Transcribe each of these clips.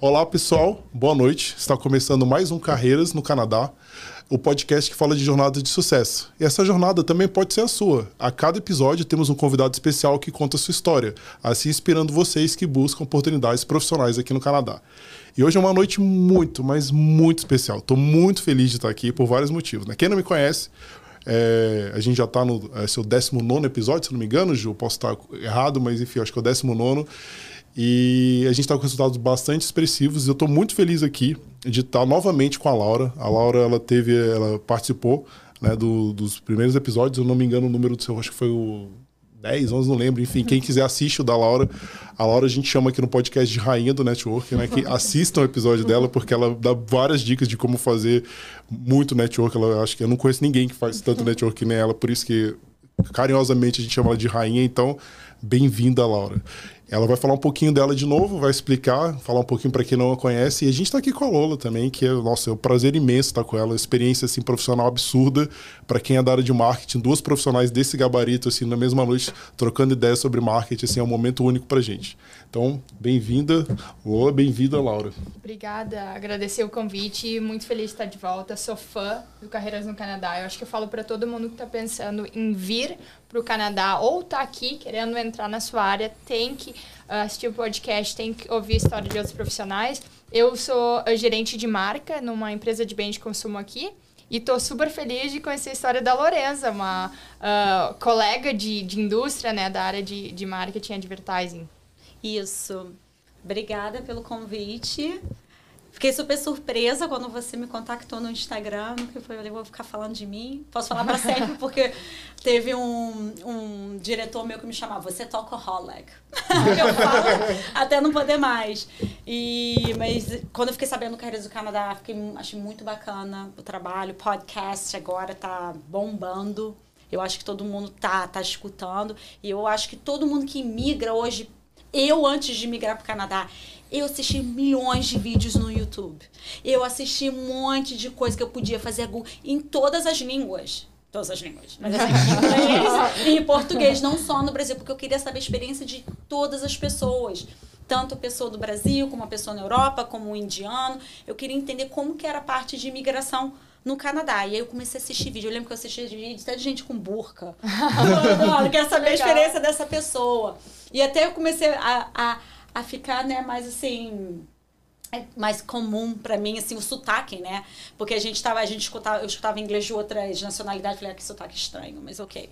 Olá, pessoal. Boa noite. Está começando mais um Carreiras no Canadá, o podcast que fala de jornada de sucesso. E essa jornada também pode ser a sua. A cada episódio temos um convidado especial que conta a sua história, assim inspirando vocês que buscam oportunidades profissionais aqui no Canadá. E hoje é uma noite muito, mas muito especial. Estou muito feliz de estar aqui por vários motivos. Né? Quem não me conhece, é, a gente já está no é, seu 19 episódio, se não me engano, Ju. Posso estar errado, mas enfim, acho que é o 19. E a gente está com resultados bastante expressivos. Eu estou muito feliz aqui de estar novamente com a Laura. A Laura ela teve, ela participou né, do, dos primeiros episódios. Eu não me engano o número do seu, acho que foi o 10, 11, não lembro. Enfim, quem quiser assiste o da Laura. A Laura a gente chama aqui no podcast de rainha do network, né? Que assistam o episódio dela, porque ela dá várias dicas de como fazer muito network. Ela acho que eu não conheço ninguém que faz tanto network que nem ela, por isso que carinhosamente a gente chama ela de rainha. Então, bem-vinda, Laura. Ela vai falar um pouquinho dela de novo, vai explicar, falar um pouquinho para quem não a conhece. E a gente está aqui com a Lola também, que é, nossa, é um prazer imenso estar com ela. Experiência assim, profissional absurda para quem é da área de marketing. Duas profissionais desse gabarito, assim, na mesma noite, trocando ideias sobre marketing. Assim, é um momento único para gente. Então, bem-vinda, Lola, bem-vinda, Laura. Obrigada, agradecer o convite. Muito feliz de estar de volta. Sou fã do Carreiras no Canadá. Eu acho que eu falo para todo mundo que está pensando em vir para o Canadá ou está aqui querendo entrar na sua área, tem que uh, assistir o podcast, tem que ouvir a história de outros profissionais. Eu sou gerente de marca numa empresa de bem de consumo aqui. E tô super feliz de conhecer a história da Lorenza, uma uh, colega de, de indústria, né, da área de, de marketing e advertising. Isso. Obrigada pelo convite. Fiquei super surpresa quando você me contactou no Instagram, que foi, eu vou ficar falando de mim. Posso falar para sempre, porque teve um, um diretor meu que me chamava, você toca Holeg. eu falo até não poder mais. E, mas quando eu fiquei sabendo do Carreiras do Canadá, fiquei, achei muito bacana o trabalho. Podcast agora tá bombando. Eu acho que todo mundo tá, tá escutando. E eu acho que todo mundo que migra hoje, eu antes de migrar para o Canadá, eu assisti milhões de vídeos no YouTube. Eu assisti um monte de coisa que eu podia fazer em todas as línguas. Todas as línguas. Mas assim, em inglês e português, não só no Brasil, porque eu queria saber a experiência de todas as pessoas. Tanto a pessoa do Brasil, como a pessoa na Europa, como o indiano. Eu queria entender como que era a parte de imigração no Canadá. E aí eu comecei a assistir vídeo. Eu lembro que eu assisti vídeos até de gente com burca. eu quero saber a experiência dessa pessoa. E até eu comecei a, a a ficar, né, mais assim é mais comum para mim assim o sotaque, né? Porque a gente tava, a gente escutava, eu escutava inglês de outras nacionalidades, falei, ah, que sotaque estranho, mas OK.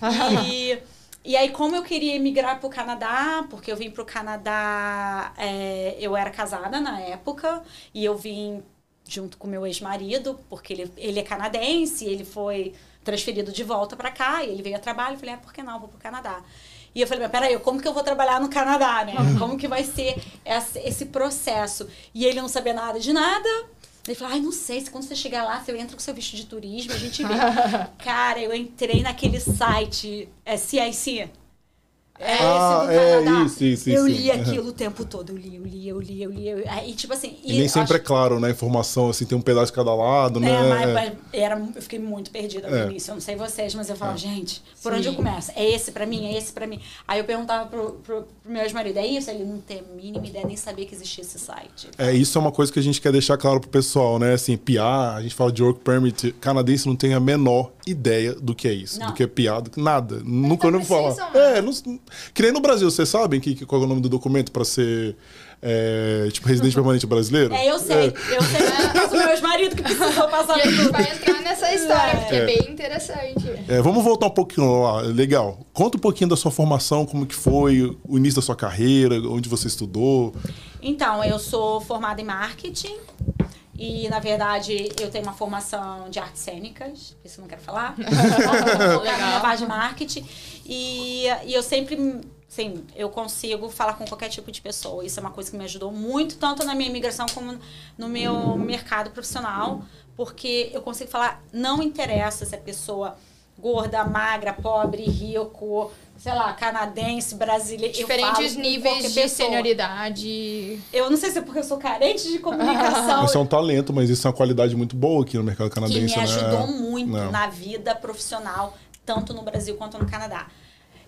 E e aí, como eu queria emigrar para o Canadá, porque eu vim para o Canadá, é, eu era casada na época, e eu vim junto com meu ex-marido, porque ele, ele é canadense, ele foi transferido de volta para cá, e ele veio a trabalho, eu falei, ah, por que não, eu vou para o Canadá. E eu falei, mas peraí, como que eu vou trabalhar no Canadá, né? Uhum. Como que vai ser esse processo? E ele não sabia nada de nada. Ele falou, ai, não sei, se quando você chegar lá, você entra com seu visto de turismo, a gente vê. Cara, eu entrei naquele site, é CIC, é, ah, é isso, isso, Eu isso. li aquilo o tempo todo, eu li, eu li, eu li, eu li. Eu... E tipo assim. E, e nem sempre acho... é claro, né? A informação, assim, tem um pedaço de cada lado, né? É, mas, mas era, eu fiquei muito perdida no é. início. Eu não sei vocês, mas eu falo, é. gente, por Sim. onde eu começo? É esse pra mim, é esse pra mim. Aí eu perguntava pro, pro, pro meu ex-marido, é isso? Ele não tem a mínima ideia, nem sabia que existia esse site. É, isso é uma coisa que a gente quer deixar claro pro pessoal, né? Assim, PA, a gente fala de work permit, canadense não tem a menor ideia do que é isso, não. do que é piada, nada. Nunca ouviu falar. É, não, que nem no Brasil vocês sabem que, qual é o nome do documento para ser é, tipo residente permanente brasileiro? É, eu sei. É. Eu sei. Mas o meu ex-marido que precisou passar por gente vai entrar nessa história, é. porque é, bem interessante. É, vamos voltar um pouquinho lá. Legal. Conta um pouquinho da sua formação, como que foi, o início da sua carreira, onde você estudou. Então, eu sou formada em marketing. E, na verdade, eu tenho uma formação de artes cênicas, isso eu não quero falar. Legal. Minha de marketing. E, e eu sempre Sim, eu consigo falar com qualquer tipo de pessoa. Isso é uma coisa que me ajudou muito, tanto na minha imigração como no meu mercado profissional, porque eu consigo falar, não interessa se a pessoa gorda, magra, pobre, rico, sei lá, canadense, brasileiro. Diferentes níveis de senioridade. Eu não sei se é porque eu sou carente de comunicação. Isso é um talento, mas isso é uma qualidade muito boa aqui no mercado canadense. Que me ajudou né? muito não. na vida profissional, tanto no Brasil quanto no Canadá.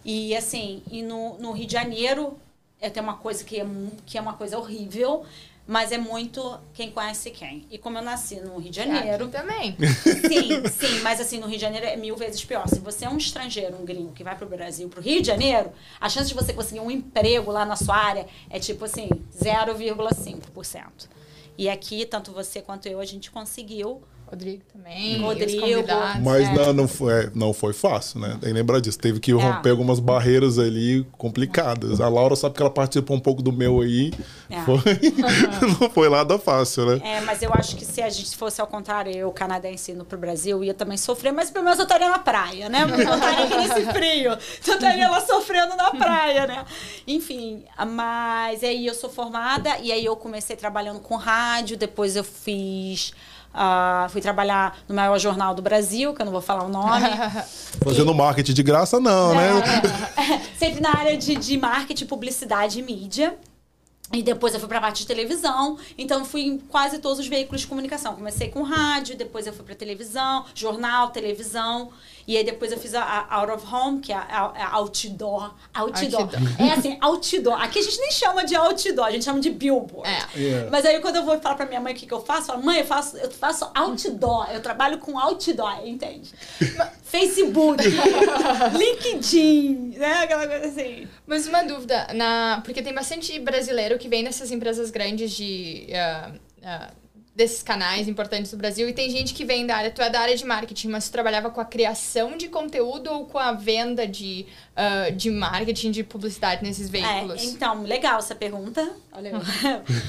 E assim, e no, no Rio de Janeiro é até uma coisa que é, que é uma coisa horrível. Mas é muito quem conhece quem. E como eu nasci no Rio de Janeiro. aqui também. Sim, sim, mas assim, no Rio de Janeiro é mil vezes pior. Se você é um estrangeiro, um gringo que vai pro Brasil, pro Rio de Janeiro, a chance de você conseguir um emprego lá na sua área é tipo assim, 0,5%. E aqui, tanto você quanto eu, a gente conseguiu. Rodrigo também. Rodrigo. os convidados. Mas É. não, não, foi, é, não foi fácil, né? Tem que lembrar disso. Teve que romper algumas barreiras ali complicadas. A Laura sabe que ela participou um pouco do meu aí. É. Foi, não foi nada fácil, né? É, mas eu acho que se a gente fosse ao contrário, eu, canadense, indo pro Brasil, ia também sofrer, mas pelo menos eu estaria na praia, né? Eu não estaria aqui nesse frio. Eu estaria lá sofrendo na praia, né? Enfim, mas aí eu sou formada e aí eu comecei trabalhando com rádio, depois eu fiz. Ah, fui trabalhar no maior jornal do Brasil, que eu não vou falar o nome. Fazendo marketing de graça, não, né? Sempre na área de, de marketing, publicidade e mídia. E depois eu fui pra parte de televisão. Então fui em quase todos os veículos de comunicação. Comecei com rádio, depois eu fui pra televisão, jornal, televisão. E aí depois eu fiz a, a Out of Home, que é a, a outdoor. outdoor. Outdoor. É assim, outdoor. Aqui a gente nem chama de outdoor, a gente chama de billboard. É. Yeah. Mas aí quando eu vou falar pra minha mãe o que, que eu faço, eu falo, mãe, eu faço, eu faço outdoor, eu trabalho com outdoor, entende? Facebook, LinkedIn, né? Aquela coisa assim. Mas uma dúvida, na... porque tem bastante brasileiro que vem nessas empresas grandes de. ah, ah, desses canais importantes do Brasil e tem gente que vem da área, tu é da área de marketing, mas tu trabalhava com a criação de conteúdo ou com a venda de, ah, de marketing, de publicidade nesses veículos? É, então, legal essa pergunta. Olha.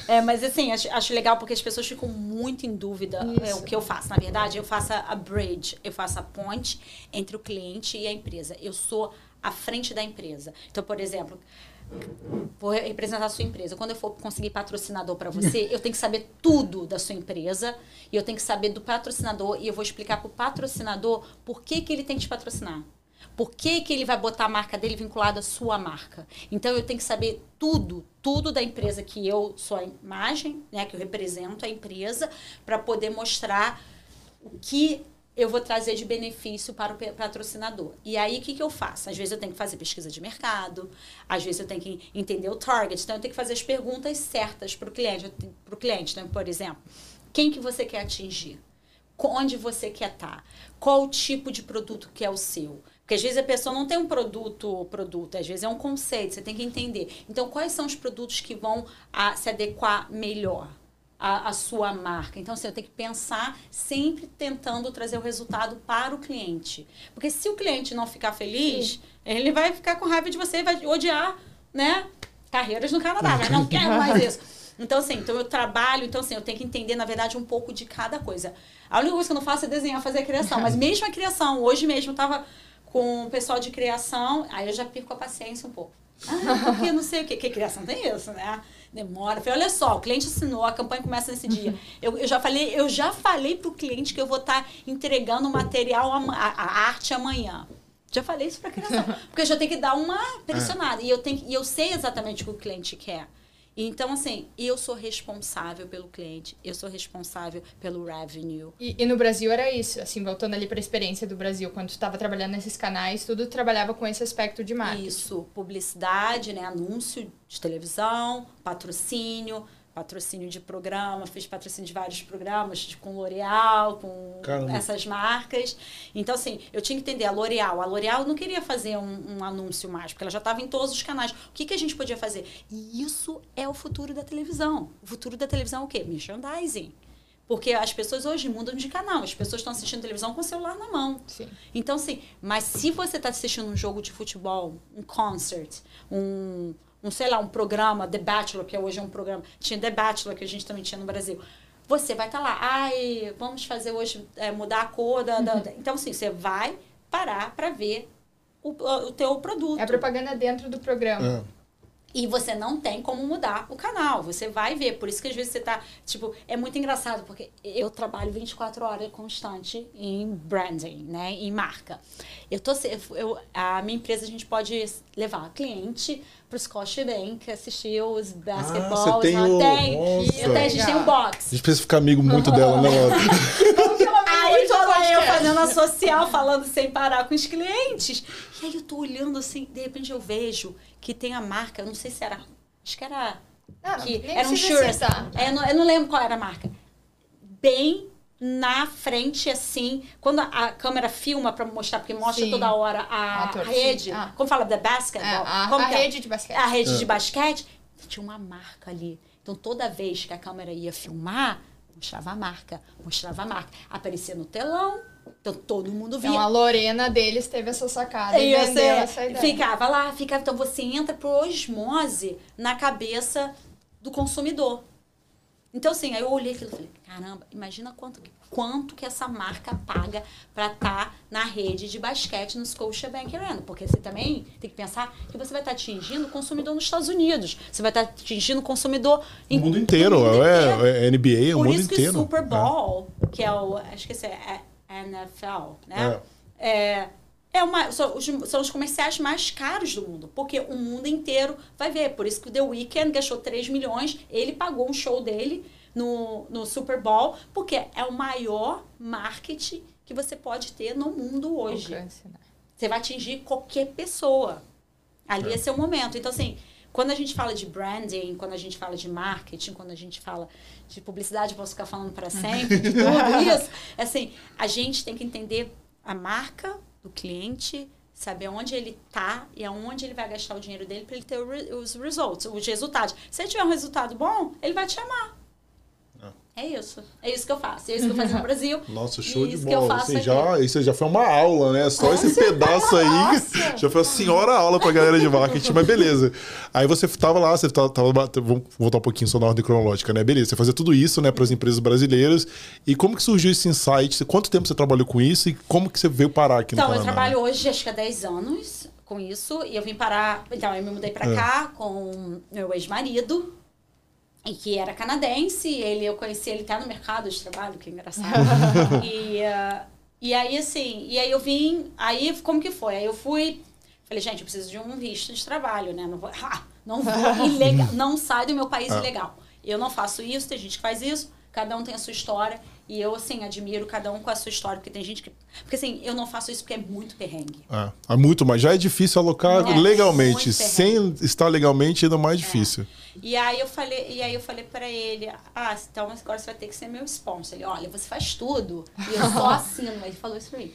É, mas assim, acho, acho legal porque as pessoas ficam muito em dúvida é, o que eu faço. Na verdade, eu faço a bridge, eu faço a ponte entre o cliente e a empresa. Eu sou a frente da empresa. Então, por exemplo, vou representar a sua empresa. Quando eu for conseguir patrocinador para você, eu tenho que saber tudo da sua empresa e eu tenho que saber do patrocinador e eu vou explicar para o patrocinador por que, que ele tem que te patrocinar. Por que, que ele vai botar a marca dele vinculada à sua marca? Então eu tenho que saber tudo, tudo da empresa que eu sou a imagem, né, que eu represento a empresa, para poder mostrar o que eu vou trazer de benefício para o patrocinador. E aí, o que, que eu faço? Às vezes eu tenho que fazer pesquisa de mercado, às vezes eu tenho que entender o target, então eu tenho que fazer as perguntas certas para o cliente. Para o cliente, então, por exemplo, quem que você quer atingir? Onde você quer estar? Qual o tipo de produto que é o seu? Porque às vezes a pessoa não tem um produto, produto, às vezes é um conceito, você tem que entender. Então, quais são os produtos que vão ah, se adequar melhor? A, a sua marca. Então, assim, eu tenho que pensar sempre tentando trazer o resultado para o cliente. Porque se o cliente não ficar feliz, ele vai ficar com raiva de você, vai odiar, né? Carreiras no Canadá, mas não quer mais isso. Então, assim, então eu trabalho, então, assim, eu tenho que entender, na verdade, um pouco de cada coisa. A única coisa que eu não faço é desenhar, fazer a criação. Mas mesmo a criação, hoje mesmo eu tava com o pessoal de criação, aí eu já perco a paciência um pouco. Ah, porque não sei o quê. Porque criação tem isso, né? Demora. Eu falei, olha só, o cliente assinou, a campanha começa nesse dia. Eu, eu já falei, eu já falei pro cliente que eu vou estar entregando o material, a, a arte amanhã. Já falei isso pra criação. Porque eu já tenho que dar uma pressionada. E eu, tenho, e eu sei exatamente o que o cliente quer. Então, assim, eu sou responsável pelo cliente, eu sou responsável pelo revenue. E, e no Brasil era isso, assim, voltando ali para a experiência do Brasil, quando tu estava trabalhando nesses canais, tudo trabalhava com esse aspecto de marketing. Isso, publicidade, né? Anúncio de televisão, patrocínio, patrocínio de programa, fiz patrocínio de vários programas, de- com L'Oréal, com Caramba. essas marcas. Então, assim, eu tinha que entender a L'Oréal. A L'Oréal não queria fazer um, um anúncio mais, porque ela já estava em todos os canais. O que, que a gente podia fazer? E isso é o futuro da televisão. O futuro da televisão é o quê? Merchandising. Porque as pessoas hoje mudam de canal. As pessoas estão assistindo televisão com o celular na mão. Sim. Então, assim, mas se você está assistindo um jogo de futebol, um concert, um, um, sei lá, um programa, The Bachelor, que hoje é um programa, tinha The Bachelor, que a gente também tinha no Brasil, você vai estar lá, ai, vamos fazer hoje, é, mudar a cor da... da- da-" Então, assim, você vai parar para ver o, o teu produto. É a propaganda dentro do programa. É. E você não tem como mudar o canal. Você vai ver. Por isso que às vezes você tá. Tipo, é muito engraçado, porque eu trabalho 24 horas constante em branding, né? Em marca. Eu tô. Eu, a minha empresa a gente pode levar cliente pro Scotiabank assistir os basketballs. Ah, você tem lá o- tem. Eu tenho, a gente tem um A box. gente precisa ficar amigo muito dela, né, Laura? Aí tô lá eu fazendo a social, falando sem parar com os clientes. E aí eu tô olhando assim, de repente eu vejo que tem a marca, eu não sei se era. Acho que era Ah, que era um citar. É, eu, não, eu não lembro qual era a marca. Bem na frente, assim, quando a, câmera filma pra mostrar, porque mostra Sim. toda hora a, A rede. Ah. Como fala, the basketball. É, a- como a é? rede de basquete. A rede É. de basquete. Tinha uma marca ali. Então, toda vez que a câmera ia filmar, mostrava a marca, mostrava a marca. Aparecia no telão, então todo mundo via. Então a Lorena deles teve essa sacada e vendeu é. essa ideia. Ficava lá, ficava. Então você entra por osmose na cabeça do consumidor. Então, assim, aí eu olhei aquilo e falei, caramba, imagina quanto, quanto que essa marca paga para estar na rede de basquete no Scotiabank Arena. Porque você também tem que pensar que você vai estar atingindo o consumidor nos Estados Unidos. Você vai estar atingindo o consumidor O em mundo inteiro. mundo é, inteiro. é NBA, é o Por mundo isso que inteiro. o Super Bowl, que é o. Acho que esse é a NFL, né? É. é uma, são, os, são os comerciais mais caros do mundo, porque o mundo inteiro vai ver. Por isso que o The Weeknd gastou 3 milhões, ele pagou um show dele no, no Super Bowl, porque é o maior marketing que você pode ter no mundo hoje. Alcance, né? Você vai atingir qualquer pessoa. Ali é seu momento. Então, assim, quando a gente fala de branding, quando a gente fala de marketing, quando a gente fala de publicidade, eu posso ficar falando para sempre de tudo isso. Assim, a gente tem que entender a marca do cliente, saber onde ele tá e aonde ele vai gastar o dinheiro dele para ele ter os results, os resultados. Se ele tiver um resultado bom, ele vai te chamar. É isso. É isso que eu faço. É isso que eu faço no Brasil. Nossa, show de bola. Assim, já, isso já foi uma aula, né? Só esse pedaço aí Nossa! já foi uma senhora aula pra galera de marketing, mas beleza. Aí você tava lá, você tava, tava- vamos voltar um pouquinho só na ordem cronológica, né? Beleza, você fazia tudo isso, né, para as empresas brasileiras. E como que surgiu esse insight? Quanto tempo você trabalhou com isso e como que você veio parar aqui no Então, eu trabalho hoje, acho que há 10 anos com isso. E eu vim parar. Então, eu me mudei pra cá com meu ex-marido, e que era canadense. Ele, eu conheci ele até no mercado de trabalho, que engraçado. e, ah, e aí, assim, e aí eu vim. Aí, como que foi? Aí eu fui. Falei, gente, eu preciso de um visto de trabalho, né? Não vou, ah, não vou ilegal, não sai do meu país Ah. ilegal. Eu não faço isso, tem gente que faz isso, cada um tem a sua história. E eu, assim, admiro cada um com a sua história, porque tem gente que. Porque, assim, eu não faço isso porque é muito perrengue. É, é muito mais. Já é difícil alocar É, legalmente. Sem estar legalmente, ainda mais difícil. E aí eu falei, e aí eu falei para ele, ah, então agora você vai ter que ser meu sponsor. Ele, olha, você faz tudo. E eu só assino. Ele falou isso pra mim.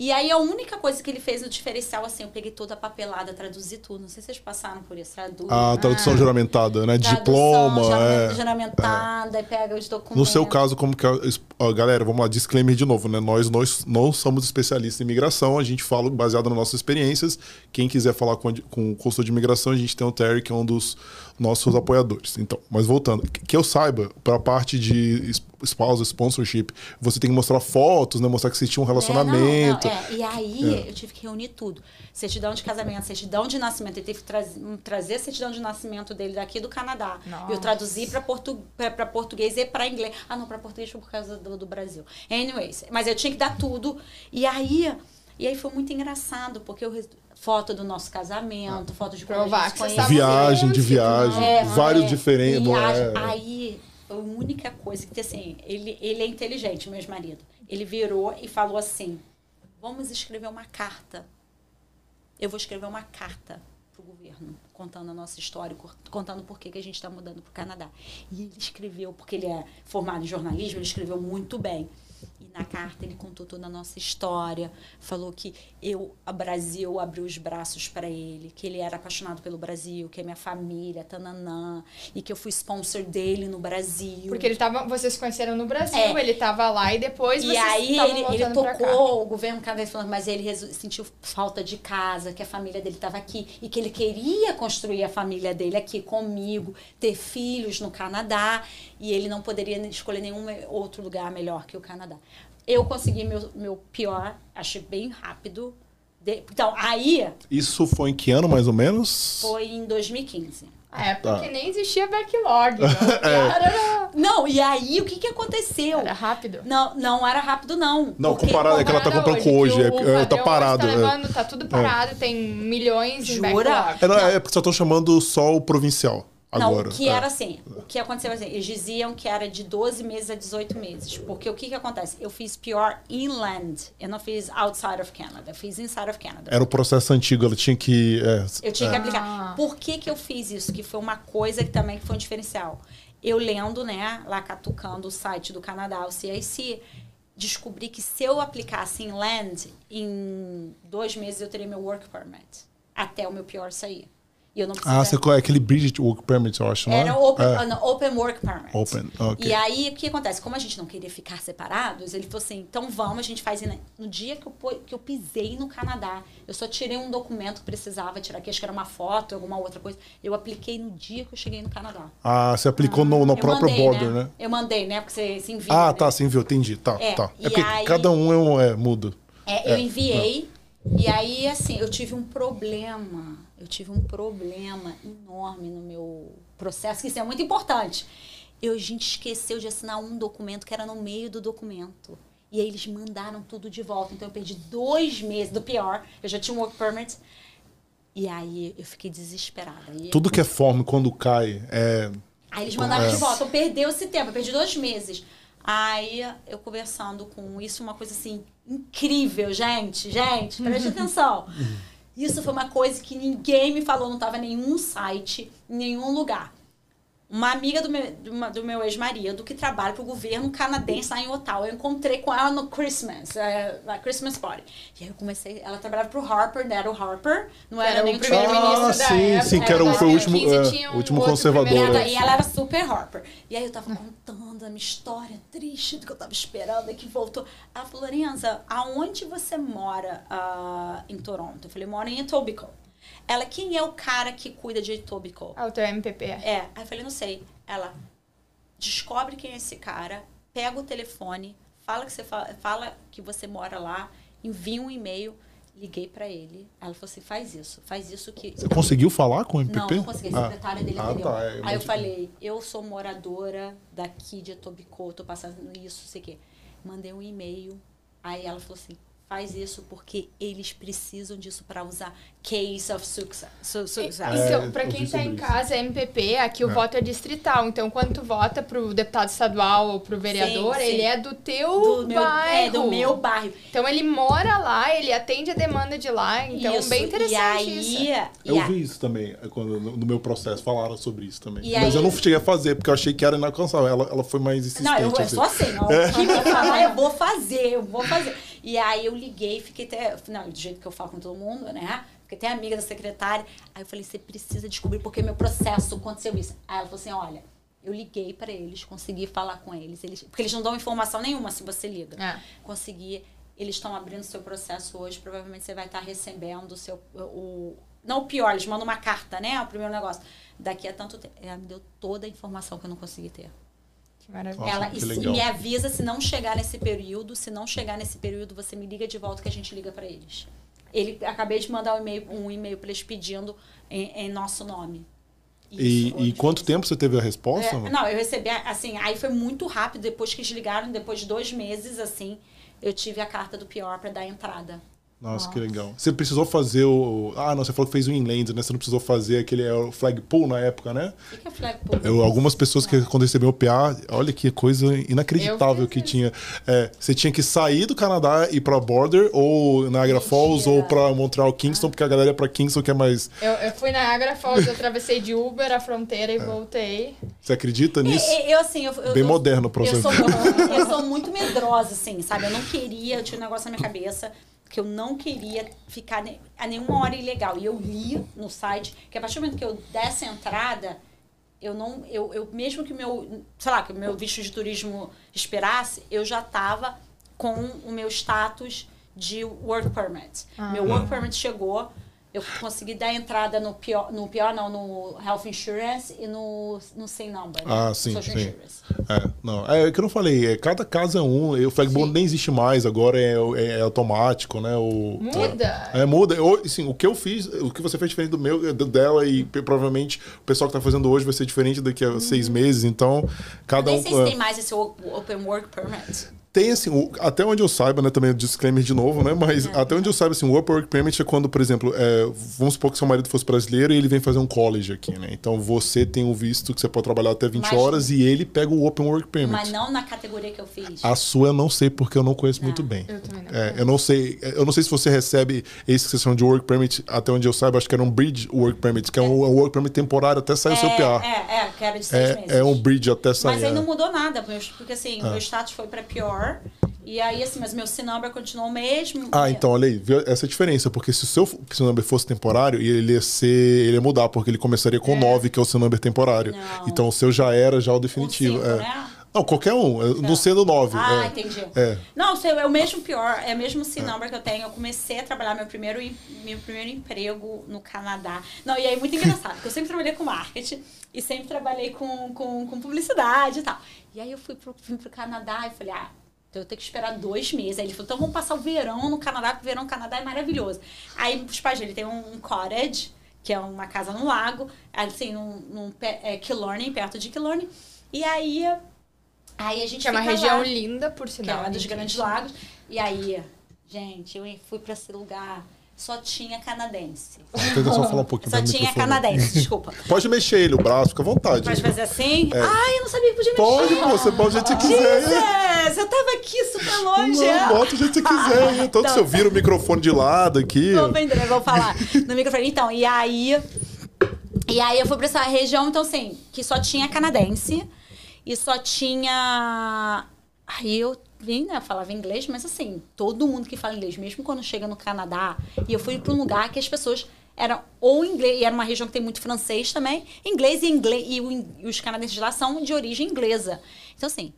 E aí a única coisa que ele fez no diferencial, assim, eu peguei toda a papelada, traduzi tudo. Não sei se vocês passaram por isso, traduz. A tradução juramentada, né? tradução, Diploma, jura- é. juramentada, e pega os documentos. No seu caso, como que é, ó, galera, vamos lá, disclaimer de novo, né? Nós, nós não somos especialistas em imigração, a gente fala baseado nas nossas experiências. Quem quiser falar com, a- com o consultor de imigração, a gente tem o Terry, que é um dos nossos apoiadores. Então, mas voltando, que eu saiba, para a parte de spousal sponsorship, você tem que mostrar fotos, né? Mostrar que você tinha um relacionamento. É, não, não, é. E aí eu tive que reunir tudo. Certidão de casamento, certidão de nascimento. Ele teve que traz- trazer a certidão de nascimento dele daqui do Canadá. Nossa. Eu traduzi para portu, português e para inglês. Ah, não, para português foi por causa do, do Brasil. Anyways, mas eu tinha que dar tudo. E aí, e aí foi muito engraçado, porque eu foto do nosso casamento, foto de Provar que você. Viagem de viagem, É, vários é, diferentes. viagem. é. Aí, a única coisa que, assim, ele, ele é inteligente, meu ex-marido. Ele virou e falou assim: vamos escrever uma carta. Eu vou escrever uma carta pro governo, contando a nossa história, contando por que, que a gente está mudando pro Canadá. E ele escreveu, porque ele é formado em jornalismo, ele escreveu muito bem. E na carta ele contou toda a nossa história, falou que eu, a Brasil abriu os braços para ele, que ele era apaixonado pelo Brasil, que é minha família, tananã, e que eu fui sponsor dele no Brasil. Porque ele tava, vocês se conheceram no Brasil, É. ele tava lá e depois E vocês aí ele, ele tocou o governo canadense falando, mas ele sentiu falta de casa, que a família dele estava aqui e que ele queria construir a família dele aqui comigo, ter filhos no Canadá e ele não poderia escolher nenhum me- outro lugar melhor que o Canadá. Eu consegui meu, meu pior, achei bem rápido. De- então, aí Isso foi em que ano, mais ou menos? foi em 2015. É, porque Tá. nem existia backlog. Então, cara, era, Não, e aí o que, que aconteceu? era rápido. Não, não era rápido, não. Não, Porque- comparado é que ela tá comprando com hoje, que é- o é, tá padrão parado, hoje é. Tá, levando, tá tudo parado, tem milhões em Jura? backlog. É, não, é porque só estão chamando só o provincial. Agora, não, o que é. era assim, o que aconteceu assim, eles diziam que era de 12 meses a 18 meses, porque o que que acontece? Eu fiz PR inland, eu não fiz outside of Canada, eu fiz inside of Canada. Era o processo antigo, ela tinha que. é, Eu tinha que é. aplicar. Ah. Por que, que eu fiz isso? Que foi uma coisa que também foi um diferencial. Eu lendo, né, lá catucando o site do Canadá, o CIC, descobri que se eu aplicasse em land, em dois meses eu teria meu work permit. Até o meu pior sair. E eu não precisava. Ah, você é aquele Bridget Work Permit, eu acho, não é? Era open, É. ah, não, open Work Permit. Open, ok. E aí, o que acontece? Como a gente não queria ficar separados, ele falou assim, então vamos, a gente faz... No dia que eu, que eu pisei no Canadá, eu só tirei um documento que precisava tirar, que acho que era uma foto, alguma outra coisa. Eu apliquei no dia que eu cheguei no Canadá. Ah, você aplicou no, no eu próprio mandei, border, né? Eu mandei, né? Porque você se envia. Ah, né? tá, você enviou, entendi. Tá, É, tá. É porque aí- cada um é, um, é mudo. É, eu É, enviei. E aí, assim, eu tive um problema. Eu tive um problema enorme no meu processo, que isso é muito importante. Eu, a gente esqueceu de assinar um documento que era no meio do documento. E aí eles mandaram tudo de volta. Então eu perdi dois meses do pior. Eu já tinha um work permit. E aí eu fiquei desesperada. E Tudo que é forma quando cai é. Aí eles mandaram É. de volta. Eu perdeu esse tempo, eu perdi dois meses. Aí eu conversando com isso, uma coisa assim, incrível, gente, gente, preste atenção. Isso foi uma coisa que ninguém me falou, não estava em nenhum site, em nenhum lugar. Uma amiga do meu, uma- do meu ex-marido que trabalha para o governo canadense lá em Ottawa. Eu encontrei com ela no Christmas, é, na Christmas Party. E aí eu comecei, ela trabalhava para o Harper, não era o Harper, não era, Era nem o primeiro-ministro Ah, da sim, época. sim, que era o- foi o último, 2015 é, um último conservador, e ela, primeiro-ministro. e ela era super Harper. E aí eu tava contando a minha história triste do que eu tava esperando e que voltou. Ela falou, Lorenza, aonde você mora ah, em Toronto? Eu falei, moro em Etobicoke. Ela, quem é o cara que cuida de Etobicoke? Ah, o teu MPP. É, aí eu falei, não sei. Ela, descobre quem é esse cara, pega o telefone, fala que você fala, fala que você mora lá, envia um e-mail, liguei pra ele. Ela falou assim, faz isso, faz isso que Você conseguiu falar com o MPP? não, não consegui. A Ah. secretária dele Ah, tá, é, Aí eu imagino. falei, eu sou moradora daqui de Etobicoke, tô passando isso, sei o quê. Mandei um e-mail. Aí ela falou assim, faz isso porque eles precisam disso para usar case of success. su- success. É, Então, pra eu quem tá sobre em casa, é MPP, aqui o É. voto é distrital. Então, quando tu vota pro deputado estadual ou pro vereador, sim. ele é do teu do meu, bairro. é, do meu bairro. Então, ele mora lá, ele atende a demanda de lá. Então, Isso. bem interessante e aí, isso. e Eu a- vi isso também, é, quando, no meu processo, falaram sobre isso também. E Mas aí- eu não cheguei a fazer, porque eu achei que era inalcançável. Ela, ela foi mais insistente. Não, eu, eu assim. sou assim, o que me falar, eu vou fazer, eu vou fazer. E aí eu liguei, fiquei até. Não, do jeito que eu falo com todo mundo, né? Fiquei até amiga da secretária. Aí eu falei, você precisa descobrir porque meu processo aconteceu isso. Aí ela falou assim: olha, eu liguei pra eles, consegui falar com eles, eles. Porque eles não dão informação nenhuma se você liga. É. Consegui. Eles estão abrindo seu processo hoje, provavelmente você vai estar recebendo o seu. O, não o pior, eles mandam uma carta, né? O primeiro negócio. Daqui a tanto tempo. Ela me deu toda a informação que eu não consegui ter. Nossa, Ela e me avisa se não chegar nesse período. Se não chegar nesse período, você me liga de volta que a gente liga para eles. Ele acabei de mandar um e-mail, um e-mail para eles pedindo em, em nosso nome. E, Isso, e hoje. quanto tempo você teve a resposta? É, não, eu recebi assim, aí foi muito rápido depois que eles ligaram, depois de dois meses assim, eu tive a carta do pior para dar entrada. Nossa, que legal. Você precisou fazer o. Ah, não, você falou que fez o inland, né? Você não precisou fazer aquele é, flagpole na época, né? O que que é flagpole? Eu, algumas pessoas que quando receberam o PA, olha que coisa inacreditável Eu que tinha. É, você tinha que sair do Canadá e ir pra Border, ou Niagara Falls, ou pra Montreal Kingston, porque a galera é pra Kingston que é mais. Eu, eu fui na Agra Falls, eu atravessei de Uber a fronteira É. e voltei. Você acredita nisso? Eu, eu, assim, eu, eu, Bem eu- moderno o Eu processo. sou, muito, eu sou muito medrosa, assim, sabe? Eu não queria, eu tinha um negócio na minha cabeça que eu não queria ficar a nenhuma hora ilegal. E eu li no site que a partir do momento que eu desse a entrada, eu não. Eu, eu mesmo que o meu, sei lá, que o meu visto de turismo esperasse, eu já estava com o meu status de work permit. Ah. Meu work permit chegou. Eu consegui dar entrada no pior, no pior não, no Health Insurance e no, no Sem Number. né? Ah, sim, Social sim. Insurance. É, não. É o que eu não falei, é, cada caso é um. e O Sim. nem existe mais, agora é, é- é automático, né? O, Muda. É, muda. Eu, assim, o que eu fiz, o que você fez diferente do meu, do dela, e provavelmente o pessoal que tá fazendo hoje vai ser diferente daqui a seis meses, então cada Nem um. sei se é, tem mais esse Open Work Permit. Tem assim, o- até onde eu saiba, né? Também disclaimer de novo, né? Mas É. até onde eu saiba, assim, o Upper Work Permit é quando, por exemplo, é, vamos supor que seu marido fosse brasileiro e ele vem fazer um college aqui, né? Então você tem um visto que você pode trabalhar até 20 Mas- horas e ele pega o Open Work Permit. Mas não na categoria que eu fiz. A sua eu não sei porque eu não conheço muito bem. Eu também não É, eu não sei, eu não sei se você recebe esse que de work permit, até onde eu saiba, acho que era um bridge work permit, que é, um, é um work permit temporário até sair o seu PA. É, é, que era de seis meses. É, é um bridge até sair. Mas aí é. não mudou nada, porque assim, Ah. o meu status foi pra pior. E aí, assim, mas meu C-number continuou o mesmo. Ah, então, olha aí, viu essa diferença, porque se o seu, se o seu number fosse temporário, ele ia ser, ele ia mudar, porque ele começaria com 9, que é o seu number temporário. Não. Então o seu já era já o definitivo. cinco, é. né? Não, qualquer um, é, não sendo 9. Ah, é. entendi. É. Não, é o mesmo pior, é o mesmo C-number que eu tenho. Eu comecei a trabalhar meu primeiro, meu primeiro emprego no Canadá. Não, e aí muito engraçado, porque eu sempre trabalhei com marketing e sempre trabalhei com, com, com publicidade e tal. E aí eu fui pro, vim pro Canadá e falei, ah, então eu tenho que esperar dois meses. Aí ele falou, então vamos passar o verão no Canadá, porque o verão no Canadá é maravilhoso. Aí os pais dele tem um, um cottage, que é uma casa no lago, assim, num, num é, Killarney, perto de Killarney. E aí, aí a gente Que é uma região lá linda, por que é sinal. uma dos grandes lagos. E aí, gente, eu fui pra esse lugar, só tinha canadense. Só falar um pouquinho Só tinha microfone. canadense, desculpa. Pode mexer ele, o braço, fica à vontade. Pode fazer assim? Ai, eu não sabia que podia É. Pode, mexer. pô, você pode do jeito que você quiser. Jesus, eu tava aqui super longe. Não, bota do jeito que você quiser. Todo Então- seu vira o microfone de lado aqui. Tô vendo, eu vou falar no microfone. Então, e aí. E aí eu fui pra essa região, então, assim, que só tinha canadense e só tinha. Aí eu né? Falava inglês, mas assim, todo mundo que fala inglês, mesmo quando chega no Canadá, e eu fui pra um lugar que as pessoas eram ou inglês, e era uma região que tem muito francês também, inglês e inglês, e, o e os canadenses lá são de origem inglesa. Então, assim,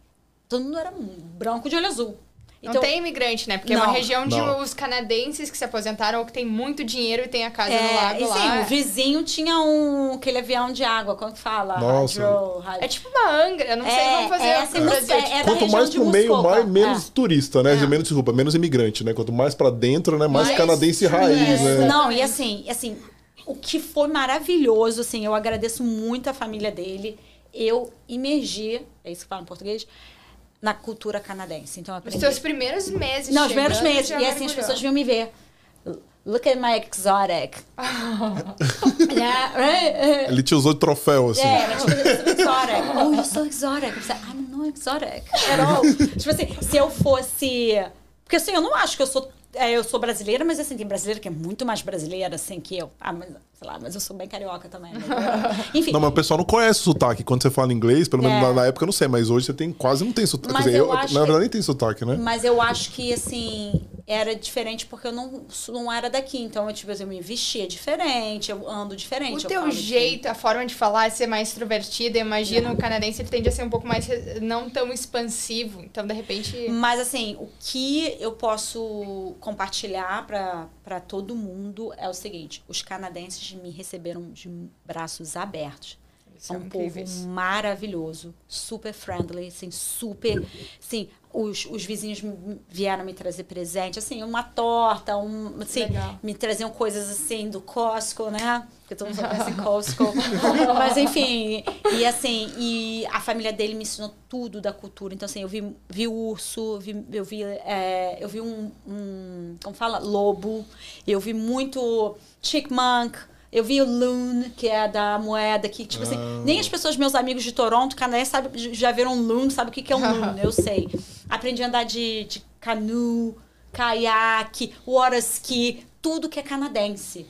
todo mundo era branco de olho azul. Não Então, tem imigrante, né? Porque é uma Não. região de Não. os canadenses que se aposentaram ou que tem muito dinheiro e tem a casa no É, lago e sim, lá. o vizinho tinha um aquele avião de água, como que fala? Nossa. Hydro, hydro. É tipo uma Angra, eu não sei se É, vão fazer é no assim. Mus- é- é da Quanto mais pro meio, mais, menos É. turista, né? É. Menos, desculpa, menos imigrante, né? Quanto mais pra dentro, né? Mais Mais canadense raiz, isso. né? Não, e assim, assim, o que foi maravilhoso, assim, eu agradeço muito a família dele. Eu imergi, é isso que fala em português, na cultura canadense. Então eu Os aprendi. seus primeiros meses Não, os primeiros meses. E assim, as mergulhou. pessoas vinham me ver. Look at my exotic. yeah, right? Ele te usou de troféu, assim. É, mas tipo, exotic. Oh, you're so exotic. Eu pensei, I'm not exotic at all. tipo assim, se eu fosse... Porque assim, eu não acho que eu sou... é, eu sou brasileira, mas assim, tem brasileira que é muito mais brasileira, assim, que eu. Sei lá, mas eu sou bem carioca também. né? Enfim. Não, mas o pessoal não conhece o sotaque. Quando você fala inglês, pelo menos É. na, na época eu não sei, mas hoje você tem quase não tem sotaque. Mas Quer dizer, eu eu, acho na verdade nem tem sotaque, né? Mas eu acho que, assim, era diferente porque eu não, não era daqui. Então, eu, tipo, eu me vestia diferente, eu ando diferente. O eu teu jeito, a forma de falar é ser mais extrovertida. Imagina o canadense, ele tende a ser um pouco mais não tão expansivo. Então, de repente. Mas assim, o que eu posso compartilhar para todo mundo é o seguinte: os canadenses me receberam de braços abertos. É são um povo incríveis. maravilhoso, super friendly, assim, super. Assim, os, os vizinhos me- vieram me trazer presente, assim, uma torta, um, assim, Legal. me traziam coisas assim do Costco, né? Porque todo mundo só conhece Costco. Mas enfim, e assim, e a família dele me ensinou tudo da cultura. Então, assim, eu vi, vi urso, vi, eu vi, é, eu vi um, um, como fala? Lobo. Eu vi muito chipmunk. Eu vi o loon, que é da moeda, que, tipo assim, Ah. nem as pessoas, meus amigos de Toronto, canadenses, sabe, já viram um loon, sabe o que, que é um loon, eu sei. Aprendi a andar de, de canoe, caiaque, water ski, tudo que é canadense.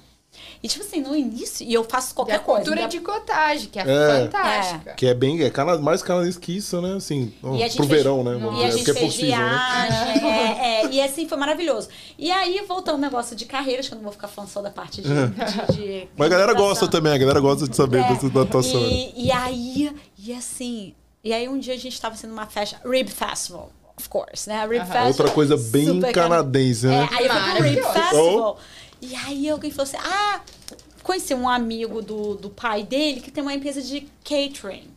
E, tipo assim, no início, e eu faço qualquer coisa. cultura de cottage, que é, É. fantástica. Que é bem. É cana, mais canadense que isso, né? Assim, ó, E pro fez- verão, né? E a gente porque é fez possível, né? viagem, é, é, e assim foi maravilhoso. E aí, voltando ao negócio de carreiras, que eu não vou ficar falando só da parte de. de, de Mas a galera gosta também, a galera gosta de saber É, dessa datação. E, e aí, e assim, e aí um dia a gente estava sendo uma festa, Rib Festival, of course, né? Rib Festival. Outra coisa bem canadense, É, né? aí eu fui pro Rib. Festival. E aí alguém falou assim: ah, conheci um amigo do, do pai dele que tem uma empresa de catering.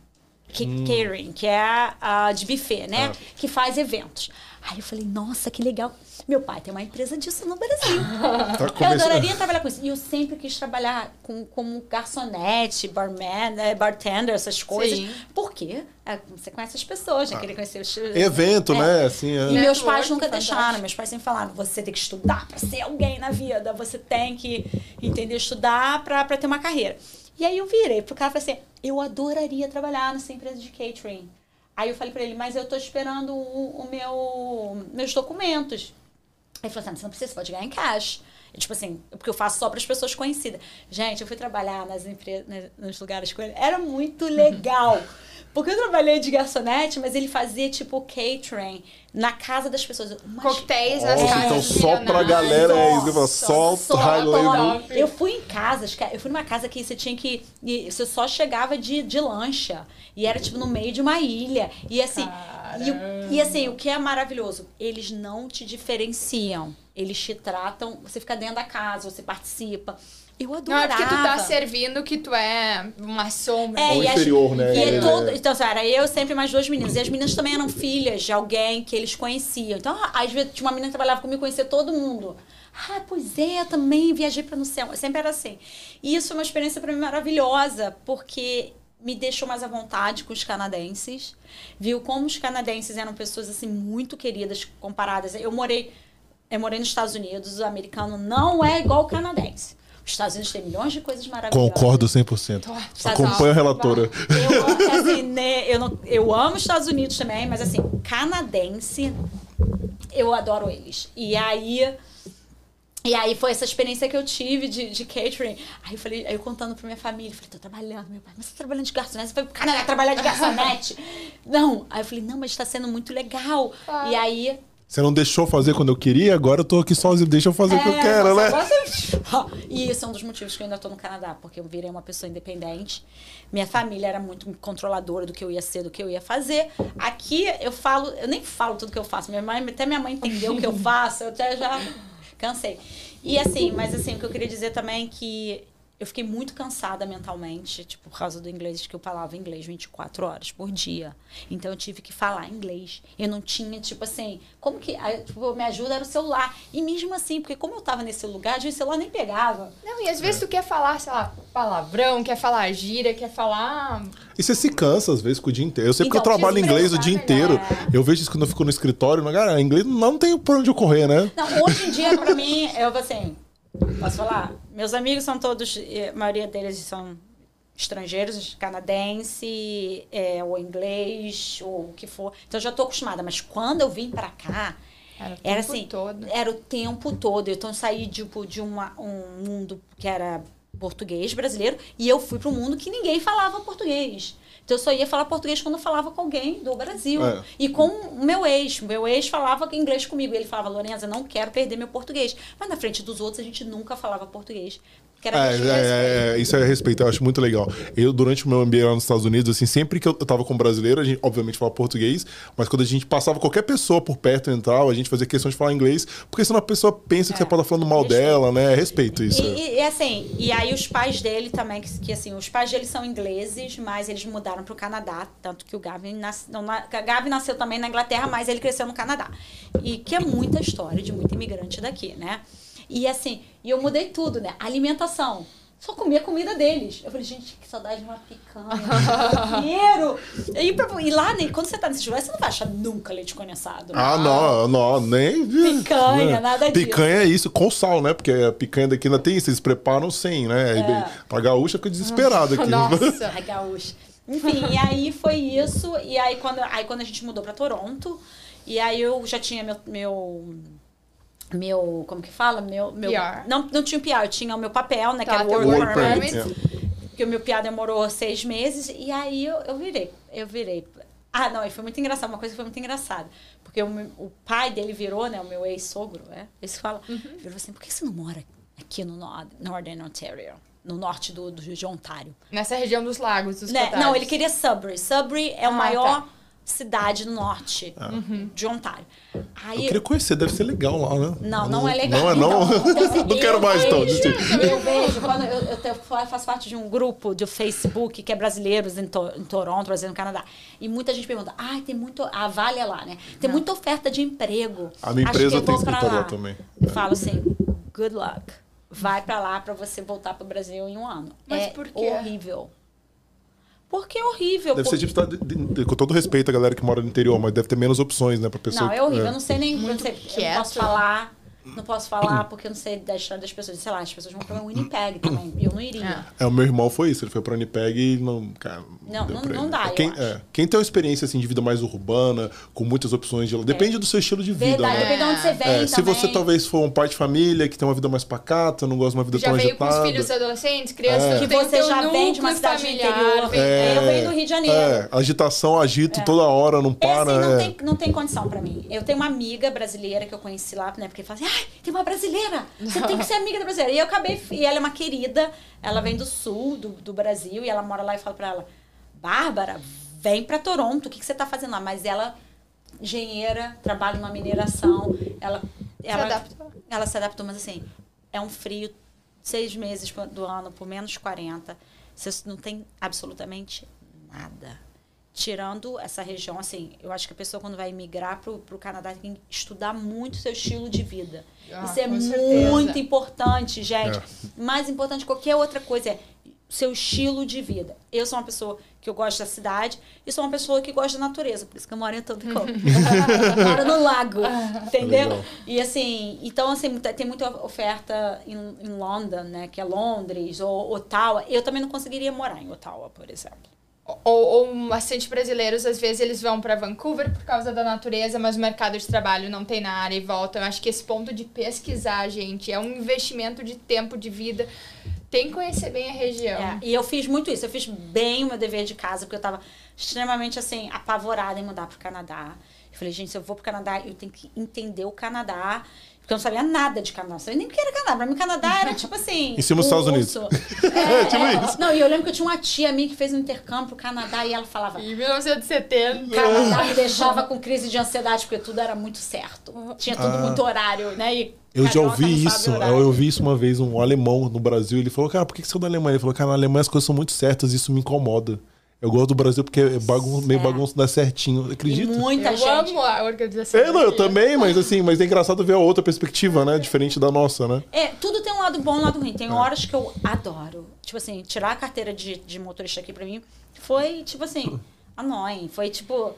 Catering, que é a, a de buffet, né? Que faz eventos. Aí eu falei, nossa, que legal. Meu pai tem uma empresa disso no Brasil. Tá Eu começando- adoraria trabalhar com isso. E eu sempre quis trabalhar com, como garçonete, barman, eh, bartender, essas coisas. Sim. Por quê? É, você conhece as pessoas, já queria conhecer os... Evento, É. né? Assim, é. E meus pais nunca fantástico. deixaram. Meus pais sempre falaram: você tem que estudar para ser alguém na vida. Você tem que entender, estudar para ter uma carreira. E aí eu virei pro cara e falei assim: eu adoraria trabalhar nessa empresa de catering. Aí eu falei para ele: mas eu tô esperando o, o meu, meus documentos. Ele falou assim: você não precisa, você pode ganhar em cash. E, tipo assim, porque eu faço só para as pessoas conhecidas. Gente, eu fui trabalhar nas empresas, nos lugares com ele. Era muito legal. Porque eu trabalhei de garçonete, mas ele fazia, tipo, catering na casa das pessoas. Umas Coquetéis nas Nossa, casas então só pra galera é isso. Só, top. Eu fui em casas, eu fui numa casa que você tinha que. e Você só chegava de, de lancha. E era tipo no meio de uma ilha. E assim. E, o- e assim, o que é maravilhoso, eles não te diferenciam. Eles te tratam. Você fica dentro da casa, você participa. Eu Não adorava. é porque tu tá servindo que tu é uma sombra. É, Ou e as- inferior, né? E é É. todo, então, era eu sempre mais duas meninas. E as meninas também eram filhas de alguém que eles conheciam. Então, às vezes, tinha uma menina que trabalhava comigo, conhecia todo mundo. Ah, pois é, eu também viajei para no céu. Sempre era assim. E isso foi uma experiência para mim maravilhosa, porque me deixou mais à vontade com os canadenses. Viu como os canadenses eram pessoas, assim, muito queridas comparadas. Eu morei, eu morei nos Estados Unidos, o americano não é igual o canadense. Os Estados Unidos têm milhões de coisas maravilhosas. Concordo 100%. Acompanho a relatora. Eu, assim, né, eu, não, eu amo os Estados Unidos também, mas assim, canadense, eu adoro eles. E aí. E aí foi essa experiência que eu tive de, de catering. Aí eu falei, aí eu contando pra minha família, falei, tô trabalhando, meu pai, mas você tá trabalhando de garçonete? Você foi pro Canadá trabalhar de garçonete? não. Aí eu falei, não, mas tá sendo muito legal. Ah. E aí. Você não deixou fazer quando eu queria, agora eu tô aqui sozinho. Deixa eu fazer o que eu É, quero, nossa, né? você- E esse é um dos motivos que eu ainda tô no Canadá, porque eu virei uma pessoa independente. Minha família era muito controladora do que eu ia ser, do que eu ia fazer. Aqui eu falo, eu nem falo tudo que eu faço. Minha mãe, até minha mãe entendeu o que eu faço, eu até já cansei. E assim, mas assim, o que eu queria dizer também é que eu fiquei muito cansada mentalmente, tipo, por causa do inglês, que eu falava inglês 24 horas por dia. Então eu tive que falar inglês. Eu não tinha, tipo assim, como que. Tipo, me ajuda era o celular. E mesmo assim, porque como eu tava nesse lugar, às vezes o celular nem pegava. Não, e às vezes tu quer falar, sei lá, palavrão, quer falar gíria, quer falar. E você se cansa, às vezes, com o dia inteiro. Eu sei porque Então, eu trabalho te inglês o dia inteiro. melhor. Eu vejo isso quando eu fico no escritório. Mas, cara, inglês não tem por onde eu correr, né? Não, hoje em dia, pra mim, eu vou assim. Posso falar? Meus amigos são todos, a maioria deles são estrangeiros, canadense, é, ou inglês, ou o que for. Então eu já tô acostumada. Mas quando eu vim pra cá, Era, o era tempo assim, todo. era o tempo todo. Então eu saí tipo, de uma, um mundo que era português brasileiro e eu fui para um mundo que ninguém falava português. Então eu só ia falar português quando eu falava com alguém do Brasil. É. E com o meu ex. O meu ex falava inglês comigo. Ele falava, Lorenza, não quero perder meu português. Mas na frente dos outros a gente nunca falava português. Que era É, desrespeito. é, é, isso é respeito, eu acho muito legal. Eu, durante o meu MBA lá nos Estados Unidos, assim, sempre que eu tava com um brasileiro, a gente obviamente falava português, mas quando a gente passava qualquer pessoa por perto e entrava, a gente fazia questão de falar inglês, porque senão a pessoa pensa que É, você pode estar falando mal respeito. dela, né? É respeito isso. E, e, assim, e aí os pais dele também, que, que assim, os pais dele são ingleses, mas eles mudaram para o Canadá, tanto que o Gavin, nas, não, na, Gavin nasceu também na Inglaterra, mas ele cresceu no Canadá. E que é muita história de muito imigrante daqui, né? E assim, e eu mudei tudo, né? Alimentação. Só comia a comida deles. Eu falei, gente, que saudade de uma picanha. Dinheiro! E, pra- e lá, né, quando você tá nesse lugar, você não vai achar nunca leite condensado. Ah, não, não, nem. Picanha, nada disso. Picanha é isso, com sal, né? Porque a picanha daqui ainda tem isso, eles preparam sem, né? É. Pra gaúcha fica desesperado aqui. Nossa. Ai, gaúcha. Enfim, e aí foi isso. E aí quando, aí quando a gente mudou pra Toronto, e aí eu já tinha meu. meu meu, como que fala? Meu, meu PR. Não, não tinha o PR, eu tinha o meu papel, né? Tá, que era o work, work permit. permit, Porque o meu PR demorou seis meses. E aí eu, eu virei. Eu virei. Ah, não, e foi muito engraçado. Uma coisa foi muito engraçada. Porque o, o pai dele virou, né? O meu ex-sogro, é? Esse fala. Virou assim, por que você não mora aqui no Nor- Northern Ontario? No norte do, do de Ontário? Nessa região dos lagos, dos Né? Não, ele queria Sudbury. Sudbury é o Ah, maior, tá. Cidade no norte de Ontário. Aí, Eu queria conhecer, deve ser legal lá, né? não, não é legal. Não é não? Então, então, assim, não quero mais, então. vejo-. Eu vejo, quando eu, eu, faço parte de um grupo do Facebook que é brasileiros em, To- em Toronto, brasileiros no Canadá. E muita gente pergunta, ai, tem muito. A Vale é lá, né? Tem muita oferta de emprego. A minha Acho empresa que eu tem escritório lá lá." também. Eu falo assim, good luck. Vai pra lá pra você voltar pro Brasil em um ano. Mas é por quê? horrível. Porque é horrível. Deve por- ser tipo, com todo respeito à galera que mora no interior, mas deve ter menos opções, né, pra pessoa. Não, é horrível. Eu não sei nem. Eu não, Muito sei, eu não posso falar. Não posso falar porque eu não sei da história das pessoas. Sei lá, as pessoas vão pra Winnipeg também. Eu não iria. É. É, o meu irmão foi isso, ele foi pra Unipeg e não. Cara, Não, não- não ele. dá, eu Quem, acho. é, quem tem uma experiência assim, de vida mais urbana, com muitas opções de. Depende do seu estilo de vida. Verdade, né? depende de onde você vem É, se também. você talvez for um pai de família que tem uma vida mais pacata, não gosta de uma vida Já tão veio com os agitada. filhos adolescentes, crianças, É. Que tem o você já vem de uma cidade familiar, interior. vem- É, Eu venho do Rio de Janeiro. É, agitação, agito toda hora, não Esse para. não, é. tem, não tem condição pra mim. Eu tenho uma amiga brasileira que eu conheci lá, né? Porque fala assim, ai, tem uma brasileira, você tem que ser amiga da brasileira. E eu acabei, e ela é uma querida, ela vem do sul do, do Brasil, e ela mora lá e fala pra ela, Bárbara, vem pra Toronto, o que, que você tá fazendo lá? Mas ela, engenheira, trabalha numa mineração, ela... ela adaptou. Ela se adaptou, mas assim, é um frio seis meses do ano por menos 40. Você não tem absolutamente nada. Tirando essa região, assim, eu acho que a pessoa quando vai migrar pro, pro Canadá tem que estudar muito seu estilo de vida. Ah, Isso é muito importante, gente. É. Mais importante que qualquer outra coisa é seu estilo de vida. Eu sou uma pessoa que eu gosto da cidade e sou uma pessoa que gosta da natureza, por isso que eu moro em Etobicoke. eu moro no lago, entendeu? Legal. E assim, então assim, tem muita oferta em, em London, né, que é Londres ou Ottawa. Eu também não conseguiria morar em Ottawa, por exemplo. Ou, ou bastante brasileiros, às vezes eles vão para Vancouver por causa da natureza, mas o mercado de trabalho não tem na área e voltam. Eu acho que esse ponto de pesquisar, gente, é um investimento de tempo de vida. Tem que conhecer bem a região. É, e eu fiz muito isso. Eu fiz bem o meu dever de casa, porque eu tava extremamente, assim, apavorada em mudar pro Canadá. Eu falei, gente, se eu vou pro Canadá, eu tenho que entender o Canadá. Porque eu não sabia nada de Canadá. Eu não sabia nem o que era Canadá. Pra mim, Canadá era tipo assim. Em cima dos Estados Unidos. urso. É, tipo é. isso. Não, e eu lembro que eu tinha uma tia minha que fez um intercâmbio pro Canadá e ela falava. Em 1970. Canadá me deixava com crise de ansiedade, porque tudo era muito certo. Tinha tudo Ah. muito horário, né? E Eu já ouvi isso. Eu ouvi isso uma vez, um alemão no Brasil. Ele falou, cara, por que que você é da Alemanha? Ele falou, cara, na Alemanha as coisas são muito certas, isso me incomoda. Eu gosto do Brasil porque é bagun meio É. bagunça, dá certinho. E Acredita? muita eu gente. amo a organização. É, não, eu também, mas assim, mas é engraçado ver a outra perspectiva, né? Diferente da nossa, né? É, tudo tem um lado bom e um lado ruim. É. Tem horas que eu adoro. Tipo assim, tirar a carteira de, de motorista aqui pra mim foi, tipo assim, annoying. Foi, tipo,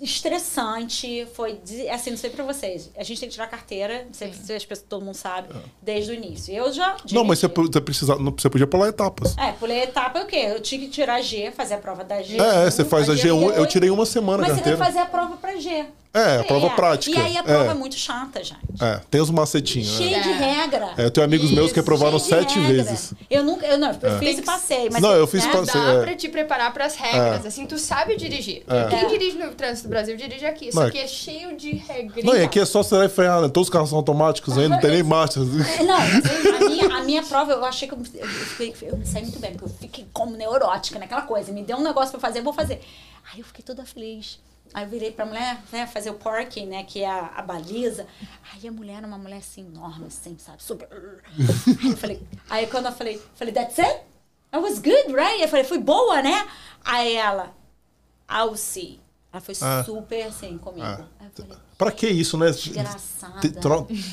estressante. Foi, assim, não sei pra vocês. A gente tem que tirar a carteira, não sei se as pessoas, todo mundo sabe, desde o início. Eu já. É. Não, mas você, você, precisa, não, você podia pular etapas. É, pulei a etapa é o quê? Eu tinha que tirar G, fazer a prova da G. É, você faz a G1. Eu tirei uma semana a Mas você tem que fazer a prova pra G. É, a prova É. prática. E aí a prova é, é. muito chata, gente. É, tem os macetinhos, né? Cheio de regra. É, eu tenho amigos meus que Isso, reprovaram Cheio de sete regra. vezes. Eu nunca, eu não, eu É. fiz e passei, mas Não, eu fiz né? passei. Dá é. pra te preparar pras regras, assim, tu sabe dirigir. É. Quem É. dirige no trânsito do Brasil dirige aqui, só é- que é cheio de regrinhas. Não, e aqui é só acelerar e frear, né? Todos os carros são automáticos ainda, não tem nem marcha. Não, a minha, a minha prova, eu achei que eu, eu, fiquei- eu me saí muito bem, porque eu fiquei como neurótica naquela coisa. Me deu um negócio pra fazer, eu vou fazer. Aí eu fiquei toda feliz. Aí eu virei pra mulher, né, fazer o parking, né, que é a, a baliza. Aí a mulher era uma mulher assim, enorme, assim, sabe? Super. Aí eu falei, aí quando eu falei, falei, that's it? I was good, right? Eu falei, fui boa, né? Aí ela, I'll see. Ela foi Ah. super assim comigo. Ah. Falei, Pra que isso, né? Desgraçada.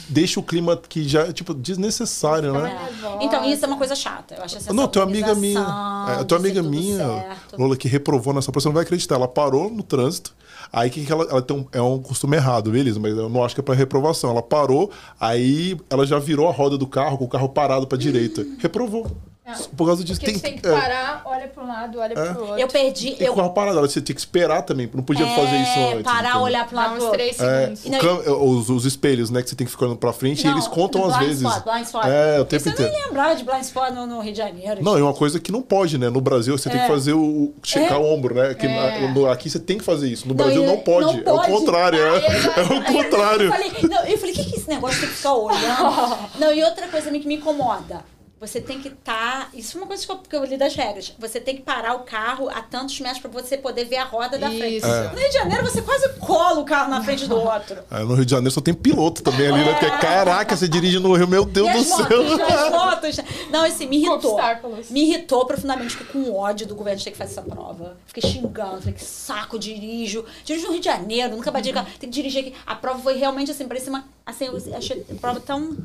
Deixa o clima que já é, tipo, desnecessário, né? Então, isso é uma coisa chata. Eu acho essa Não, tua amiga minha. É, tua amiga minha, certo. Lola, que reprovou nessa prova, você não vai acreditar. Ela parou no trânsito. Aí que, que ela, ela tem um, é um costume errado, beleza, mas eu não acho que é pra reprovação. Ela parou, aí ela já virou a roda do carro, com o carro parado pra direita. Reprovou. É. Por causa disso. Porque tu tem que é, parar, olha pra um lado, olha pro outro. Eu perdi. tem Eu, com o carro parado. Você tinha que esperar também. Não podia fazer isso é, antes. parar, entendeu? olhar pro Dá lado do uns outro. três É, segundos. o Não, cam- os, os espelhos, né, que você tem que ficar olhando pra frente, e Não, eles contam às blind vezes. Spot, blind spot. É, o tempo eu inteiro. nem lembrava de blind spot no, no Rio de Janeiro. Não, é uma coisa que não pode, né? No Brasil você tem É. que fazer o. o- checar É. o ombro, né? Aqui, É. no- aqui você tem que fazer isso. No Não, Brasil e- não pode. não É o contrário, é. É o contrário. Eu falei, eu o que, que é esse negócio de ficar olhando? não, e outra coisa também que me incomoda. Você tem que estar. isso é uma coisa que eu, que eu li das regras. Você tem que parar o carro a tantos metros para você poder ver a roda da frente. Isso. É. No Rio de Janeiro, você quase cola o carro na frente do outro. Aí no Rio de Janeiro só tem piloto também ali, né? Porque, caraca, você dirige no Rio, meu Deus E do as céu. motos, as motos. Não, assim, me irritou. Obstáculos. Me irritou profundamente. Fiquei com ódio do governo de ter que fazer essa prova. Fiquei xingando, falei que saco, dirijo. Dirijo no Rio de Janeiro, nunca bati carro. Tem que dirigir aqui. A prova foi realmente assim, parecia uma. Assim, eu achei a prova tão.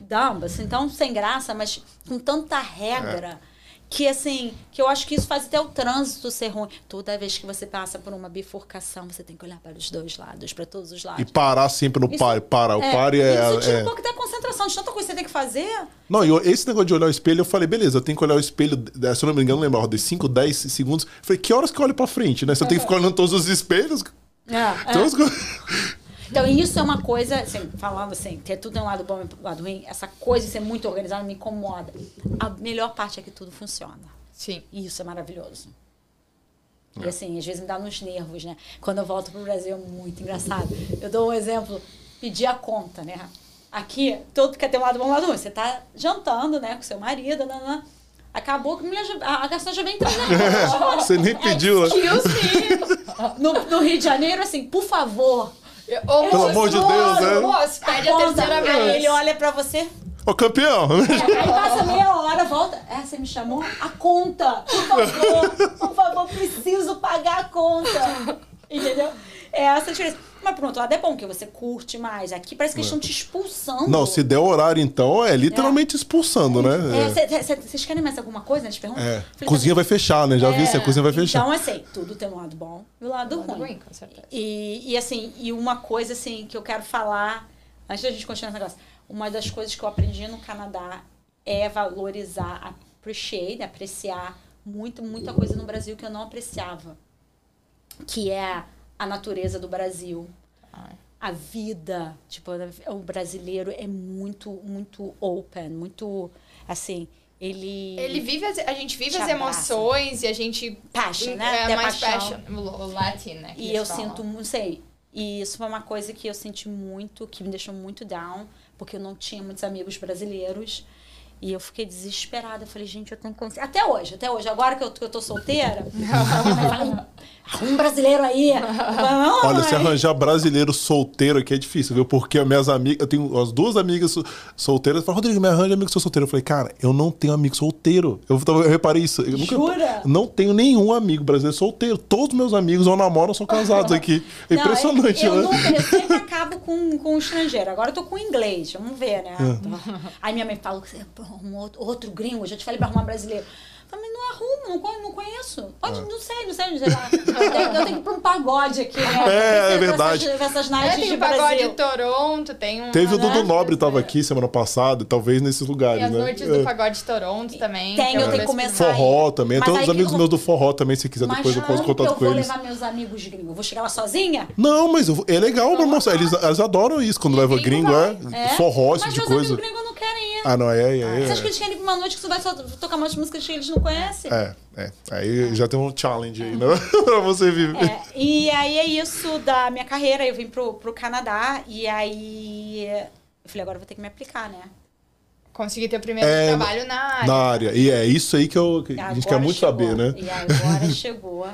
Dumb, assim, tão sem graça, mas com tanta regra. Que assim, que eu acho que isso faz até o trânsito ser ruim. Toda vez que você passa por uma bifurcação, você tem que olhar para os dois lados, para todos os lados. E parar sempre no Isso- pare. Para. O pare é. Isso tira é- um pouco da concentração de tanta coisa que você tem que fazer. Não, e eu- esse negócio de olhar o espelho, eu falei, beleza, eu tenho que olhar o espelho, eh, se eu não me engano, não lembro, de 5, 10 segundos. Eu falei, que horas que eu olho pra frente, né? Você tem que ficar olhando todos os espelhos. Então, as coisas- Então, isso é uma coisa, assim, falando assim, ter tudo tem um lado bom e um lado ruim, essa coisa de ser muito organizado me incomoda. A melhor parte é que tudo funciona. Sim. E isso é maravilhoso. E assim, às vezes me dá nos nervos, né? Quando eu volto pro Brasil é muito engraçado. Eu dou um exemplo, pedir a conta, né? Aqui, todo quer ter um lado bom e um lado ruim. Você tá jantando, né, com seu marido, nanã. Acabou que a, a garçom já vem entrando na conta. Você nem pediu, né? Excuse me. No, no Rio de Janeiro, assim, por favor, Ou Pelo amor de Deus, né? Moço, pede a terceira Aí vez. ele olha pra você, Ô, campeão! Aí passa meia hora, volta. É, você me chamou? A conta. Por favor, por favor, preciso pagar a conta. Entendeu? É essa a diferença. Mas por outro lado é bom, que você curte mais. Aqui parece que eles estão te expulsando. Não, se der horário, então, é literalmente expulsando, né? É, cê- Vocês querem mais alguma coisa? Eles perguntam. É. Falei, Cozinha vai fechar, né? Já vi É, se a cozinha vai fechar. Então, assim, tudo tem um lado bom e o lado, Lado ruim. ruim, com certeza. E, e assim, e uma coisa assim que eu quero falar, antes da gente continuar esse negócio, uma das coisas que eu aprendi no Canadá é valorizar, appreciate, apreciar muito, muita coisa no Brasil que eu não apreciava. Que é a natureza do Brasil. Ai. A vida, tipo, o brasileiro é muito, muito open, muito, assim, ele... Ele vive as, a gente vive as abraça. emoções e a gente Passion, né? é mais paixão. passion, o latin, né? E eu falam. sinto, não sei. E isso foi uma coisa que eu senti muito, que me deixou muito down, porque eu não tinha muitos amigos brasileiros. E eu fiquei desesperada. Eu falei, gente, eu tenho que conhecer. Até hoje, até hoje. Agora que eu, que eu tô solteira, um brasileiro aí. Não, Olha, se é. arranjar brasileiro solteiro aqui é difícil, viu? Porque as minhas amigas, eu tenho as duas amigas so- solteiras, falam, Rodrigo, me arranja amigo seu solteiro. Eu falei, cara, eu não tenho amigo solteiro. Eu, eu reparei isso. Eu nunca, Jura? não tenho nenhum amigo brasileiro solteiro. Todos os meus amigos ou namoram ou são casados aqui. É Não, impressionante, eu, eu né? Nunca, eu sempre acabo com, com o estrangeiro. Agora eu tô com inglês, vamos ver, né? É. Aí minha mãe fala, você arrumou outro, outro gringo, eu já te falei pra arrumar brasileiro. Mas não arrumo, não, con- não conheço. Pode, não sei, não sei, não sei lá. Eu tenho, eu tenho que ir pra um pagode aqui, né? É, é verdade. Essas, essas É, tem de o pagode de Toronto, tem um. Teve o? Dudu Nobre tava aqui semana passada, talvez nesses Tem lugares, as né? noites É. do pagode de Toronto também. Tem, eu tenho que começar. Forró também. Mas Tem que amigos eu- meus do forró também, se quiser, Mas depois eu posso como que contato eu com vou eles. levar meus amigos gringos? Eu vou chegar lá sozinha? Não, mas eu- é legal pra mostrar. Eles, eles adoram isso quando leva gringo é. É? Forró, esse tipo de coisa. amigos Ah, não, é, é, é. Você acha que eles querem ir pra uma noite que você vai só tocar umas músicas que eles não conhecem? É, é. Aí já tem um challenge aí, né? pra você viver. É, e aí é isso da minha carreira. Eu vim pro, pro Canadá e aí eu falei, agora eu vou ter que me aplicar, né? Consegui ter o primeiro É, trabalho na área. Na área. E é isso aí que, eu, que a gente quer muito chegou. saber, né? E agora chegou.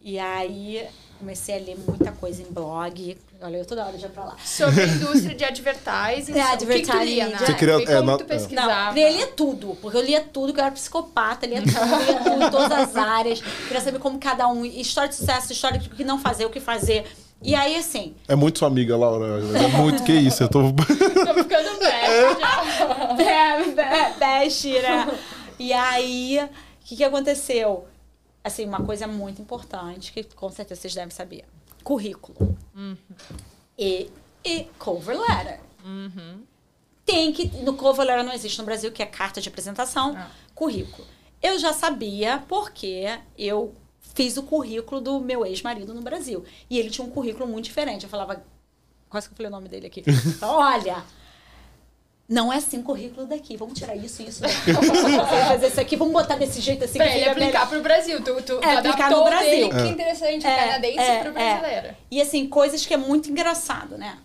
E aí comecei a ler muita coisa em blog. Olha, eu toda hora já pra lá. Sobre a indústria de advertising. É, o que que lia, advertising. né? Você queria- E como é, é. pesquisava? Não, eu lia tudo, porque eu lia tudo, que eu era psicopata, lia tudo, lia tudo, em todas as áreas. Queria saber como cada um, história de sucesso, história de o que não fazer, o que fazer. E aí, assim, É muito sua amiga, Laura. É muito. Que isso? Eu tô. Tô ficando velha já. é, be- best, né? E aí, o que, que aconteceu? Assim, uma coisa muito importante, que com certeza vocês devem saber. Currículo. E, e cover letter. Tem que. No cover letter não existe no Brasil, que é carta de apresentação, Ah. currículo. Eu já sabia porque eu fiz o currículo do meu ex-marido no Brasil. E ele tinha um currículo muito diferente. Eu falava. Quase que eu falei o nome dele aqui. Olha, não é assim o currículo daqui. Vamos tirar isso, isso, daqui. Vamos fazer isso aqui. Vamos botar desse jeito assim. Pra que ele aplicar melhor. pro Brasil. Tu, tu É, aplicar adaptou no Brasil. dele, É. que interessante, É, canadense é, pro é. brasileiro. E assim, coisas que é muito engraçado, né?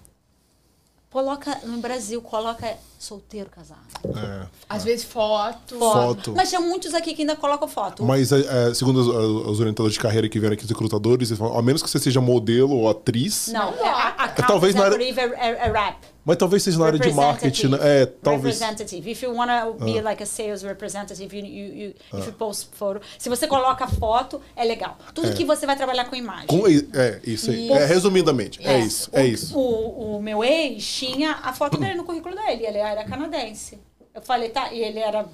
Coloca no Brasil, coloca solteiro casado. É. Às vezes foto. Foto. Mas tem muitos aqui que ainda colocam foto. Mas, é, é, segundo os, os orientadores de carreira que vieram aqui, os recrutadores, eles falam, a menos que você seja modelo ou atriz, Não, Não é, a, a É, talvez executive é, é, é rap. Mas talvez seja na área de marketing, né? É, talvez. Representative. If you wanna be like a sales representative, you, you, you, if you post photo. Se você coloca foto, é legal. Tudo que você vai trabalhar com imagem. Com, é, isso aí. É, resumidamente, é, isso, é o, isso. O, o meu ex tinha a foto dele no currículo dele. Ele era canadense. Eu falei, tá, e ele era.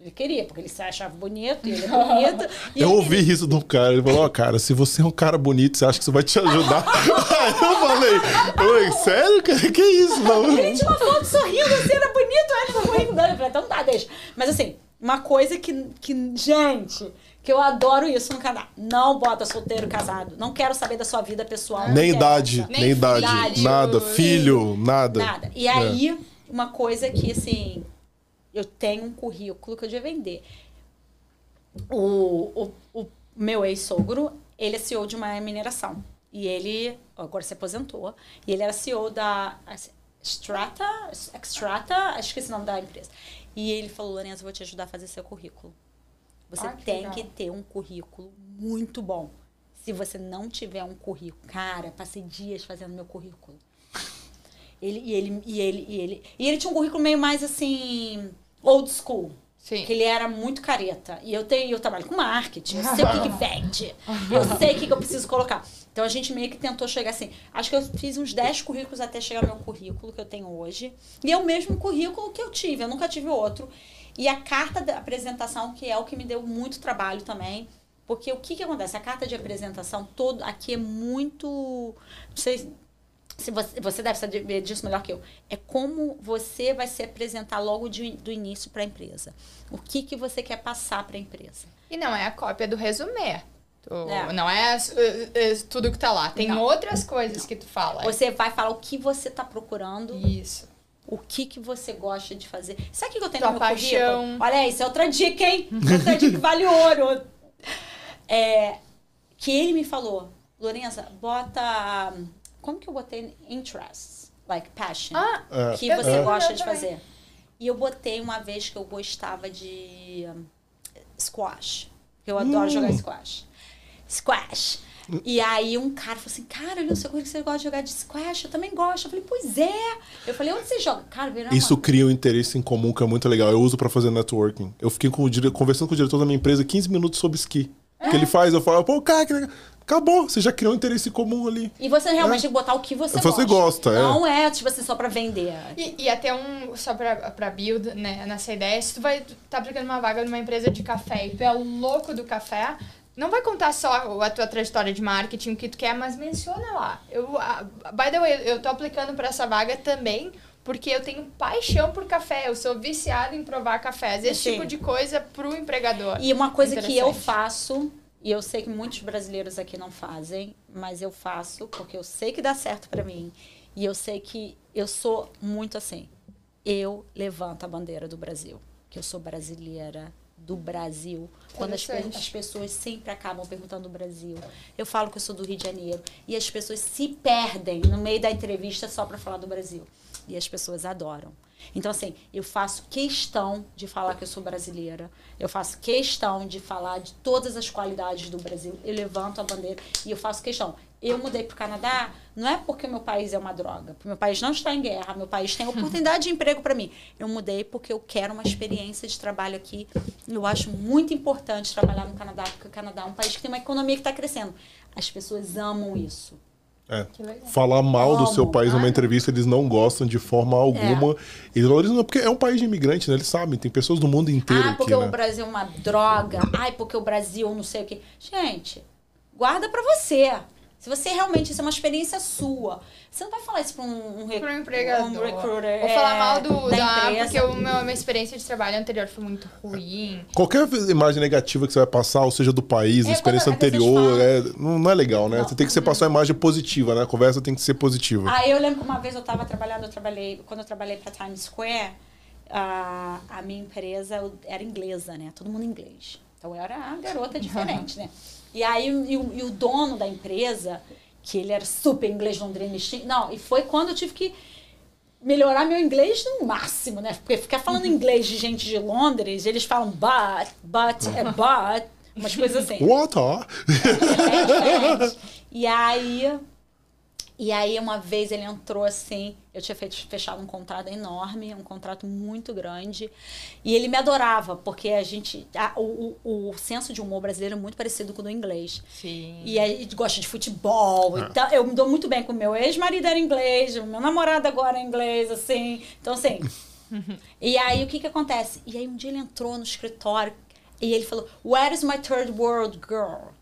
Ele queria, porque ele se achava bonito, e ele é bonito. e Eu ouvi queria- isso de um cara, ele falou, ó, cara, se você é um cara bonito, você acha que isso vai te ajudar? Aí eu falei, falei, sério, cara? Que isso? Não. Ele tinha uma foto sorrindo, assim, era bonito ele currículo dele. Eu falei, então tá, deixa. Mas assim, uma coisa que, que, gente, que eu adoro isso no canal. Não bota solteiro casado. Não quero saber da sua vida pessoal. não Nem idade, Nem nem idade, idade, nada, filho, nada. Nada. E É. aí, uma coisa que, assim, eu tenho um currículo que eu devia vender. O, o, o meu ex-sogro, ele é CEO de uma mineração. E ele, agora se aposentou, e ele era CEO da Strata, Extrata, esqueci o nome da empresa. E ele falou, Lorenzo, eu vou te ajudar a fazer seu currículo. Você Ah, que tem legal. que ter um currículo muito bom. Se você não tiver um currículo, cara, passei dias fazendo meu currículo. Ele, e, ele, e, ele, e, ele, e ele tinha um currículo meio mais assim, old school. Sim. Que ele era muito careta. E eu tenho, eu trabalho com marketing, eu sei o que, que vende. Eu sei o que, que eu preciso colocar. Então a gente meio que tentou chegar assim. Acho que eu fiz uns 10 currículos até chegar ao meu currículo que eu tenho hoje. E é o mesmo currículo que eu tive, eu nunca tive outro. E a carta da apresentação, que é o que me deu muito trabalho também. Porque o que, que acontece? A carta de apresentação todo aqui é muito. Não sei se você, você deve saber disso melhor que eu. É como você vai se apresentar logo de, do início para a empresa. O que, que você quer passar para a empresa. E não é a cópia do resumê. Tu- É. Não é, uh, uh, tudo que tá lá. Tem Não. outras coisas que tu fala. Você vai falar o que você está procurando, Isso. o que, que você gosta de fazer. Sabe o que eu tenho Tua no meu paixão. currículo? Olha, isso é outra dica, hein? Outra dica que vale ouro. É, que ele me falou, Lorenza, bota... Como que eu botei? Interests. Like passion. Ah, É. que Eu você também, gosta eu de fazer. E eu botei uma vez que eu gostava de um, squash. Eu adoro Hum. jogar squash. Squash. E aí um cara falou assim, cara, olha o seu currículo, você gosta de jogar de squash? Eu também gosto. Eu falei, pois é. Eu falei, onde você joga? Cara, virou Isso uma... cria um interesse em comum que é muito legal. Eu uso pra fazer networking. Eu fiquei com o dire... conversando com o diretor da minha empresa 15 minutos sobre esqui. O que ele faz? Eu falo, pô, cara, que legal. Acabou, você já criou um interesse comum ali. E você realmente tem que botar o que você, Você gosta, é. Não é, tipo assim, só pra vender. E, e até um, só pra, pra build, né, nessa ideia, se tu vai tá aplicando uma vaga numa empresa de café e tu é o louco do café, não vai contar só a tua trajetória de marketing, o que tu quer, mas menciona lá. Eu, by the way, eu tô aplicando pra essa vaga também porque eu tenho paixão por café, eu sou viciada em provar cafés, esse Sim. tipo de coisa pro empregador. E uma coisa que eu faço, e eu sei que muitos brasileiros aqui não fazem, mas eu faço porque eu sei que dá certo pra mim. E eu sei que eu sou muito assim. Eu levanto a bandeira do Brasil, que eu sou brasileira do Brasil. Quando as, as pessoas sempre acabam perguntando do Brasil. Eu falo que eu sou do Rio de Janeiro e as pessoas se perdem no meio da entrevista só para falar do Brasil. E as pessoas adoram. Então, assim, eu faço questão de falar que eu sou brasileira. Eu faço questão de falar de todas as qualidades do Brasil. Eu levanto a bandeira e eu faço questão. Eu mudei para o Canadá não é porque o meu país é uma droga, porque meu país não está em guerra, meu país tem oportunidade de emprego para mim. Eu mudei porque eu quero uma experiência de trabalho aqui. Eu acho muito importante trabalhar no Canadá, porque o Canadá é um país que tem uma economia que está crescendo. As pessoas amam isso. É. Falar mal do Amo, seu país numa entrevista, eles não gostam de forma alguma. Eles valorizam, porque é um país de imigrante, né? Eles sabem, tem pessoas do mundo inteiro Ah, aqui, porque né? o Brasil é uma droga. Ai, porque o Brasil não sei o quê. Gente, guarda pra você. Se você realmente, isso é uma experiência sua. Você não vai falar isso pra um, um, rec- Pro empregador. um recruiter. Vou é, falar mal do, da, da, empresa. porque o meu, a minha experiência de trabalho anterior foi muito ruim. Qualquer imagem negativa que você vai passar, ou seja do país, É, experiência quando as pessoas anterior, é, não, não é legal, né? Não. Você tem que ser passar uma imagem positiva, né? A conversa tem que ser positiva. Ah, eu lembro que uma vez eu estava trabalhando, eu trabalhei, quando eu trabalhei para Times Square, a, a minha empresa era inglesa, né? Todo mundo inglês. Então eu era a garota diferente, né? E aí e o, e o dono da empresa, que ele era super inglês londrino, não, e foi quando eu tive que melhorar meu inglês no máximo, né? Porque ficar falando inglês de gente de Londres, eles falam but, but, é but, umas coisas assim. What are? É diferente. E aí, e aí uma vez ele entrou assim, eu tinha feito, fechado um contrato enorme, um contrato muito grande, e ele me adorava, porque a gente, a, o, o, o senso de humor brasileiro é muito parecido com o do inglês. Sim. E aí ele gosta de futebol. Então, eu me dou muito bem com o meu ex-marido era inglês, o meu namorado agora é inglês, assim. Então, assim. e aí o que que acontece? E aí um dia ele entrou no escritório e ele falou: Where is my third world girl?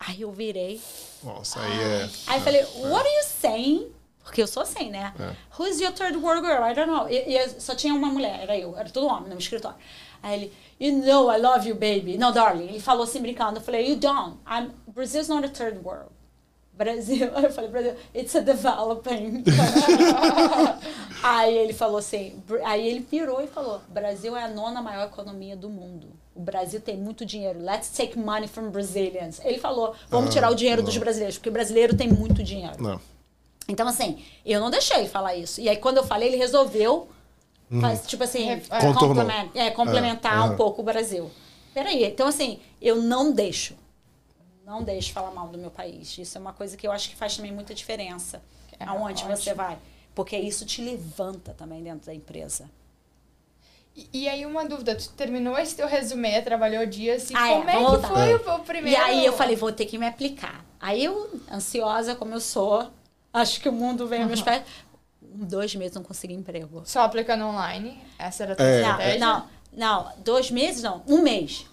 Aí eu virei. Nossa, aí é. Aí eu falei, what are you saying? Porque eu sou assim, né? É. Who's your third world girl? I don't know. E, e só tinha uma mulher, era eu, era todo homem no meu escritório. Aí ele, you know I love you, baby. No, darling. Ele falou assim, brincando. Eu falei, you don't. I'm, Brazil's not a third world. Brasil, aí eu falei, Brasil, it's a developing. aí ele falou assim, aí ele pirou e falou, Brasil é a nona maior economia do mundo. O Brasil tem muito dinheiro. Let's take money from Brazilians. Ele falou, vamos Ah, tirar o dinheiro dos não. brasileiros, porque o brasileiro tem muito dinheiro. Não. Então, assim, eu não deixei ele falar isso. E aí, quando eu falei, ele resolveu, faz- tipo assim, é, é, complementar É, um aham. pouco o Brasil. Peraí, então, assim, eu não deixo. Não deixo falar mal do meu país. Isso é uma coisa que eu acho que faz também muita diferença. É, aonde ótimo. você vai. Porque isso te levanta também dentro da empresa. E, e aí, uma dúvida, tu terminou esse teu resumê, trabalhou dias, e Ah, é, como é, vamos que voltar. foi É. o, o primeiro... E aí eu falei, vou ter que me aplicar. Aí eu, ansiosa como eu sou, acho que o mundo veio aos meus pés. Dois meses não consegui emprego. Só aplicando online? Essa era a tua É. Não, estratégia? não, não, dois meses não, um mês.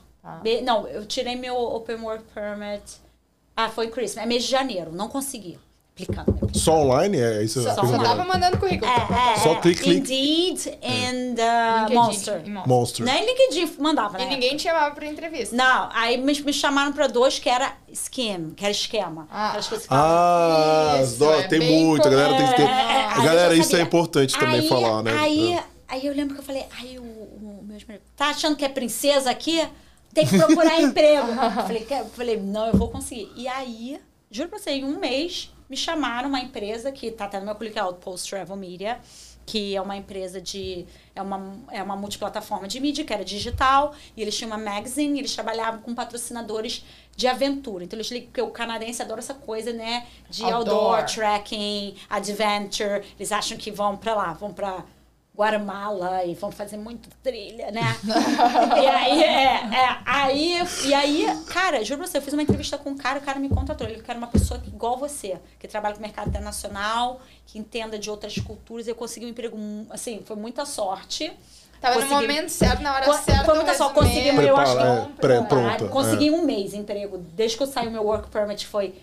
Be- não, eu tirei meu Open Work Permit. Ah, foi em Christmas, é mês de janeiro, não consegui. Aplicando. né? Só online? É isso? Só, só tava mandando currículo. É, é, Só é. clique, clique. Indeed and uh, LinkedIn Monster. Monster. Nem LinkedIn mandava, né? E ninguém te chamava pra entrevista. Não, aí me, me chamaram pra dois que era scheme, que era esquema. Ah. Aquelas coisas que falam. Ah, Isso, é tem muito, a galera tem que ter. É, é, é. Galera, isso é importante também aí, falar, né? Aí, É. aí eu lembro que eu falei, aí o, o meu ex-marido, tá achando que é princesa aqui? Tem que procurar emprego. Eu falei, falei, não, eu vou conseguir. E aí, juro pra você, em um mês, me chamaram uma empresa que tá até no meu currículo, é o Post Travel Media, que é uma empresa de. É uma, é uma multiplataforma de mídia, que era digital, e eles tinham uma magazine, e eles trabalhavam com patrocinadores de aventura. Então, eles porque o canadense adora essa coisa, né? De outdoor, Outdoor. trekking, adventure. Eles acham que vão pra lá, vão pra Guatemala e vão fazer muito trilha, né? e aí, é, é, aí, e aí, cara, juro pra você, eu fiz uma entrevista com um cara, o cara me contratou. Ele quer uma pessoa que, igual você, que trabalha com o mercado internacional, que entenda de outras culturas. Eu consegui um emprego, assim, foi muita sorte. Tava Consegui- no momento certo, na hora Co- certa. foi muita sorte, consegui, eu acho que- Prepara- é, pré- Ah, pronta. consegui é. um mês de emprego. Desde que eu saí o meu work permit foi.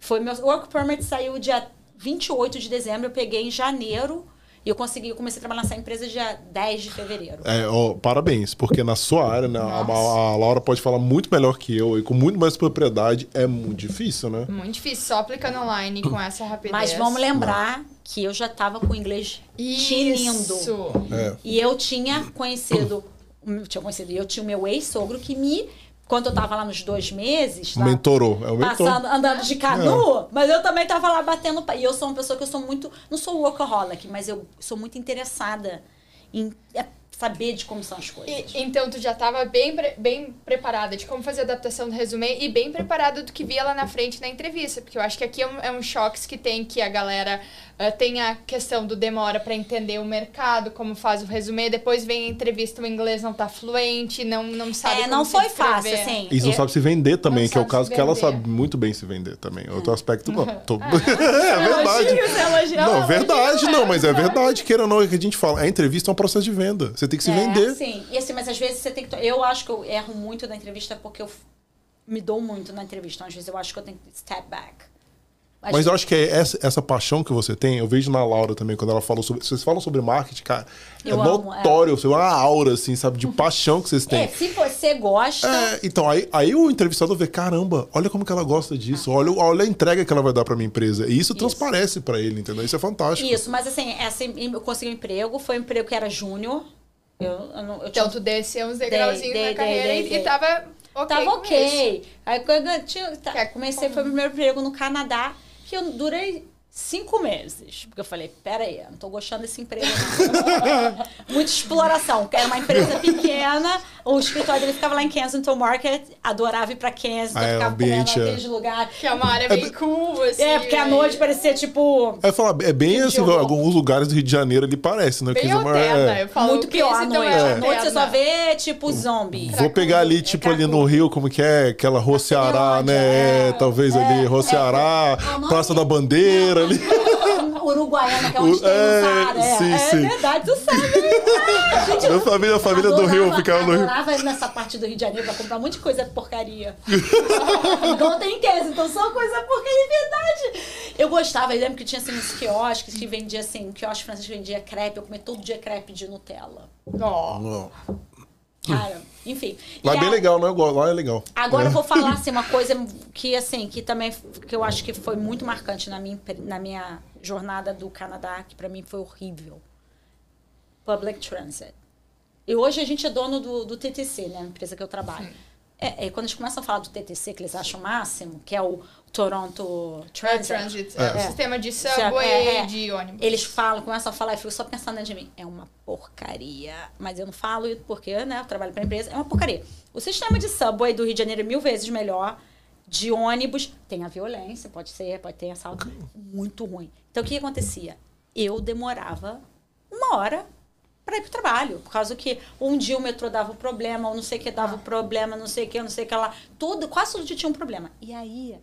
Foi meu work permit saiu dia 28 de dezembro, eu peguei em janeiro e eu consegui, eu comecei a trabalhar nessa empresa dia 10 de fevereiro. É, ó, parabéns, porque na sua área, né, a, a Laura pode falar muito melhor que eu e com muito mais propriedade. É muito difícil, né? Muito difícil, só aplicando online com essa rapidez. Mas vamos lembrar que eu já estava com o inglês tinindo. Isso. É. E eu tinha conhecido, eu tinha conhecido, eu tinha o meu ex-sogro que me, quando eu tava lá nos dois meses, lá, Mentorou. É o mentor. passando, andando de canu, mas eu também tava lá batendo. E eu sou uma pessoa que eu sou muito. Não sou workaholic, mas eu sou muito interessada em é, saber de como são as coisas. E- então tu já estava bem, bem preparada de como fazer a adaptação do resumê e bem preparada do que via lá na frente na entrevista, porque eu acho que aqui é um, é um choque que tem que a galera tem a questão do demora para entender o mercado, como faz o resumê, depois vem a entrevista, o inglês não tá fluente, não, não sabe é, como não se foi fácil, assim. E não eu- sabe se vender também, Não que é o caso que ela sabe muito bem se vender também. Outro aspecto, bom, tô- Ah, é verdade. Elogios, elogios. Não, verdade, não, mas é verdade. queira ou não, é que a gente fala. A entrevista é um processo de venda. Você tem que se é, vender. Sim, e assim, mas às vezes você tem que. to- Eu acho que eu erro muito na entrevista porque eu me dou muito na entrevista. Então, às vezes eu acho que eu tenho que step back. Às Mas eu acho que é essa, essa paixão que você tem, eu vejo na Laura também, quando ela falou sobre. Vocês falam sobre marketing, cara. Eu é amo, notório, você vê uma aura, assim, sabe, de paixão que vocês têm. É, se você gosta. É, então, aí, aí o entrevistador vê, caramba, olha como que ela gosta disso, olha, olha a entrega que ela vai dar pra minha empresa. E isso, transparece pra ele, entendeu? Isso é fantástico. Isso, mas assim, essa, eu consegui um emprego, foi um emprego que era júnior. Eu, eu, não- eu Então tinha- tu desceu uns degrauzinhos Dei, na dei, carreira dei, e- dei. e tava ok Tava com isso. ok. Aí quando eu tinha, tá, é comecei, foi meu primeiro emprego no Canadá, que eu durei cinco meses. Porque eu falei, pera aí, eu não tô gostando desse emprego. Muita exploração. Era uma empresa pequena, o escritório dele ficava lá em Kensington Market, adorava ir pra Kensington, Ah, é, ficava ambiente, comendo é. naqueles lugares. Que é uma área bem cool, assim. É, porque à aí- noite parecia tipo. É, falar, é bem assim, alguns lugares do Rio de Janeiro ali parece, né? Bem é. Eu falo muito pior à noite. é À noite você só vê tipo zombie. Vou pegar ali, tipo, ali no Rio, como que é? Aquela Rua Ceará, né? é. Talvez ali, Rua Ceará, É Praça da Bandeira ali. Uruguaiana, que é onde O- tem o é, Zara. É, sim, é sim. verdade, tu sabe. Ah, gente, Minha família, a família do Rio adorava- ficava no Rio. adorava ir nessa parte do Rio de Janeiro pra comprar um monte de coisa porcaria. Igual tem em casa, então só coisa porcaria, é verdade. Eu gostava, eu lembro que tinha assim uns quiosques que vendia assim, um quiosque francês que vendia crepe, eu comia todo dia crepe de Nutella. Ó. Cara, enfim. Lá é bem a- legal, né? Eu gosto- Lá é legal. Agora É. eu vou falar assim, uma coisa que assim, que também que eu acho que foi muito marcante na minha, na minha jornada do Canadá, que pra mim foi horrível. Public Transit. E hoje a gente é dono do, do TTC, né? A empresa que eu trabalho. É, é, quando eles começam a falar do TTC, que eles acham o máximo, que é o Toronto Transit. Transit. Transit. É. É. Sistema de É, subway é. de ônibus. Eles falam, começam a falar e eu fico só pensando dentro de mim. É uma porcaria. Mas eu não falo porque, né? Eu trabalho pra empresa. É uma porcaria. O sistema de subway do Rio de Janeiro é mil vezes melhor. De ônibus, tem a violência, pode ser, pode ter assalto. Muito ruim. Então, o que acontecia? Eu demorava uma hora para ir pro trabalho. Por causa que um dia o metrô dava um problema, ou não sei o que dava um problema, não sei o que, não sei o que lá. Tudo, quase todo dia tinha um problema. E aí,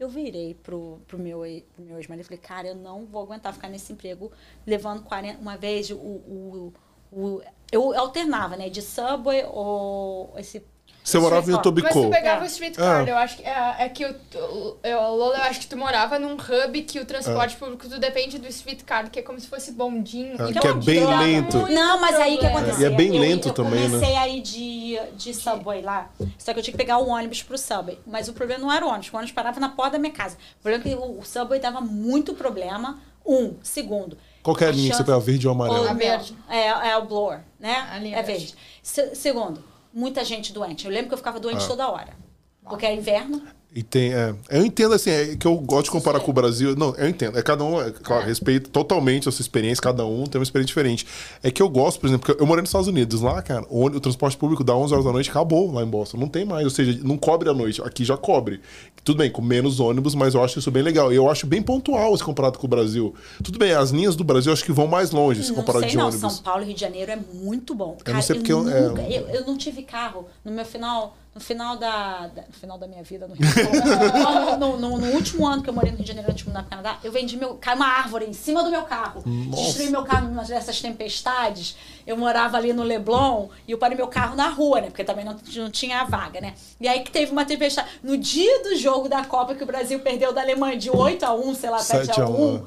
eu virei pro, pro meu, pro meu ex-marido e falei, cara, eu não vou aguentar ficar nesse emprego levando 40. Uma vez o. o, o eu alternava, né? De subway ou esse. Você morava em Ó, Mas tu Etobicoke. pegava É. o streetcar, É. eu acho que é, é que o, o, eu, Lola, eu acho que tu morava num hub que o transporte público tu depende do streetcar, que é como se fosse bondinho. É, Então, que é bem lento. Não, mas aí o que? E é bem Eu- lento eu também, né? comecei a ir de, de subway lá. Só que eu tinha que pegar o ônibus pro subway. Mas o problema não era o ônibus. O ônibus parava na porta da minha casa. O problema é que o, o subway dava muito problema. Um. Segundo. Qual que é a a linha que você chance- pega? Verde ou amarelo? Ou verde. É, é o blower, né? A linha é verde. verde. Se- segundo, muita gente doente. Eu lembro que eu ficava doente Ah. toda hora. Porque é inverno. E tem, é, eu entendo assim, é que eu gosto de comparar com o Brasil. Não, eu entendo. É cada um, é, claro, respeito totalmente a sua experiência, cada um tem uma experiência diferente. É que eu gosto, por exemplo, porque eu morei nos Estados Unidos, lá, cara, o, ônibus- o transporte público dá 11 horas da noite, acabou lá em Boston. Não tem mais, ou seja, não cobre à noite. Aqui já cobre. Tudo bem, com menos ônibus, mas eu acho isso bem legal. E eu acho bem pontual se comparado com o Brasil. Tudo bem, as linhas do Brasil eu acho que vão mais longe se comparado sei de não, ós. São Paulo e Rio de Janeiro é muito bom. Eu não sei porque eu- é, nunca- eu, eu não tive carro no meu final, no final da, da- no final da minha vida no Rio. No, no- no- no último ano que eu morei no Rio de Janeiro, para Canadá, eu vendi meu, caiu uma árvore em cima do meu carro, Nossa. destruí meu carro numa dessas tempestades. Eu morava ali no Leblon e eu parei meu carro na rua, né? Porque também não, não tinha vaga, né? E aí que teve uma tempestade no dia do jogo da Copa que o Brasil perdeu da Alemanha de 8 a 1, sei lá, 7 7 a a 1. 1,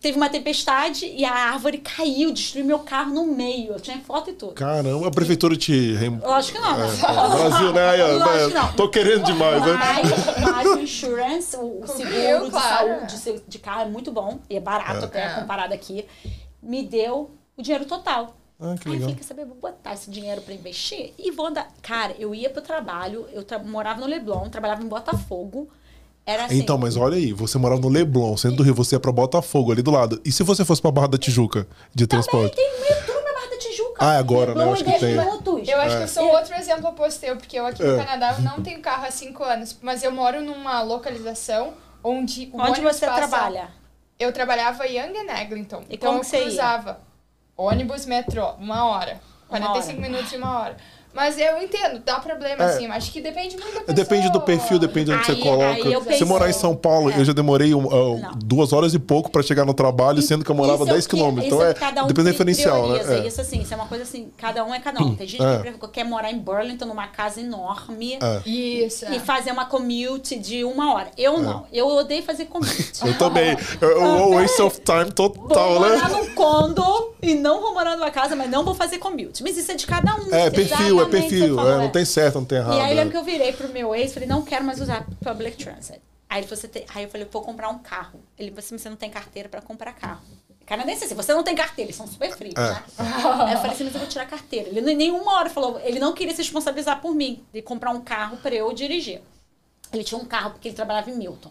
Teve uma tempestade e a árvore caiu, destruiu meu carro no meio. Eu tinha foto e tudo. Caramba, a prefeitura te. rem- Lógico que não. É, é, Brasil, né? Aí, Lógico que não. Tô querendo demais, né? Mas, mas o insurance, o, o seguro de claro. saúde de, de carro é muito bom. E é barato É. até É. comparado aqui. Me deu o dinheiro total. Ah, que Aí eu legal. falei, quer saber, vou botar esse dinheiro pra investir e vou andar. Cara, eu ia pro trabalho, eu tra- morava no Leblon, trabalhava em Botafogo. Era assim. Então, mas olha aí, você morava no Leblon, sendo do Rio, você ia pra Botafogo, ali do lado. E se você fosse pra Barra da Tijuca, de Também transporte? tem metrô na Barra da Tijuca. Ah, agora, né? Leblon Acho que 10 tem. minutos. Eu acho É. que eu sou outro exemplo oposto porque eu aqui no É. Canadá eu não tenho carro há cinco anos, mas eu moro numa localização onde o Onde você passa- trabalha? Eu trabalhava em Young and Eglinton. E então como eu que você ia? cruzava ônibus, metrô, uma hora. Uma 45 hora. minutos e uma hora. Mas eu entendo, dá problema, É. assim. Acho que depende muito da pessoa. Depende do perfil, depende de onde você Aí- coloca. aí eu Se morar em São Paulo, É. eu já demorei uh, duas horas e pouco pra chegar no trabalho, sendo que eu morava Isso é o 10 que- quilômetros. isso Então é é, cada um depende do diferencial, prioriza. né? É. Isso assim, isso é uma coisa assim, cada um é cada um. Tem gente É. que quer morar em Burlington, numa casa enorme. É. Isso. é. E fazer uma commute de uma hora. Eu não. Eu odeio fazer commute. Eu também. Eu, eu, waste of time Vou total, morar né? num condo e não vou morar numa casa, mas não vou fazer commute. Mas isso é de cada um. É, perfil, é o perfil. falou, é, não é. tem certo, não tem errado. E aí eu é. lembro que eu virei pro meu ex e falei, não quero mais usar public transit. Aí ele falou, você tem... aí eu falei, vou comprar um carro. Ele falou assim, você não tem carteira pra comprar carro. Canadense assim, você não tem carteira, eles são super frios, É. né? Aí eu falei assim, mas eu vou tirar a carteira. Ele nem nenhuma hora falou, ele não queria se responsabilizar por mim, de comprar um carro pra eu dirigir. Ele tinha um carro porque ele trabalhava em Milton.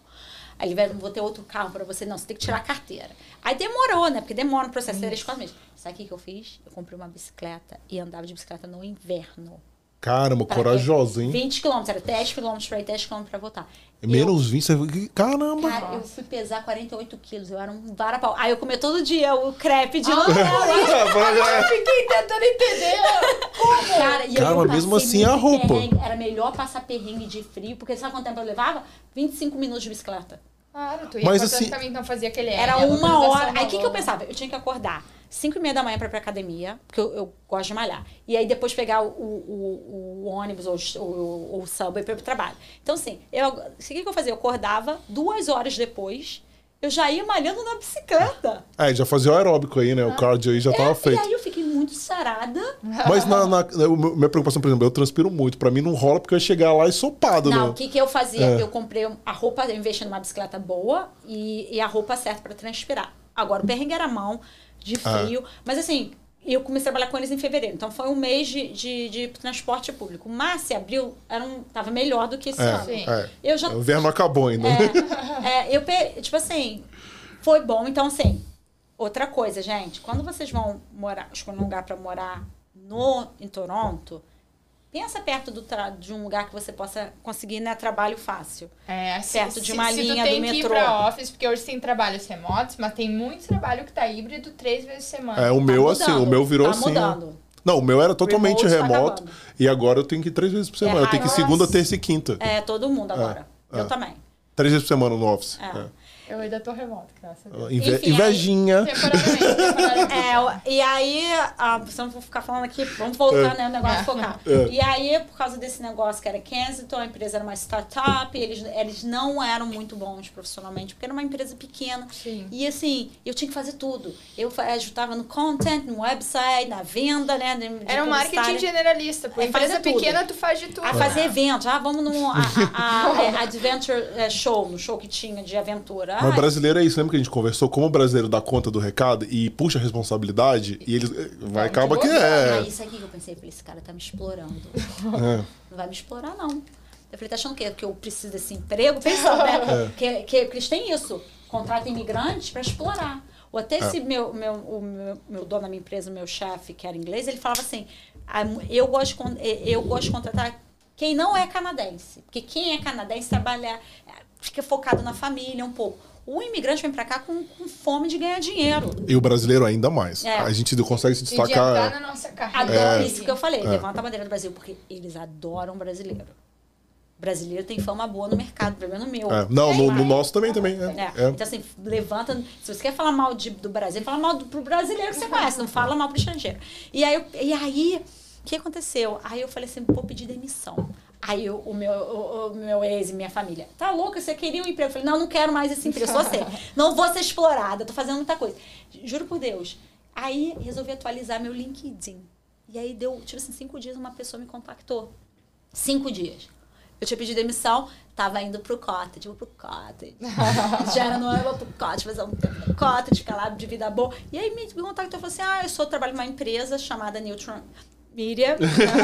Aí ele vai, vou ter outro carro pra você. Não, você tem que tirar a carteira. Aí demorou, né? Porque demora no processo, três, quatro meses. Sabe o que que eu fiz? Eu comprei uma bicicleta e andava de bicicleta no inverno. Caramba, Pra corajosa, hein? 20 quilômetros, era 10 quilômetros pra ir, 10 quilômetros pra voltar. Menos 20, você... Caramba! Cara, eu fui pesar 48 quilos, eu era um varapau. Aí eu comia todo dia o crepe de Ah, Nutella. Eu fiquei tentando entender como. Cara, e Cara, eu mas mesmo assim, a roupa. perrengue. Era melhor passar perrengue de frio, porque sabe quanto tempo eu levava? 25 minutos de bicicleta. Claro, tu ia Mas assim- também então fazia aquele Era uma hora. Aí o que, que eu pensava? Eu tinha que acordar 5 e meia da manhã pra ir pra academia, porque eu, eu gosto de malhar. E aí depois pegar o, o, o ônibus ou o, o, o subway pra ir pro trabalho. Então, assim, eu, o que, que eu fazia? Eu acordava duas horas depois, eu já ia malhando na bicicleta. É, já fazia o aeróbico aí, né? O cardio aí já tava É, feito. E aí eu fiquei muito sarada. Mas na, na- meu- minha preocupação, por exemplo, eu transpiro muito. Pra mim não rola porque eu ia chegar lá ensopado, Não, né? o que, que eu fazia? É. Eu comprei a roupa, eu investi numa bicicleta boa e, e a roupa certa pra transpirar. Agora, o perrengue era a mão, de Ah. frio. Mas assim, eu comecei a trabalhar com eles em fevereiro. Então foi um mês de, de, de transporte público. Março e abril era um, tava melhor do que esse É, ano. Sim. é. Eu já. O inverno não acabou ainda. né? É, é, eu, tipo assim, foi bom. Então, assim, outra coisa, gente. Quando vocês vão morar, escolher um lugar pra morar no, em Toronto, pensa perto do tra- de um lugar que você possa conseguir né, trabalho fácil. É, se, Perto de se- uma se linha tu tem do que ir metrô. pra office, porque hoje tem trabalhos remotos, mas tem muito trabalho que tá híbrido três vezes por semana. É, o meu Tá assim, mudando, o meu virou tá assim. mudando. Não, o meu era totalmente Remote tá remoto. acabando. e agora eu tenho que ir três vezes por semana. eu tenho que ir segunda, terça e quinta. É, todo mundo agora. é. Eu também. Três vezes por semana no office. É. É. Eu ainda tô remoto, graças a Deus. Inve- Enfim, aí- invejinha. Temporariamente, temporariamente. É, e aí, ah, se eu não vou ficar falando aqui, vamos voltar, né, o negócio É. focar. É. E aí, por causa desse negócio que era Kensington, a empresa era uma startup, eles, eles não eram muito bons profissionalmente, porque era uma empresa pequena. Sim. E assim, eu tinha que fazer tudo. Eu ajudava no content, no website, na venda, né, de, de Era um marketing generalista. Por É, empresa pequena, tu faz de tudo. A fazer eventos. Ah, vamos no a, a- a- é, Adventure é, Show, no show que tinha de aventura. Mas Ah, brasileiro é isso, lembra que a gente conversou? Como o brasileiro dá conta do recado e puxa a responsabilidade, e eles. eh, Vai, acaba que é. Aí isso aqui que eu pensei, esse cara tá me explorando. É. Não vai me explorar, não. Eu falei, tá achando que, que eu preciso desse emprego? Pensando, né? que, que, que eles têm isso. Contratam imigrantes para explorar. Ou até esse meu, meu, o meu, meu dono da minha empresa, meu chefe, que era inglês, ele falava assim, "Ah, eu gosto, eh, eu gosto de contratar quem não é canadense. Porque quem é canadense trabalha, fica focado na família um pouco. O imigrante vem para cá com, com fome de ganhar dinheiro. E o brasileiro ainda mais. É. A gente consegue se E de destacar. na nossa carreira. Adoro É. isso que eu falei, levanta a bandeira do Brasil, porque eles adoram brasileiro. Brasileiro tem fama boa no mercado, pelo menos no meu. É. Não, no, no Mas- nosso também, também. É. É. É. Então, assim, levanta. Se você quer falar mal de, do Brasil, fala mal do, pro brasileiro que você conhece, não fala mal pro estrangeiro. E aí, e aí o que aconteceu? Aí eu falei assim: vou pedir demissão. Aí o, o meu, o, o meu ex e minha família, tá louca? Você queria um emprego? Eu falei: não, não quero mais esse emprego, só você. Não vou ser explorada, tô fazendo muita coisa. Juro por Deus. Aí resolvi atualizar meu LinkedIn. E aí deu, tipo assim, cinco dias uma pessoa me contactou. Cinco dias. Eu tinha pedido demissão, tava indo pro cottage, vou pro cottage. Já era no ano, vou pro cottage, fazer um tempo no cottage, ficar lá de vida boa. E aí me, me contactou e falou assim, ah, eu sou, trabalho numa empresa chamada Neutron Media,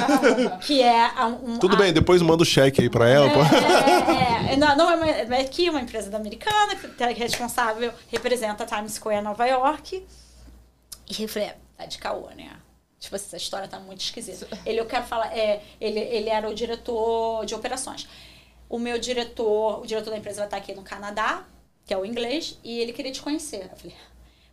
que é um... Tudo a- bem, depois manda o cheque aí pra ela. pô. é, é, é, não, não é, uma, é aqui uma empresa da americana que é responsável, representa a Times Square Nova York. E eu falei, é, tá de caô, né? Tipo, essa história tá muito esquisita. Ele, eu quero falar, é, ele, ele era o diretor de operações. O meu diretor, o diretor da empresa vai estar aqui no Canadá, que é o inglês, e ele queria te conhecer. Eu falei,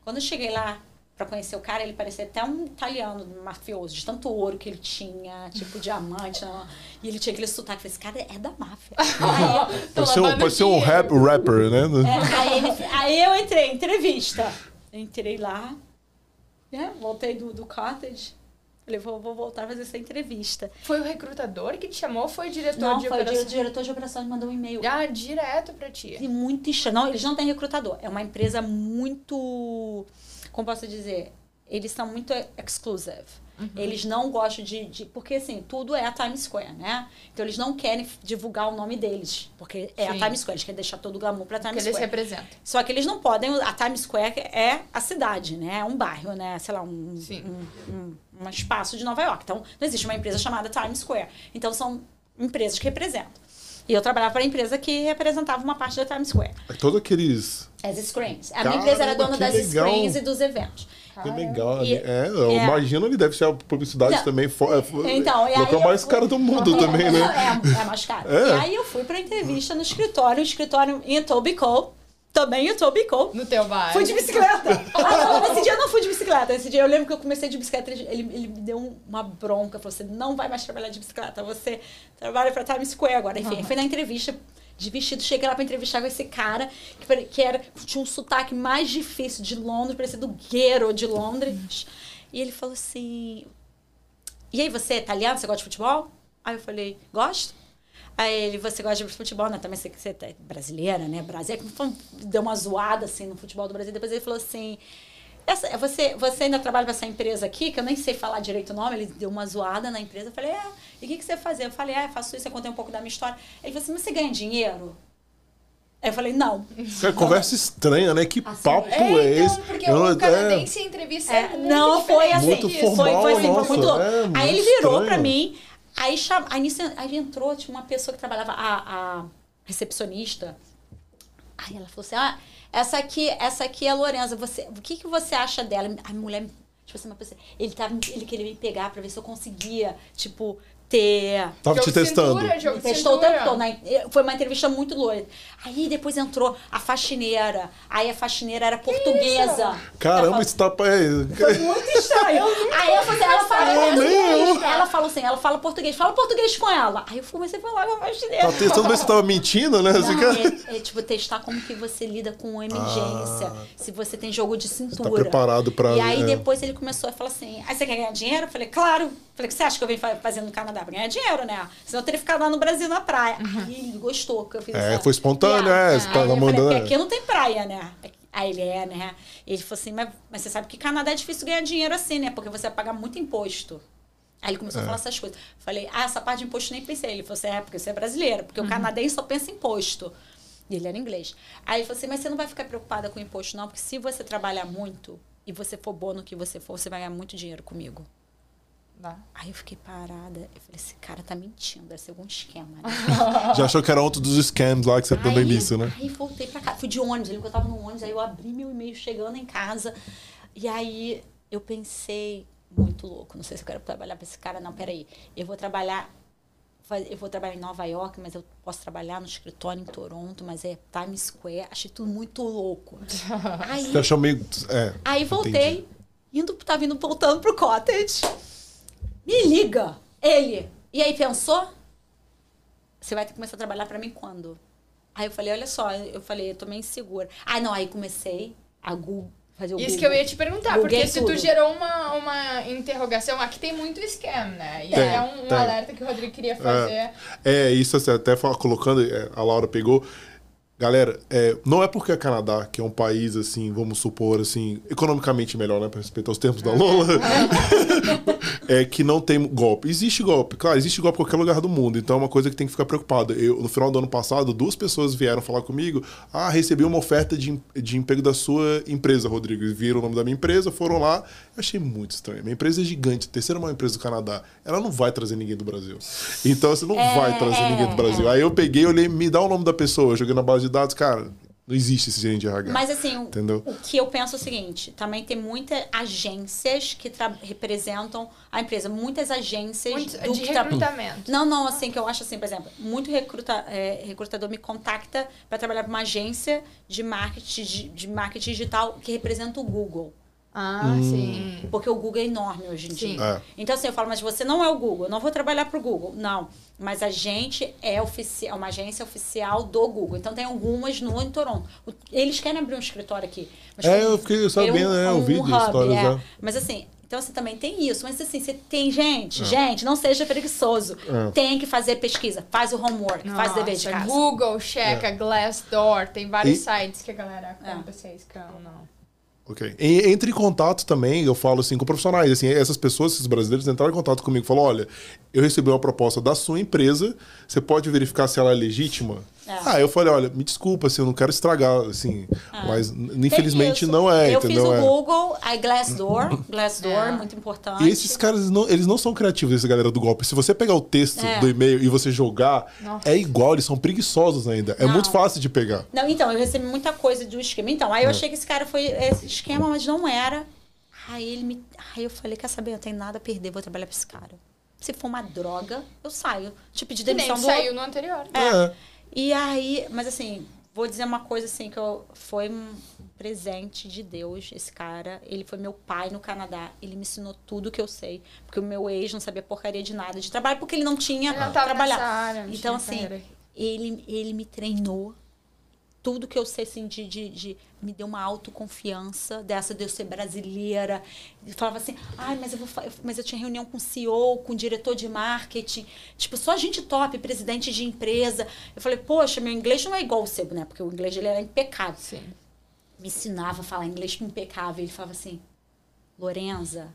quando eu cheguei lá pra conhecer o cara, ele parecia até um italiano mafioso, de tanto ouro que ele tinha, tipo diamante, não, e ele tinha aquele sotaque. Eu falei, esse cara é da máfia. Pode ser um, rap, rapper, né? é, aí, ele- aí eu entrei, entrevista. Entrei lá, né? Voltei do, do cottage. Falei, vou, vou voltar a fazer essa entrevista. Foi o recrutador que te chamou ou foi o diretor Não, de foi o operações? di- diretor de operações mandou um e-mail. Ah, direto pra ti. E muito estranho. Não, eles não têm recrutador. É uma empresa muito. Como posso dizer? Eles são muito exclusive. Eles não gostam de, de- Porque, assim, tudo é a Times Square, né? Então, eles não querem divulgar o nome deles. Porque é Sim. a Times Square. Eles querem deixar todo o glamour pra Que Times eles Square. representam. Só que eles não podem. A Times Square é a cidade, né? É um bairro, né? Sei lá, um, um, um, um espaço de Nova York. Então, não existe uma empresa chamada Times Square. Então, são empresas que representam. E eu trabalhava para a empresa que representava uma parte da Times Square. Todos aqueles. As screens. A minha empresa era Caramba, dona que das legal. screens e dos eventos. Que legal. E- é, eu é. imagino ali, deve ser a publicidade Não, também. fo- é, Então, e local mais fui- cara do mundo também, né? É, é mais caro. É. E aí eu fui pra entrevista no escritório, um escritório em Etobicoke, também em Etobicoke. No teu bairro. Fui de bicicleta. Ah, não, nesse dia eu não fui de bicicleta. Nesse dia eu lembro que eu comecei de bicicleta. Ele, ele me deu um- uma bronca. Falou: você não vai mais trabalhar de bicicleta. Você trabalha pra Times Square agora. Enfim, eu fui na entrevista de vestido. Cheguei lá pra entrevistar com esse cara que, que era, tinha um sotaque mais difícil de Londres, parecia do Guero de Londres. E ele falou assim: E aí, você é italiano? Você gosta de futebol? Aí eu falei: Gosto. Aí ele, você gosta de futebol, né? Também você, você é brasileira, né? Brasil. Deu uma zoada, assim, no futebol do Brasil. Depois ele falou assim... Essa, você, você ainda trabalha para essa empresa aqui, que eu nem sei falar direito o nome, ele deu uma zoada na empresa. Eu falei, é, e o que, que você fazia? Eu falei, é, faço isso, eu contei um pouco da minha história. Ele falou assim, mas você ganha dinheiro? Aí eu falei, não. Cara, conversa estranha, né? Que Assim, papo É, é, então, esse? porque Eu não- o canadense em entrevista é, É, não, foi diferente assim. Muito formal, foi, foi, assim, foi nossa, muito louco. é, muito aí ele virou estranho. pra mim, aí, cham... aí, nisso, aí entrou, tinha uma pessoa que trabalhava, a, a recepcionista. Aí ela falou assim: ah, essa aqui, essa aqui é a Lorenza. Você, o que, que você acha dela? A mulher, tipo assim, uma pessoa, ele, tava, ele queria me pegar pra ver se eu conseguia, tipo, ter. Tava te testando. cintura, Testou o tempo todo. né? Foi uma entrevista muito louca. Aí depois entrou a faxineira. Aí a faxineira era portuguesa. Ela Caramba, falou- esse tapa é. foi muito estranho. Aí eu falei, ela fala É, nem português. Ela falou assim, ela fala português. Fala português com ela. Aí eu comecei a falar com a faxineira. Tá testando ver se tava mentindo, né? Assim. Não, é, é, tipo testar como que você lida com emergência, Ah. se você tem jogo de cintura. preparado pra- E aí é. depois ele começou a falar assim: aí você quer ganhar dinheiro? Eu falei, claro. Falei, o que você acha que eu venho fa- fazendo no Canadá? Pra ganhar dinheiro, né? Senão eu teria ficado lá no Brasil na praia. Aí ele gostou que eu fiz É, essa foi espontâneo, piada. é, você tava falei, mandando, porque é. aqui não tem praia, né? Aí ele é, né? Ele falou assim, mas, mas você sabe que Canadá é difícil ganhar dinheiro assim, né? Porque você vai pagar muito imposto. Aí ele começou É. a falar essas coisas. Falei, ah, essa parte de imposto eu nem pensei. Ele falou assim, é, porque você é brasileiro. Uhum. Porque o canadense só pensa em imposto. E ele era inglês. Aí ele falou assim, mas você não vai ficar preocupada com imposto, não. Porque se você trabalhar muito e você for bom no que você for, você vai ganhar muito dinheiro comigo. Tá. Aí eu fiquei parada. Eu falei, esse cara tá mentindo. Deve ser algum esquema, né? Já achou que era outro dos scams lá que você no Aí- início, né? Aí voltei pra casa. Fui de ônibus, eu lembro que eu tava no ônibus, aí eu abri meu e-mail chegando em casa. E aí eu pensei, muito louco, não sei se eu quero trabalhar pra esse cara, não, peraí. Eu vou trabalhar. Eu vou trabalhar em Nova York, mas eu posso trabalhar no escritório em Toronto, mas é Times Square. Achei tudo muito louco. Aí, Você achou meio. É, aí voltei, entendi. indo, tava indo voltando pro cottage. Me liga, ele. E aí pensou? Você vai ter que começar a trabalhar pra mim quando? Aí eu falei, olha só, eu falei, eu tô meio insegura. Ah, não, aí comecei a Google, fazer o Isso Google. que eu ia te perguntar, Googlei porque se tu tudo. gerou uma, uma interrogação, aqui tem muito scam, né? E Tem, é um, um alerta que o Rodrigo queria fazer. É, isso assim, até colocando, é, a Laura pegou. Galera, é, não é porque é Canadá, que é um país, assim, vamos supor, assim, economicamente melhor, né, para respeitar os termos da Lola, é que não tem golpe. Existe golpe, claro, existe golpe em qualquer lugar do mundo, então é uma coisa que tem que ficar preocupado. Eu, no final do ano passado, duas pessoas vieram falar comigo, ah, recebi uma oferta de, de emprego da sua empresa, Rodrigo, e viram o nome da minha empresa, foram lá, eu achei muito estranho. Minha empresa é gigante, terceira maior empresa do Canadá, ela não vai trazer ninguém do Brasil. Então, você não É, vai trazer é, ninguém do Brasil. Aí eu peguei, olhei, me dá o nome da pessoa, eu joguei na base de dados, cara, não existe esse gerente de RH. Mas assim, o- Entendeu? o que eu penso é o seguinte, também tem muitas agências que representam a empresa, muitas agências Muito, do de que tra- recrutamento. Não, não, assim, que eu acho assim, por exemplo, muito recruta, é, recrutador me contacta para trabalhar para uma agência de marketing, de, de marketing digital que representa o Google. Ah, Hum. sim. Porque o Google é enorme hoje em Sim. dia. É. Então, assim, eu falo, mas você não é o Google, eu não vou trabalhar para o Google. Não. Mas a gente é, ofici é uma agência oficial do Google. Então, tem algumas no em Toronto. Eles querem abrir um escritório aqui. Mas É, eu fiquei sabendo, tem né, eu vi de histórias, é. né? Mas assim, então você também tem isso. Mas assim, você tem gente, É. gente, não seja preguiçoso. É. Tem que fazer pesquisa, faz o homework, faz o dever de Nossa, casa. Google, checa, Glassdoor, tem vários E- sites que a galera É. se é ou não. Ok. E, entre em contato também, eu falo assim, com profissionais. Assim, essas pessoas, esses brasileiros, entraram em contato comigo e falaram: olha, eu recebi uma proposta da sua empresa, você pode verificar se ela é legítima? Ah, eu falei, olha, me desculpa, assim, eu não quero estragar, assim, mas n- infelizmente não é, Eu entendeu? fiz o É. Google, aí Glassdoor, Glassdoor, É. muito importante. E esses caras, não, eles não são criativos, essa galera do golpe. Se você pegar o texto É. do e-mail e você jogar, Nossa. é igual, eles são preguiçosos ainda. É Não. muito fácil de pegar. Não, então, eu recebi muita coisa do esquema. Então, É. aí eu achei que esse cara foi esse esquema, mas não era. Aí ele me. Aí eu falei, quer saber, eu tenho nada a perder, vou trabalhar pra esse cara. Se for uma droga, eu saio. Tipo, de Que nem demissão do saiu no anterior. É. E aí, mas assim, vou dizer uma coisa assim, que eu, foi um presente de Deus, esse cara. Ele foi meu pai no Canadá. Ele me ensinou tudo que eu sei. Porque o meu ex não sabia porcaria de nada de trabalho, porque ele não tinha Ele não trabalhar. área, não então, tinha assim, carreira. ele, ele me treinou. Tudo que eu sei, assim, de, de, Me deu uma autoconfiança dessa de eu ser brasileira. Ele falava assim, ai, mas eu vou mas eu tinha reunião com CEO, com diretor de marketing. Tipo, só gente top, presidente de empresa. Eu falei, poxa, meu inglês não é igual o seu, né? Porque o inglês dele era impecável. Sim. Me ensinava a falar inglês impecável. Ele falava assim, Lorenza,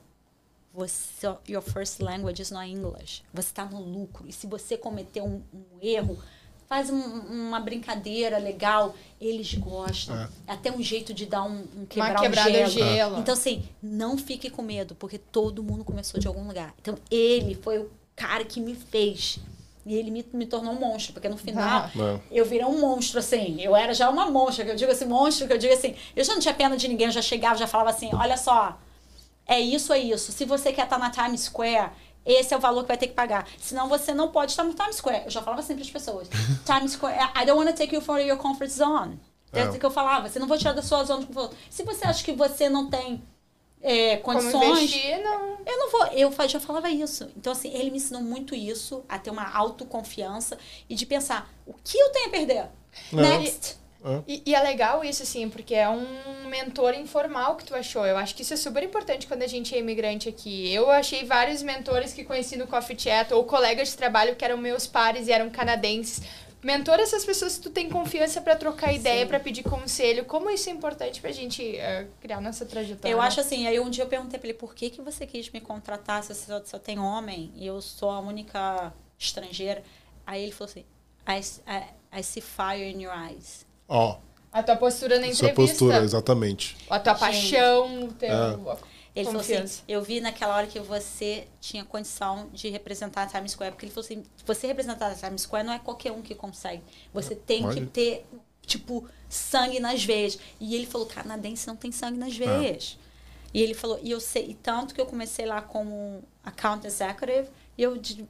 você, your first language is not English. Você está no lucro. E se você cometer um, um erro, faz um- uma brincadeira legal. Eles gostam. É. Até um jeito de dar um, um quebrar quebrada um gelo. gelo. Então, assim, não fique com medo, porque todo mundo começou de algum lugar. Então, ele foi o cara que me fez. E ele me, me tornou um monstro, porque no final É. eu virei um monstro, assim. Eu era já uma monstra, que eu digo assim, monstro, que eu digo assim. Eu já não tinha pena de ninguém, eu já chegava, já falava assim: olha só, é isso, é isso. Se você quer estar na Times Square, esse é o valor que vai ter que pagar. Senão você não pode estar no Times Square. Eu já falava sempre para as pessoas: Times Square, I don't want to take you for your comfort zone. É isso que eu falava. Você não vou tirar da sua zona de conforto. Se você acha que você não tem é, Como condições. investir, não. Eu não vou, eu já falava isso. Então, assim, ele me ensinou muito isso, a ter uma autoconfiança e de pensar, o que eu tenho a perder? Next. E, e é legal isso, assim, porque é um mentor informal que tu achou. Eu acho que isso é super importante quando a gente é imigrante aqui. Eu achei vários mentores que conheci no Coffee Chat, ou colegas de trabalho que eram meus pares e eram canadenses. Mentor essas pessoas que tu tem confiança pra trocar ideia, pra pedir conselho. Como isso é importante pra gente eh, criar nossa trajetória. Eu acho assim, aí um dia eu perguntei pra ele, por que, que você quis me contratar se você só, só tem homem e eu sou a única estrangeira? Aí ele falou assim, I, I, I see fire in your eyes. Ó, A tua postura na sua entrevista. postura, exatamente. A tua Gente. paixão, o teu... É. Ele falou assim, Confiança. eu vi naquela hora que você tinha condição de representar a Times Square, porque ele falou assim, você representar a Times Square não é qualquer um que consegue. Você tem Olha. que ter, tipo, sangue nas veias. E ele falou, canadense não tem sangue nas veias. E ele falou, e eu sei, e tanto que eu comecei lá como account executive, e eu de-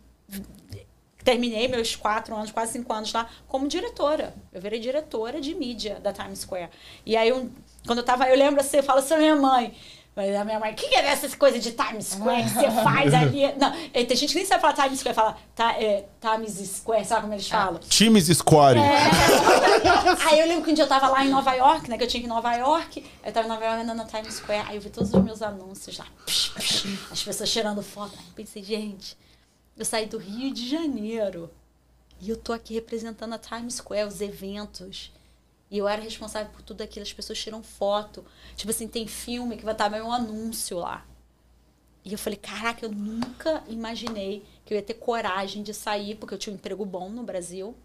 terminei meus quatro anos, quase cinco anos lá, como diretora. Eu virei diretora de mídia da Times Square. E aí, um- quando eu tava, eu lembro assim, eu falo assim minha mãe. Mas a minha mãe, o que, que é essa coisa de Times Square que você faz ali? Não, tem gente que nem sabe falar Times Square, fala tá, é, Times Square, sabe como eles falam? Times Square. Aí eu lembro que um dia eu tava lá em Nova York, né? Que eu tinha que ir em Nova York. Eu tava em Nova York andando na Times Square. Aí eu vi todos os meus anúncios lá. psh, psh, as pessoas tirando foto. Aí eu pensei, gente, eu saí do Rio de Janeiro. E eu tô aqui representando a Times Square, os eventos. E eu era responsável por tudo aquilo. As pessoas tiram foto. Tipo assim, tem filme que vai estar meu anúncio lá. E eu falei, caraca, eu nunca imaginei que eu ia ter coragem de sair, porque eu tinha um emprego bom no Brasil.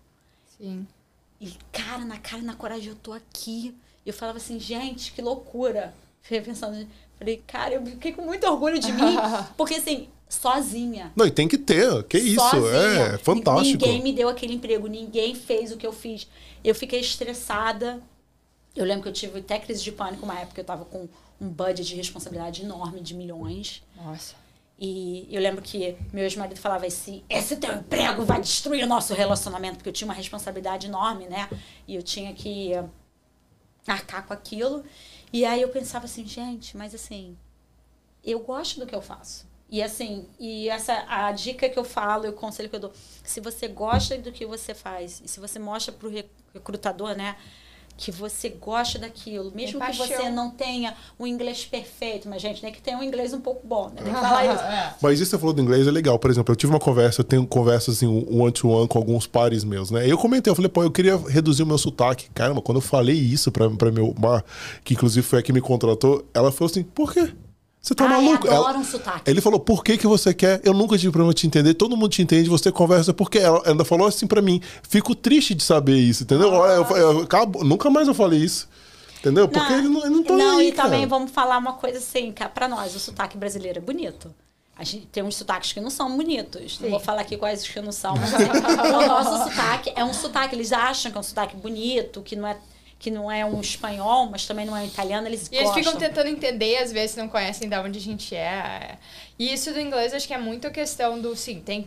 Sim. E, cara, na cara e na coragem, eu tô aqui. E eu falava assim, gente, que loucura. Fiquei pensando, falei, cara, eu fiquei com muito orgulho de mim. Porque, assim, sozinha. Não, e tem que ter. Que isso, sozinha. é fantástico. Ninguém me deu aquele emprego, ninguém fez o que eu fiz. Eu fiquei estressada. Eu lembro que eu tive até crise de pânico uma época, eu tava com um budget de responsabilidade enorme de milhões. Nossa. E eu lembro que meu ex-marido falava assim: esse teu emprego vai destruir o nosso relacionamento, porque eu tinha uma responsabilidade enorme, né? E eu tinha que arcar com aquilo. E aí eu pensava assim, gente, mas assim, eu gosto do que eu faço. E assim, e essa a dica que eu falo, e o conselho que eu dou, se você gosta do que você faz, e se você mostra pro re- recrutador, né, que você gosta daquilo, mesmo que você não tenha um inglês perfeito, mas gente, tem que ter um inglês um pouco bom, né? Tem que falar isso. É. Mas isso que você falou do inglês é legal. Por exemplo, eu tive uma conversa, eu tenho conversas assim, um one-to-one com alguns pares meus, né? E eu comentei, eu falei, pô, eu queria reduzir o meu sotaque. Caramba, quando eu falei isso pra, pra meu mar, que inclusive foi a que me contratou, ela falou assim, por quê? Você tá Ai, maluco? adoro Ela- um sotaque. Ele falou, por que, que você quer? Eu nunca tive problema te entender, todo mundo te entende, você conversa, porque ela ainda falou assim pra mim. Fico triste de saber isso, entendeu? Olha, eu, eu, acabo- nunca mais eu falei isso. Entendeu? Porque ele não, ele não tá não, aí, e cara. também vamos falar uma coisa assim, que pra nós, o sotaque brasileiro é bonito. A gente tem uns sotaques que não são bonitos. Não Sim. vou falar aqui quais que não são, mas assim, o nosso sotaque é um sotaque. Eles acham que é um sotaque bonito, que não é, que não é um espanhol, mas também não é um italiano, eles E eles gostam. ficam tentando entender, às vezes não conhecem de onde a gente é. E isso do inglês, acho que é muito a questão do, sim, tem.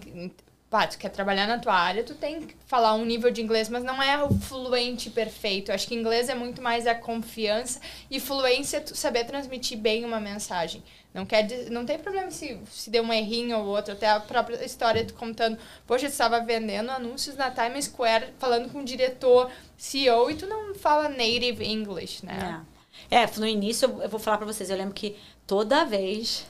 Pá, tu quer trabalhar na tua área, tu tem que falar um nível de inglês, mas não é o fluente perfeito. Eu acho que inglês é muito mais a confiança e fluência é tu saber transmitir bem uma mensagem. Não quer não tem problema se, se deu um errinho ou outro, até a própria história tu contando, poxa, tu estava vendendo anúncios na Times Square, falando com o diretor, CEO, e tu não fala native English, né? É. É, no início eu- vou falar pra vocês, eu lembro que toda vez.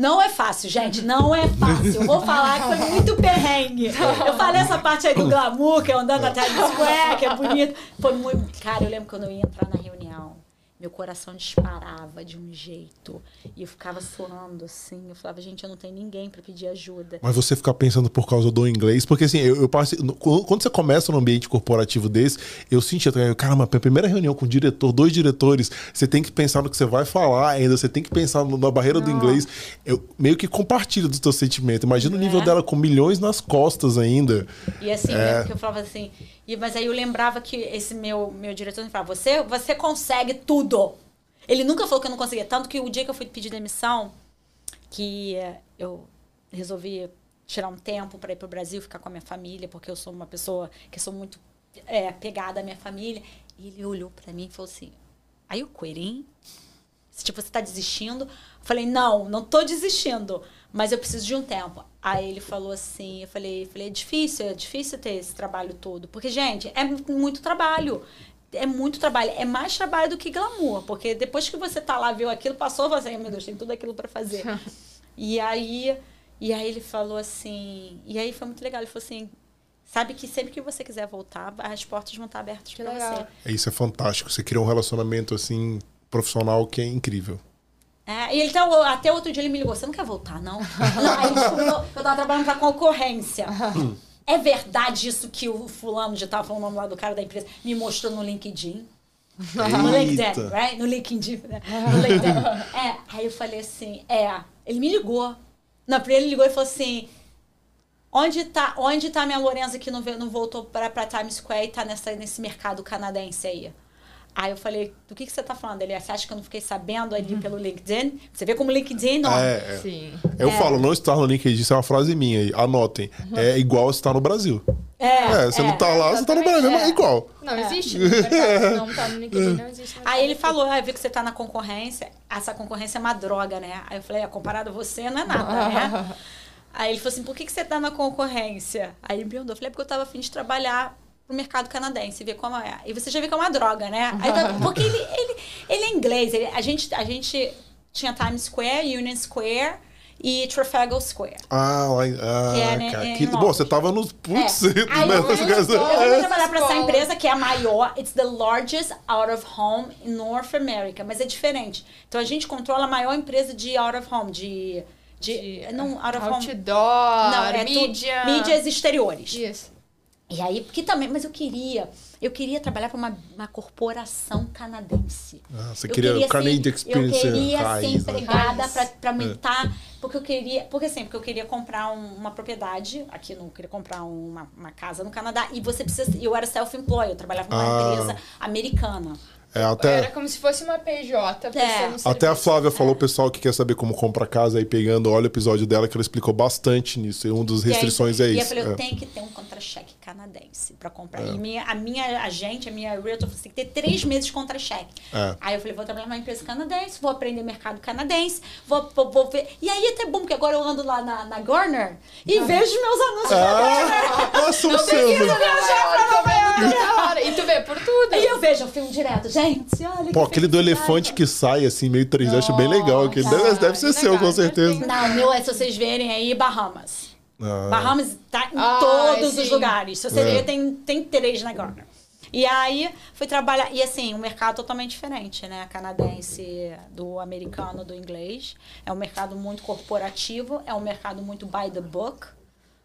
Não é fácil, gente, não é fácil. Eu vou falar que foi muito perrengue. Eu falei essa parte aí do glamour, que é andando na Times Square, que é bonito. Foi muito. Cara, eu lembro quando eu ia entrar na reunião, meu coração disparava de um jeito. E eu ficava suando assim. Eu falava, gente, eu não tenho ninguém pra pedir ajuda. Mas você ficar pensando por causa do inglês, porque assim, eu, eu passei. Quando você começa num ambiente corporativo desse, eu sentia, caramba, a primeira reunião com o diretor, dois diretores, você tem que pensar no que você vai falar ainda, você tem que pensar na barreira do inglês. Eu meio que compartilho do teu sentimento. Imagina o nível É. dela com milhões nas costas ainda. E assim, É. que eu falava assim, e, mas aí eu lembrava que esse meu, meu diretor me falava, você, você consegue tudo. Ele nunca falou que eu não conseguia. Tanto que o dia que eu fui pedir demissão, que eh, eu resolvi tirar um tempo para ir pro Brasil, ficar com a minha família, porque eu sou uma pessoa que sou muito eh, pegada à minha família. E ele olhou para mim e falou assim, aí o quitting? Tipo, você tá desistindo? Eu falei, não, não tô desistindo, mas eu preciso de um tempo. Aí ele falou assim, eu falei, falei, é difícil, é difícil ter esse trabalho todo. Porque, gente, é mu- muito trabalho. É muito trabalho. É mais trabalho do que glamour. Porque depois que você tá lá, viu aquilo, passou, você, meu Deus, tem tudo aquilo para fazer. e aí, e aí ele falou assim, e aí foi muito legal. Ele falou assim, sabe que sempre que você quiser voltar, as portas vão estar abertas Que para legal. você. Isso é fantástico. Você cria um relacionamento assim profissional que é incrível. É, e ele tá, até outro dia ele me ligou, você não quer voltar, não? não aí descobriu que eu tava trabalhando pra concorrência. é verdade isso que o fulano de tal, falando o nome lá do cara da empresa, me mostrou no LinkedIn? No LinkedIn, right? No LinkedIn, né? No LinkedIn. É, aí eu falei assim, é, ele me ligou. Não, primeiro ele ligou e falou assim, onde tá, onde tá minha Lorenza que não, veio- não voltou pra, pra Times Square e tá nessa, nesse mercado canadense aí? Aí eu falei, do que, que você tá falando? Ele, você acha que eu não fiquei sabendo ali pelo LinkedIn? Você vê como o LinkedIn é enorme. É, é. Sim. Eu falo, não estar no LinkedIn, isso é uma frase minha aí. Anotem. É igual estar no Brasil. É, você não tá lá, você tá no Brasil, mas é. é igual. Não existe mercado. Não tá no LinkedIn, não existe. no Aí ele falou, ah, eu vi que você tá na concorrência, essa concorrência é uma droga, né? Aí eu falei, ah, comparado a você, não é nada, né? Aí ele falou assim, por que, que você tá na concorrência? Aí ele me perguntou, eu falei, "É porque eu tava afim de trabalhar pro mercado canadense, ver como é. E você já viu que é uma droga, né? Porque ele, ele, ele é inglês, ele- a, gente, a gente tinha Times Square, Union Square e Trafalgar Square. Ah, lá em- ah, Que é, né, cara. que- Londres. Bom, você tava nos putz, É. né? Aí eu fui- É. trabalhar para essa empresa que é a maior, it's the largest out of home in North America, mas é diferente. Então a gente controla a maior empresa de out of home, de de, De- não out of home. Outdoor, Não, é tu- mídia. mídias exteriores. Isso. E aí, porque também, mas eu queria, eu queria trabalhar para uma, uma corporação canadense. Ah, você Eu queria o ser- Canadian Experience Eu queria ser raiz, né? empregada Raiz. pra, pra me tá, porque eu queria, porque assim, porque eu queria comprar um- uma propriedade aqui no, eu queria comprar uma, uma casa no Canadá e você precisa, eu era self-employed, eu trabalhava numa Ah. empresa americana. É, Era até, como se fosse uma PJ prestando até a. Flávia falou, pessoal que quer saber como comprar casa aí pegando, olha o episódio dela que ela explicou bastante nisso. E uma das E aí- restrições é E eu isso. falei, eu é. tenho que ter um contra-cheque canadense pra comprar. É. E minha, a minha agente, a minha realtor, falou, você tem que ter três meses de contra-cheque. É. Aí eu falei, vou trabalhar numa empresa canadense, vou aprender mercado canadense, vou, vou, vou ver. E aí é até bom, porque agora eu ando lá na, na Garner e vejo meus anúncios na Garner. Ah, são Não né? viajar pra Nova York. E tu vê por tudo. E eu vejo o filme direto. Gente, olha Pô, que aquele do elefante que sai assim, meio 3D, acho bem legal. Aquele deve, deve ser seu, com certeza. perfeito. Não, o meu é, se vocês verem aí, Bahamas. Ah. Bahamas tá em Ai, todos os sim. lugares. Se você É. tem, tem três na Garner. E aí fui trabalhar. E assim, um mercado totalmente diferente, né? Canadense do americano, do inglês. É um mercado muito corporativo, é um mercado muito by the book.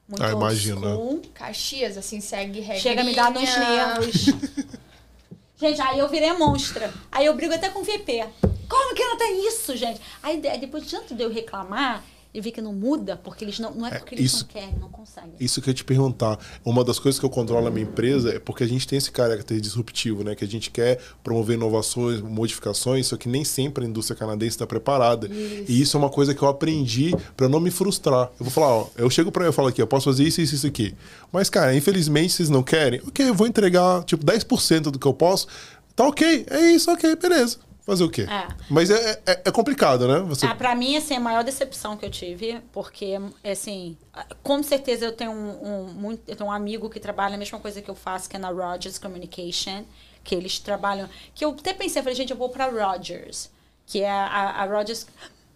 Muito Ah, imagina. school. Caxias, assim, segue regrinha. Chega a me dar nos nervos. gente, aí eu virei monstra. Aí eu brigo até com o VP. Como que ela tem isso, gente? Aí de- depois de tanto de eu reclamar, eu vi que não muda, porque eles não. Não é porque eles isso- não querem, não conseguem. Isso que eu ia te perguntar. Uma das coisas que eu controlo na minha empresa é porque a gente tem esse caráter disruptivo, né? Que a gente quer promover inovações, modificações, só que nem sempre a indústria canadense está preparada. E isso é uma coisa que eu aprendi para não me frustrar. Eu vou falar, ó, eu chego para eu falo aqui, eu posso fazer isso, isso, isso aqui. Mas, cara, infelizmente vocês não querem. Ok, eu vou entregar tipo 10% do que eu posso. Tá ok, é isso, ok, beleza. Fazer o quê? É. Mas é, é, é complicado, né? Você... Ah, pra mim, assim, a maior decepção que eu tive, porque, assim, com certeza eu tenho um, um, muito, eu tenho um amigo que trabalha a mesma coisa que eu faço, que é na Rogers Communication, que eles trabalham. Que eu até pensei, falei, gente, eu vou pra Rogers, que é a, a Rogers.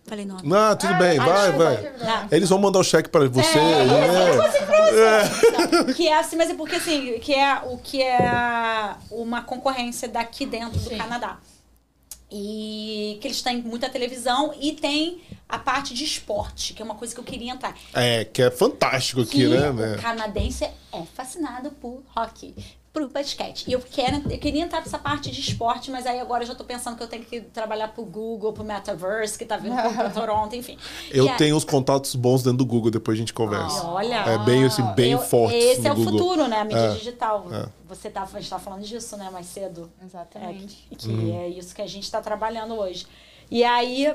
Falei, não. Ah, tudo bem, vai, vai. Não. Eles vão mandar o cheque para você. É, é. Não, que é assim, mas é porque assim, que é o que é uma concorrência daqui dentro do Sim. Canadá. E que eles têm muita televisão e tem a parte de esporte, que é uma coisa que eu queria entrar. É, que é fantástico aqui, que né? o né? canadense é fascinado por hockey, por basquete. E eu, quero, eu queria entrar nessa parte de esporte, mas aí agora eu já tô pensando que eu tenho que trabalhar pro Google, pro Metaverse, que tá vindo pro Toronto, enfim. Eu E aí- tenho uns contatos bons dentro do Google, depois a gente conversa. Olha. É bem assim, bem Eu- forte. Esse no é o Google. futuro, né? A mídia É, digital. é. Você tá, a gente tá falando disso, né, mais cedo. É, Exatamente. que que Uhum. é isso que a gente está trabalhando hoje. E aí,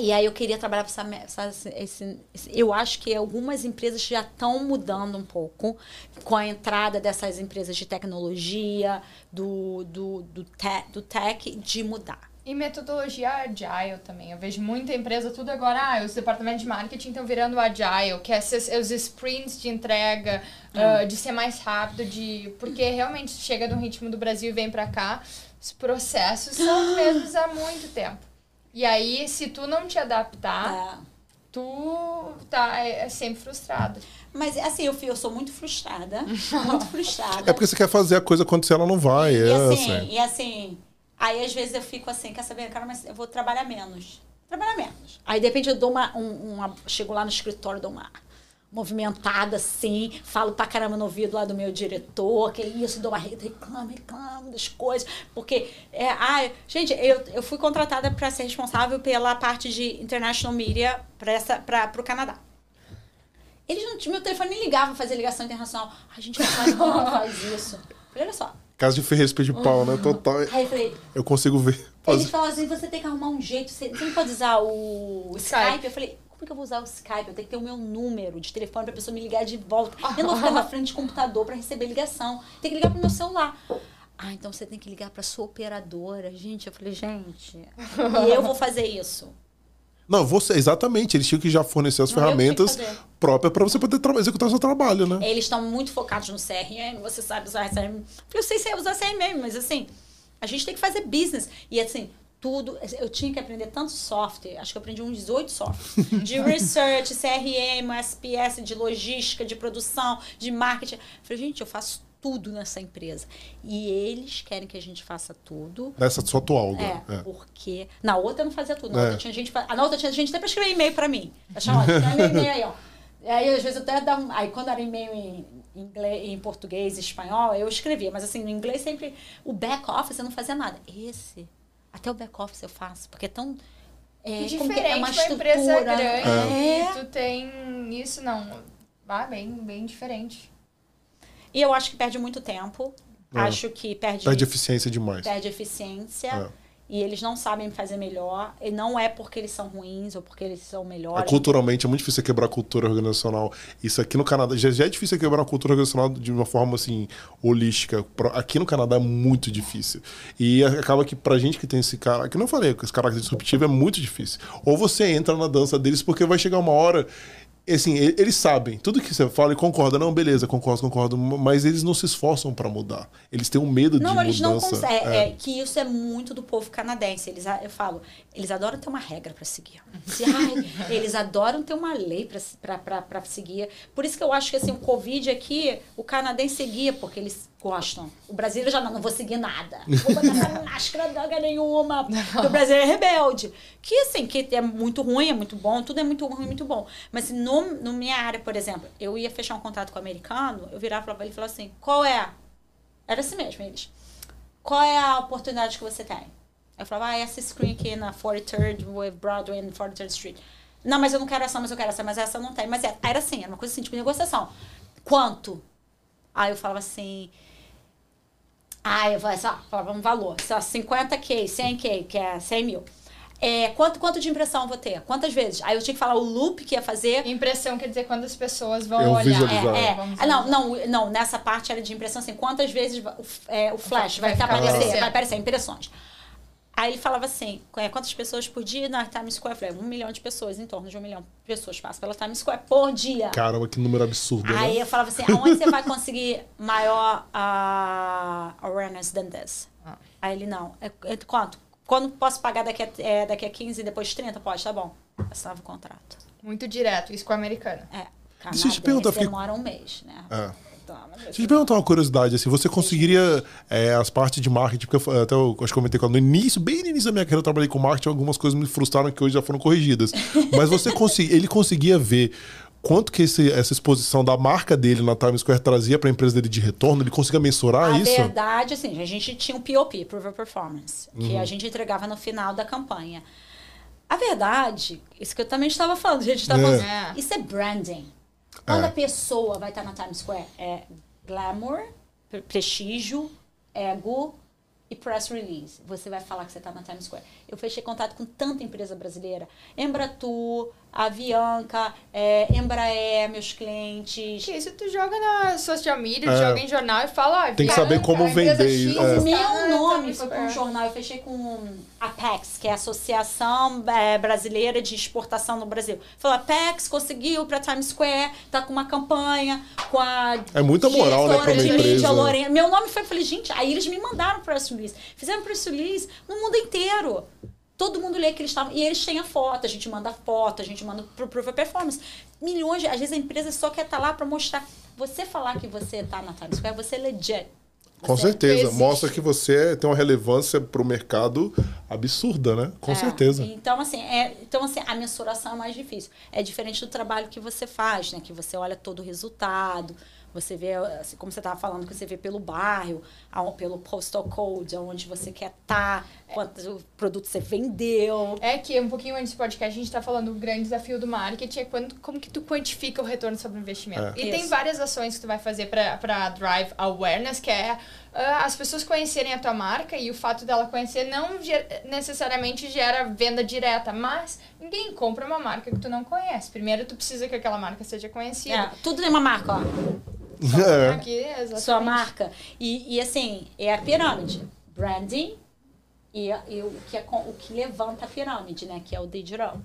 e aí eu queria trabalhar para essa, essa esse, esse- eu acho que algumas empresas já estão mudando um pouco com a entrada dessas empresas de tecnologia, do, do, do, te, do tech, de mudar. E metodologia agile também. Eu vejo muita empresa, tudo agora, ah, os departamentos de marketing estão virando agile, que é os sprints de entrega, ah, de ser mais rápido, de porque realmente chega no ritmo do Brasil e vem pra cá, os processos são os mesmos há muito tempo. E aí, se tu não te adaptar, É. tu tá é, é sempre frustrado. Mas assim, eu, fui- eu sou muito frustrada, muito frustrada. É porque você quer fazer a coisa acontecer, ela não vai. E é assim, assim. e assim, aí às vezes eu fico assim, quer saber, cara, mas eu vou trabalhar menos. Trabalhar menos. Aí de repente eu dou uma, um- uma chego lá no escritório, dou uma movimentada assim, falo pra caramba no ouvido lá do meu diretor, que isso, dou uma re- reclamo, reclamo das coisas, porque é, ah, gente, eu, eu fui contratada para ser responsável pela parte de international media para essa para pro Canadá. Eles não tinham meu telefone nem ligava pra fazer ligação internacional. A gente não faz, não faz isso. Falei, olha só. Casa de Ferreira de pau, né? Total. Aí eu falei, Eu consigo ver. eles Fazer. falam assim, você tem que arrumar um jeito, você, você não pode usar o Skype. Skype. Eu falei, como que eu vou usar o Skype? Eu tenho que ter o meu número de telefone pra pessoa me ligar de volta. Eu não vou ficar na frente de computador pra receber ligação. Tem que ligar pro meu celular. Ah, então você tem que ligar pra sua operadora. Gente, eu falei, gente, e eu vou fazer isso. Não, você, exatamente. Eles tinham que já fornecer as Não, ferramentas próprias para você poder executar o seu trabalho, né? Eles estão muito focados no CRM, você sabe usar CRM. Eu sei se é usar CRM, mas assim, a gente tem que fazer business. E assim, tudo. Eu tinha que aprender tanto software, acho que eu aprendi uns 18 softwares. De research, CRM, SPS, de logística, de produção, de marketing. Eu falei, gente, eu faço tudo nessa empresa. E eles querem que a gente faça tudo. Nessa sua atual. É, né? porque na outra eu não fazia tudo. Na É. outra tinha gente. Na outra tinha gente até pra escrever e-mail pra mim. Eu chamava, escreve meu e-mail aí, ó. Aí às vezes eu até dava. um- Aí quando era e-mail em inglês, em português espanhol, eu escrevia. Mas assim, no inglês sempre. O back office eu não fazia nada. Esse. Até o back office eu faço, porque é tão. É, diferente, é uma uma empresa estrutura. grande É. e tu tem isso, não. Ah, bem, bem diferente. E eu acho que perde muito tempo. É. Acho que perde. Perde eficiência demais. perde eficiência. É. E eles não sabem fazer melhor. E não é porque eles são ruins ou porque eles são É, melhores. culturalmente é muito difícil quebrar a cultura organizacional. Isso aqui no Canadá já, já é difícil quebrar a cultura organizacional de uma forma assim holística. Aqui no Canadá é muito difícil. E acaba que pra gente que tem esse cara, que não falei, esse caráter disruptivo é muito difícil. Ou você entra na dança deles porque vai chegar uma hora assim, eles sabem, tudo que você fala e concorda, não, beleza, concordo, concordo, mas eles não se esforçam pra mudar. Eles têm um medo Não, de eles não mudança. conseguem. É. É, que isso é muito do povo canadense. Eles, eu falo, eles adoram ter uma regra para seguir. Ai, eles adoram ter uma lei para seguir. Por isso que eu acho que assim, o Covid aqui, o canadense seguia, porque eles gostam. O brasileiro já não, não vou seguir nada. Não vou botar essa máscara droga nenhuma. Porque o brasileiro é rebelde. Que assim, que é muito ruim, é muito bom, tudo é muito ruim, muito bom. Mas no, no minha área, por exemplo, eu ia fechar um contrato com o americano, eu virava pra ele e falava assim, qual é? Era assim mesmo, eles. Qual é a oportunidade que você tem? Eu falava, ah, essa screen aqui na 43rd with Broadway and 43rd Street. Não, mas eu não quero essa, mas eu quero essa, mas essa não tem. Mas é, era assim, era uma coisa assim, tipo negociação. Quanto? Aí eu falava assim. Ah, eu falava, falava um valor, só 50k, 100k, que é 100 mil. É, quanto, quanto de impressão eu vou ter? Quantas vezes? Aí eu tinha que falar o loop que ia fazer. Impressão quer dizer quantas pessoas vão Eu olhar. É, é. Ah, não, não, não, nessa parte era de impressão assim, quantas vezes o, é, o flash vai, Vai aparecer, aparecendo. vai aparecer, impressões. Aí ele falava assim, é, quantas pessoas por dia na Times Square? Eu falei, um milhão de pessoas, em torno de um milhão de pessoas passam pela Times Square por dia. Caramba, que número absurdo, Aí né? eu falava assim, aonde você vai conseguir maior ah, awareness than this? Ah. Aí ele, não. É, é quanto? Quando posso pagar daqui a, é, daqui a 15 e depois 30? Pode, tá bom. Assinava o contrato. Muito direto, isso com a americana. É. Canadense demora um mês, né? É. Mas Deixa eu te perguntar uma curiosidade, assim, você conseguiria é, as partes de marketing, porque eu, até eu acho que comentei com ela no início, bem no início da minha carreira, eu trabalhei com marketing, algumas coisas me frustraram que hoje já foram corrigidas. Mas você consegui, ele conseguia ver quanto que esse- essa exposição da marca dele na Times Square trazia para a empresa dele de retorno? Ele conseguia mensurar A isso? verdade, assim, a gente tinha um POP, Proof of Performance, que Uhum. a gente entregava no final da campanha. A verdade, isso que eu também estava falando, a gente estava É. falando, isso é branding. Quando É. a pessoa vai estar na Times Square, é glamour, pre- prestígio, ego e press release. Você vai falar que você está na Times Square. Eu fechei contato com tanta empresa brasileira. Embratur, Avianca, é, Embraer, meus clientes. Que isso tu joga na social media, É. joga em jornal e fala, ó, Tem que saber como a vender, X é. está Meu na nome foi para um Square. jornal, eu fechei com a Apex, que é a Associação é, Brasileira de Exportação no Brasil. Falou, Apex conseguiu para Times Square, tá com uma campanha com a É muita moral, né, pra uma de empresa. mídia, Lorena. Meu nome foi, eu falei, gente, aí eles me mandaram press release. Fizeram press release no mundo inteiro. Todo mundo lê que eles estavam. E eles têm a foto, a gente manda foto, a gente manda pro Proof of Performance. Milhões, de, às vezes a empresa só quer estar lá para mostrar. Você falar que você tá na Times Square, você é legit. Com Você- certeza. existe. Mostra que você tem uma relevância para o mercado absurda, né? Com É, certeza. Então, assim, é, então, assim, a mensuração é mais difícil. É diferente do trabalho que você faz, né? Que você olha todo o resultado, você vê, assim, como você estava falando, que você vê pelo bairro, ao- pelo postal code, onde você quer estar, quanto produto você vendeu. É que um pouquinho antes do podcast a gente tá falando o grande desafio do marketing é quando, como que tu quantifica o retorno sobre o investimento. É. E tem Isso. várias ações que tu vai fazer para drive awareness, que é ah, as pessoas conhecerem a tua marca e o fato dela conhecer não ger- necessariamente gera venda direta, mas ninguém compra uma marca que tu não conhece. Primeiro tu precisa que aquela marca seja conhecida. É, tudo tem uma marca, ó. É. Aqui, exatamente. Sua marca. E, e, assim, é a pirâmide. Branding e, e o, que é, o que levanta a pirâmide, né? Que é o digital.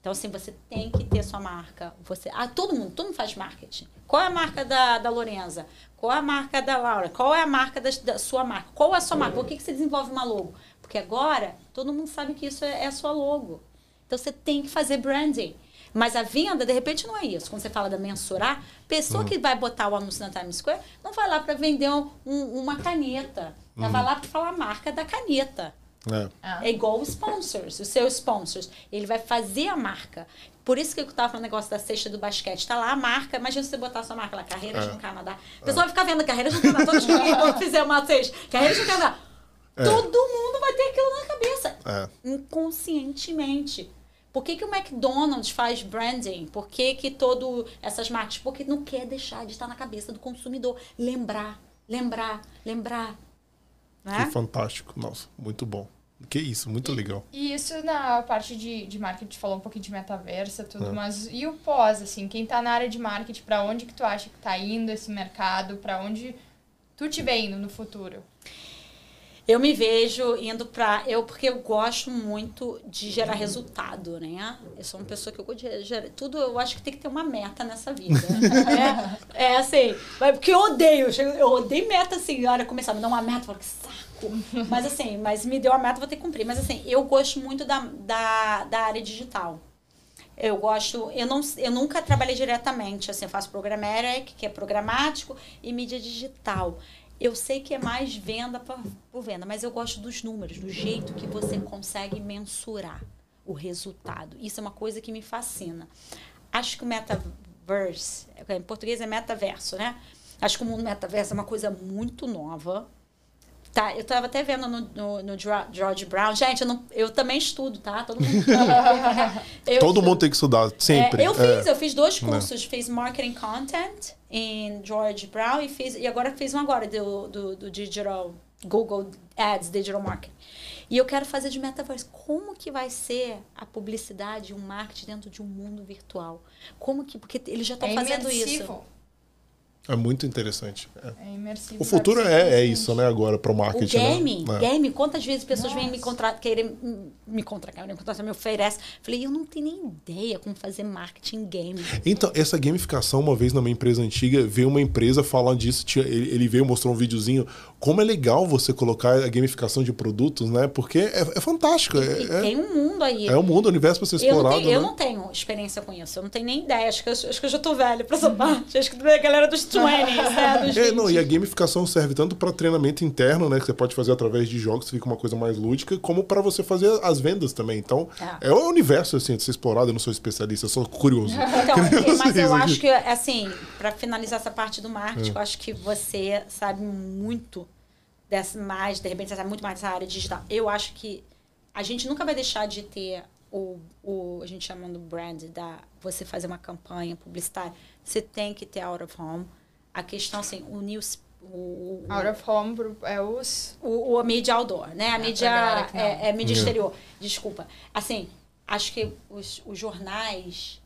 Então, assim, você tem que ter sua marca. Você, ah, todo mundo, todo mundo faz marketing. Qual é a marca da, da Lorenza? Qual é a marca da Laura? Qual é a marca da, da sua marca? Qual é a sua marca? Por que, que você desenvolve uma logo? Porque agora todo mundo sabe que isso é, é a sua logo. Então você tem que fazer branding. Mas a venda, de repente, não é isso. Quando você fala da mensurar, pessoa que vai botar o anúncio na Times Square não vai lá para vender um- um- uma caneta. Ela vai lá para falar a marca da caneta. É. É igual os sponsors, os seus sponsors. Ele vai fazer a marca. Por isso que eu tava falando o negócio da cesta do basquete. Tá lá a marca, imagina você botar a sua marca lá, Carreiras É. no Canadá. O pessoal vai ficar vendo Carreiras no Canadá. Todos que fizer uma cesta, Carreiras no Canadá. É. Todo mundo vai ter aquilo na cabeça. É. Inconscientemente. Por que, que o McDonald's faz branding? Por que, que todo essas marcas? Porque não quer deixar de estar na cabeça do consumidor. Lembrar, lembrar, lembrar. Né? Que fantástico. Nossa, muito bom. Que isso, muito legal. E isso na parte de, de marketing, a gente falou um pouquinho de metaverso, tudo, É. mas e o pós, assim, quem tá na área de marketing, pra onde que tu acha que tá indo esse mercado, pra onde tu te vê indo no futuro? Eu me vejo indo pra. Eu, porque eu gosto muito de gerar resultado, né? Eu sou uma pessoa que eu gosto de gerar. Tudo eu acho que tem que ter uma meta nessa vida. é, é assim. mas Porque eu odeio. eu odeio meta assim. A hora de começar a me dar uma meta, eu falo que saco. Mas assim, mas me deu a meta, vou ter que cumprir. Mas assim, eu gosto muito da, da, da área digital. Eu gosto, eu, não, eu nunca trabalhei diretamente, assim, eu faço programmatic, que é programático, e mídia digital. Eu sei que é mais venda por, por venda, mas eu gosto dos números, do jeito que você consegue mensurar o resultado. Isso é uma coisa que me fascina. Acho que o metaverse, em português é metaverso, né? Acho que o mundo metaverso é uma coisa muito nova. Tá, eu estava até vendo no, no, no, George Brown. Gente, eu, não, eu também estudo, tá? Todo mundo, Todo mundo tem que estudar, sempre. É, eu fiz, é. eu fiz dois né. cursos. Fiz Marketing Content em George Brown e, fiz, e agora fiz um agora do, do, do Digital, Google Ads, Digital Marketing. E eu quero fazer de metaverse. Como que vai ser a publicidade e o marketing dentro de um mundo virtual? Como que... Porque eles já estão é fazendo imersivo. isso. É muito interessante. É, é imersivo. O futuro é, é isso, né, agora, para o marketing. O game, né? game, quantas vezes pessoas Nossa. vêm me contratar, querem me contratar, me contratar, me oferece. Falei, eu não tenho nem ideia como fazer marketing game. Então, essa gamificação, uma vez na minha empresa antiga, veio uma empresa falando disso, tinha, ele, ele, veio mostrou um videozinho, como é legal você colocar a gamificação de produtos, né? Porque é, é fantástico. E, é, tem um mundo aí. É um mundo, um universo para ser explorado. Eu não, tenho, né? eu não tenho experiência com isso, eu não tenho nem ideia. Acho que eu, acho que eu já tô velha para essa parte. Acho que a galera dos 20, né? Dos é, não, e a gamificação serve tanto para treinamento interno, né? Que você pode fazer através de jogos, fica uma coisa mais lúdica, como para você fazer as vendas também. Então, é, é o universo assim, de ser explorado. Eu não sou especialista, eu sou curioso. Então, mas eu acho que, assim, para finalizar essa parte do marketing, é. eu acho que você sabe muito dessa mais, de repente, você sabe muito mais dessa área digital. Eu acho que a gente nunca vai deixar de ter o, o a gente chamando brand da você fazer uma campanha publicitária, você tem que ter out of home a questão, assim, o news... O, o Out of home é os... O, o a mídia outdoor, né? A é, mídia, é, é, mídia é. exterior. Desculpa. Assim, acho que os, os jornais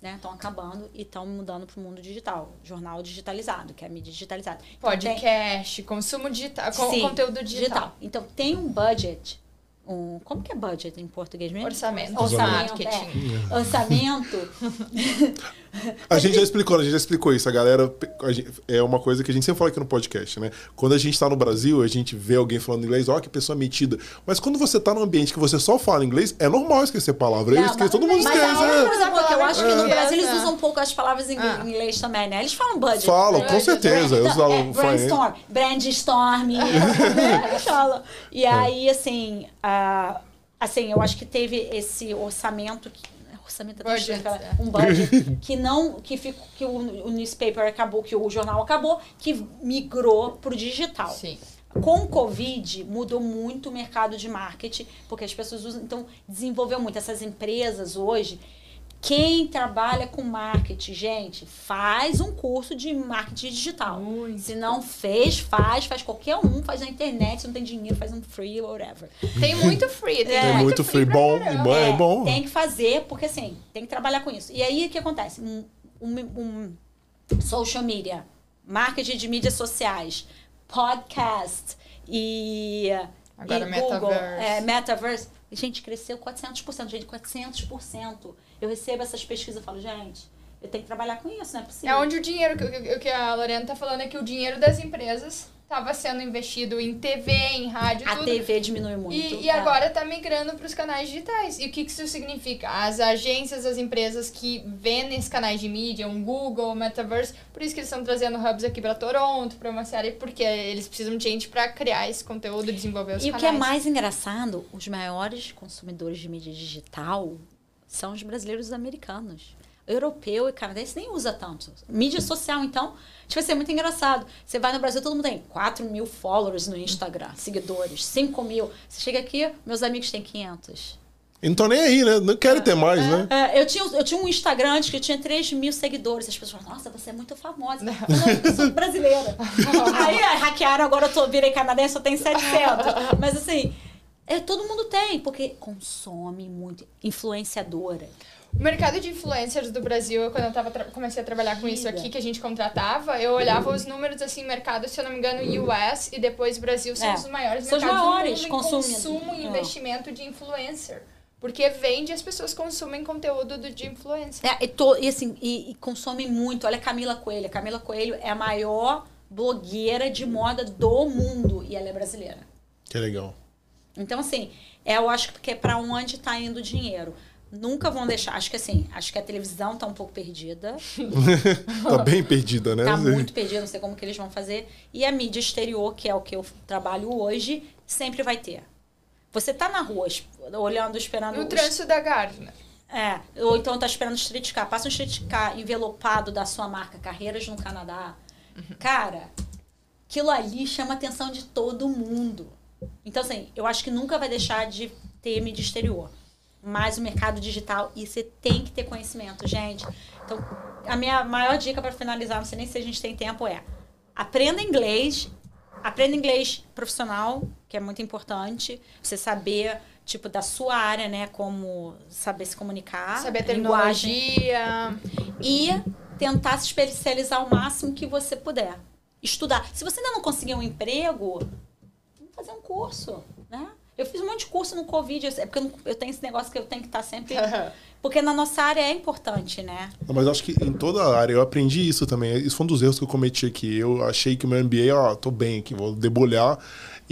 estão né, acabando e estão mudando para o mundo digital. Jornal digitalizado, que é a mídia digitalizada. Então, Podcast, tem... consumo digital, Sim, conteúdo digital. digital. Então, tem um budget um. Como que é budget em português mesmo? Orçamento. Orçamento. Marketing. É. Orçamento. a gente já explicou, a gente já explicou isso. A galera. A gente, é uma coisa que a gente sempre fala aqui no podcast, né? Quando a gente está no Brasil, a gente vê alguém falando inglês, ó, oh, que pessoa metida. Mas quando você está num ambiente que você só fala inglês, é normal esquecer palavras. Eu esqueço, todo mundo esquece. Mas é. coisa boa que eu acho que no Brasil eles usam um pouco as palavras em ah. inglês também, né? Eles falam budget. Falam, com certeza. Eu então, é, brainstorm, né? Eles falam. E aí, assim. Uh, assim, eu acho que teve esse orçamento que orçamento é budget, um budget que não que ficou que o, o newspaper acabou, que o jornal acabou, que migrou para o digital. Sim. Com o Covid, mudou muito o mercado de marketing, porque as pessoas usam. Então, desenvolveu muito. Essas empresas hoje, quem trabalha com marketing, gente, faz um curso de marketing digital. Muito. Se não fez, faz, faz qualquer um, faz na internet, se não tem dinheiro, faz um free, whatever. Tem muito free, tem, é. muito free, free bom, bom, é, é bom. Tem que fazer, porque assim, tem que trabalhar com isso. E aí o que acontece? Um, um, um social media, marketing de mídias sociais, podcast e, Agora e metaverse. Google, é, metaverse. Gente, cresceu 400%, gente, 400%. Eu recebo essas pesquisas e falo, gente, eu tenho que trabalhar com isso, não é possível. É onde o dinheiro, o que a Lorena está falando é que o dinheiro das empresas estava sendo investido em TV, em rádio, A tudo. TV diminui muito. E, e é. agora está migrando para os canais digitais. E o que, que isso significa? As agências, as empresas que vendem esses canais de mídia, um Google, Metaverse, por isso que eles estão trazendo hubs aqui para Toronto, para uma série, porque eles precisam de gente para criar esse conteúdo, desenvolver os e canais. E o que é mais engraçado, os maiores consumidores de mídia digital são os brasileiros e os americanos europeu e canadense nem usa tanto. Mídia social, então, acho vai ser muito engraçado. Você vai no Brasil, todo mundo tem 4 mil followers no Instagram, seguidores, 5 mil. Você chega aqui, meus amigos têm 500. E não tô nem aí, né? Não querem é, ter mais, é, né? É, eu, tinha, eu tinha um Instagram antes que eu tinha 3 mil seguidores. As pessoas falam, nossa, você é muito famosa. Não, eu sou brasileira. aí hackearam, agora eu tô, virei canadense, eu tenho 700. Mas assim, é, todo mundo tem, porque consome muito. Influenciadora. O mercado de influencers do Brasil, quando eu tava comecei a trabalhar com isso aqui, que a gente contratava, eu olhava os números, assim, mercado, se eu não me engano, US e depois Brasil são é. os maiores são mercados maiores, do mundo em consumo e é. investimento de influencer. Porque vende as pessoas consumem conteúdo do, de influencer. É, e, to, e assim, e, e consomem muito. Olha a Camila Coelho. A Camila Coelho é a maior blogueira de moda do mundo e ela é brasileira. Que legal. Então, assim, é, eu acho que é para onde está indo o dinheiro nunca vão deixar. Acho que assim, acho que a televisão tá um pouco perdida. tá bem perdida, né? Tá muito perdida, não sei como que eles vão fazer. E a mídia exterior, que é o que eu trabalho hoje, sempre vai ter. Você tá na rua, olhando, esperando... No trânsito da Gardner. É, ou então tá esperando street car. Passa um street car envelopado da sua marca Carreiras no Canadá. Uhum. Cara, aquilo ali chama a atenção de todo mundo. Então, assim, eu acho que nunca vai deixar de ter mídia exterior. Mas o mercado digital, e você tem que ter conhecimento, gente. Então, a minha maior dica para finalizar, não sei nem se a gente tem tempo, é aprenda inglês, aprenda inglês profissional, que é muito importante. Você saber tipo, da sua área, né? Como saber se comunicar. Saber a tecnologia. E tentar se especializar o máximo que você puder. Estudar. Se você ainda não conseguir um emprego, fazer um curso, né? Eu fiz um monte de curso no Covid, é porque eu, não, eu tenho esse negócio que eu tenho que estar sempre. Porque na nossa área é importante, né? Mas acho que em toda a área eu aprendi isso também. Isso foi um dos erros que eu cometi aqui. Eu achei que o meu MBA, ó, tô bem aqui, vou debulhar.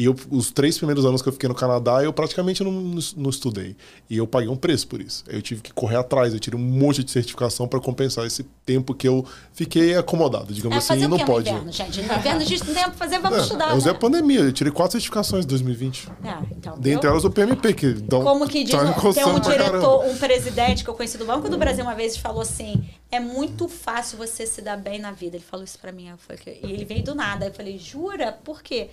E eu, os três primeiros anos que eu fiquei no Canadá, eu praticamente não, não, estudei. E eu paguei um preço por isso. Eu tive que correr atrás, eu tirei um monte de certificação para compensar esse tempo que eu fiquei acomodado, digamos é, assim, e não pode. No inverno, gente. No inverno a gente não tem pra fazer, vamos é, estudar. Eu usei né? a pandemia, eu tirei quatro certificações em 2020. É, então, Dentre eu... elas o PMP, que dá Como que diz, tem um diretor, um presidente que eu conheci do Banco do Brasil uma vez, falou assim: é muito fácil você se dar bem na vida. Ele falou isso para mim. e ele veio do nada. Eu falei, jura? Por quê?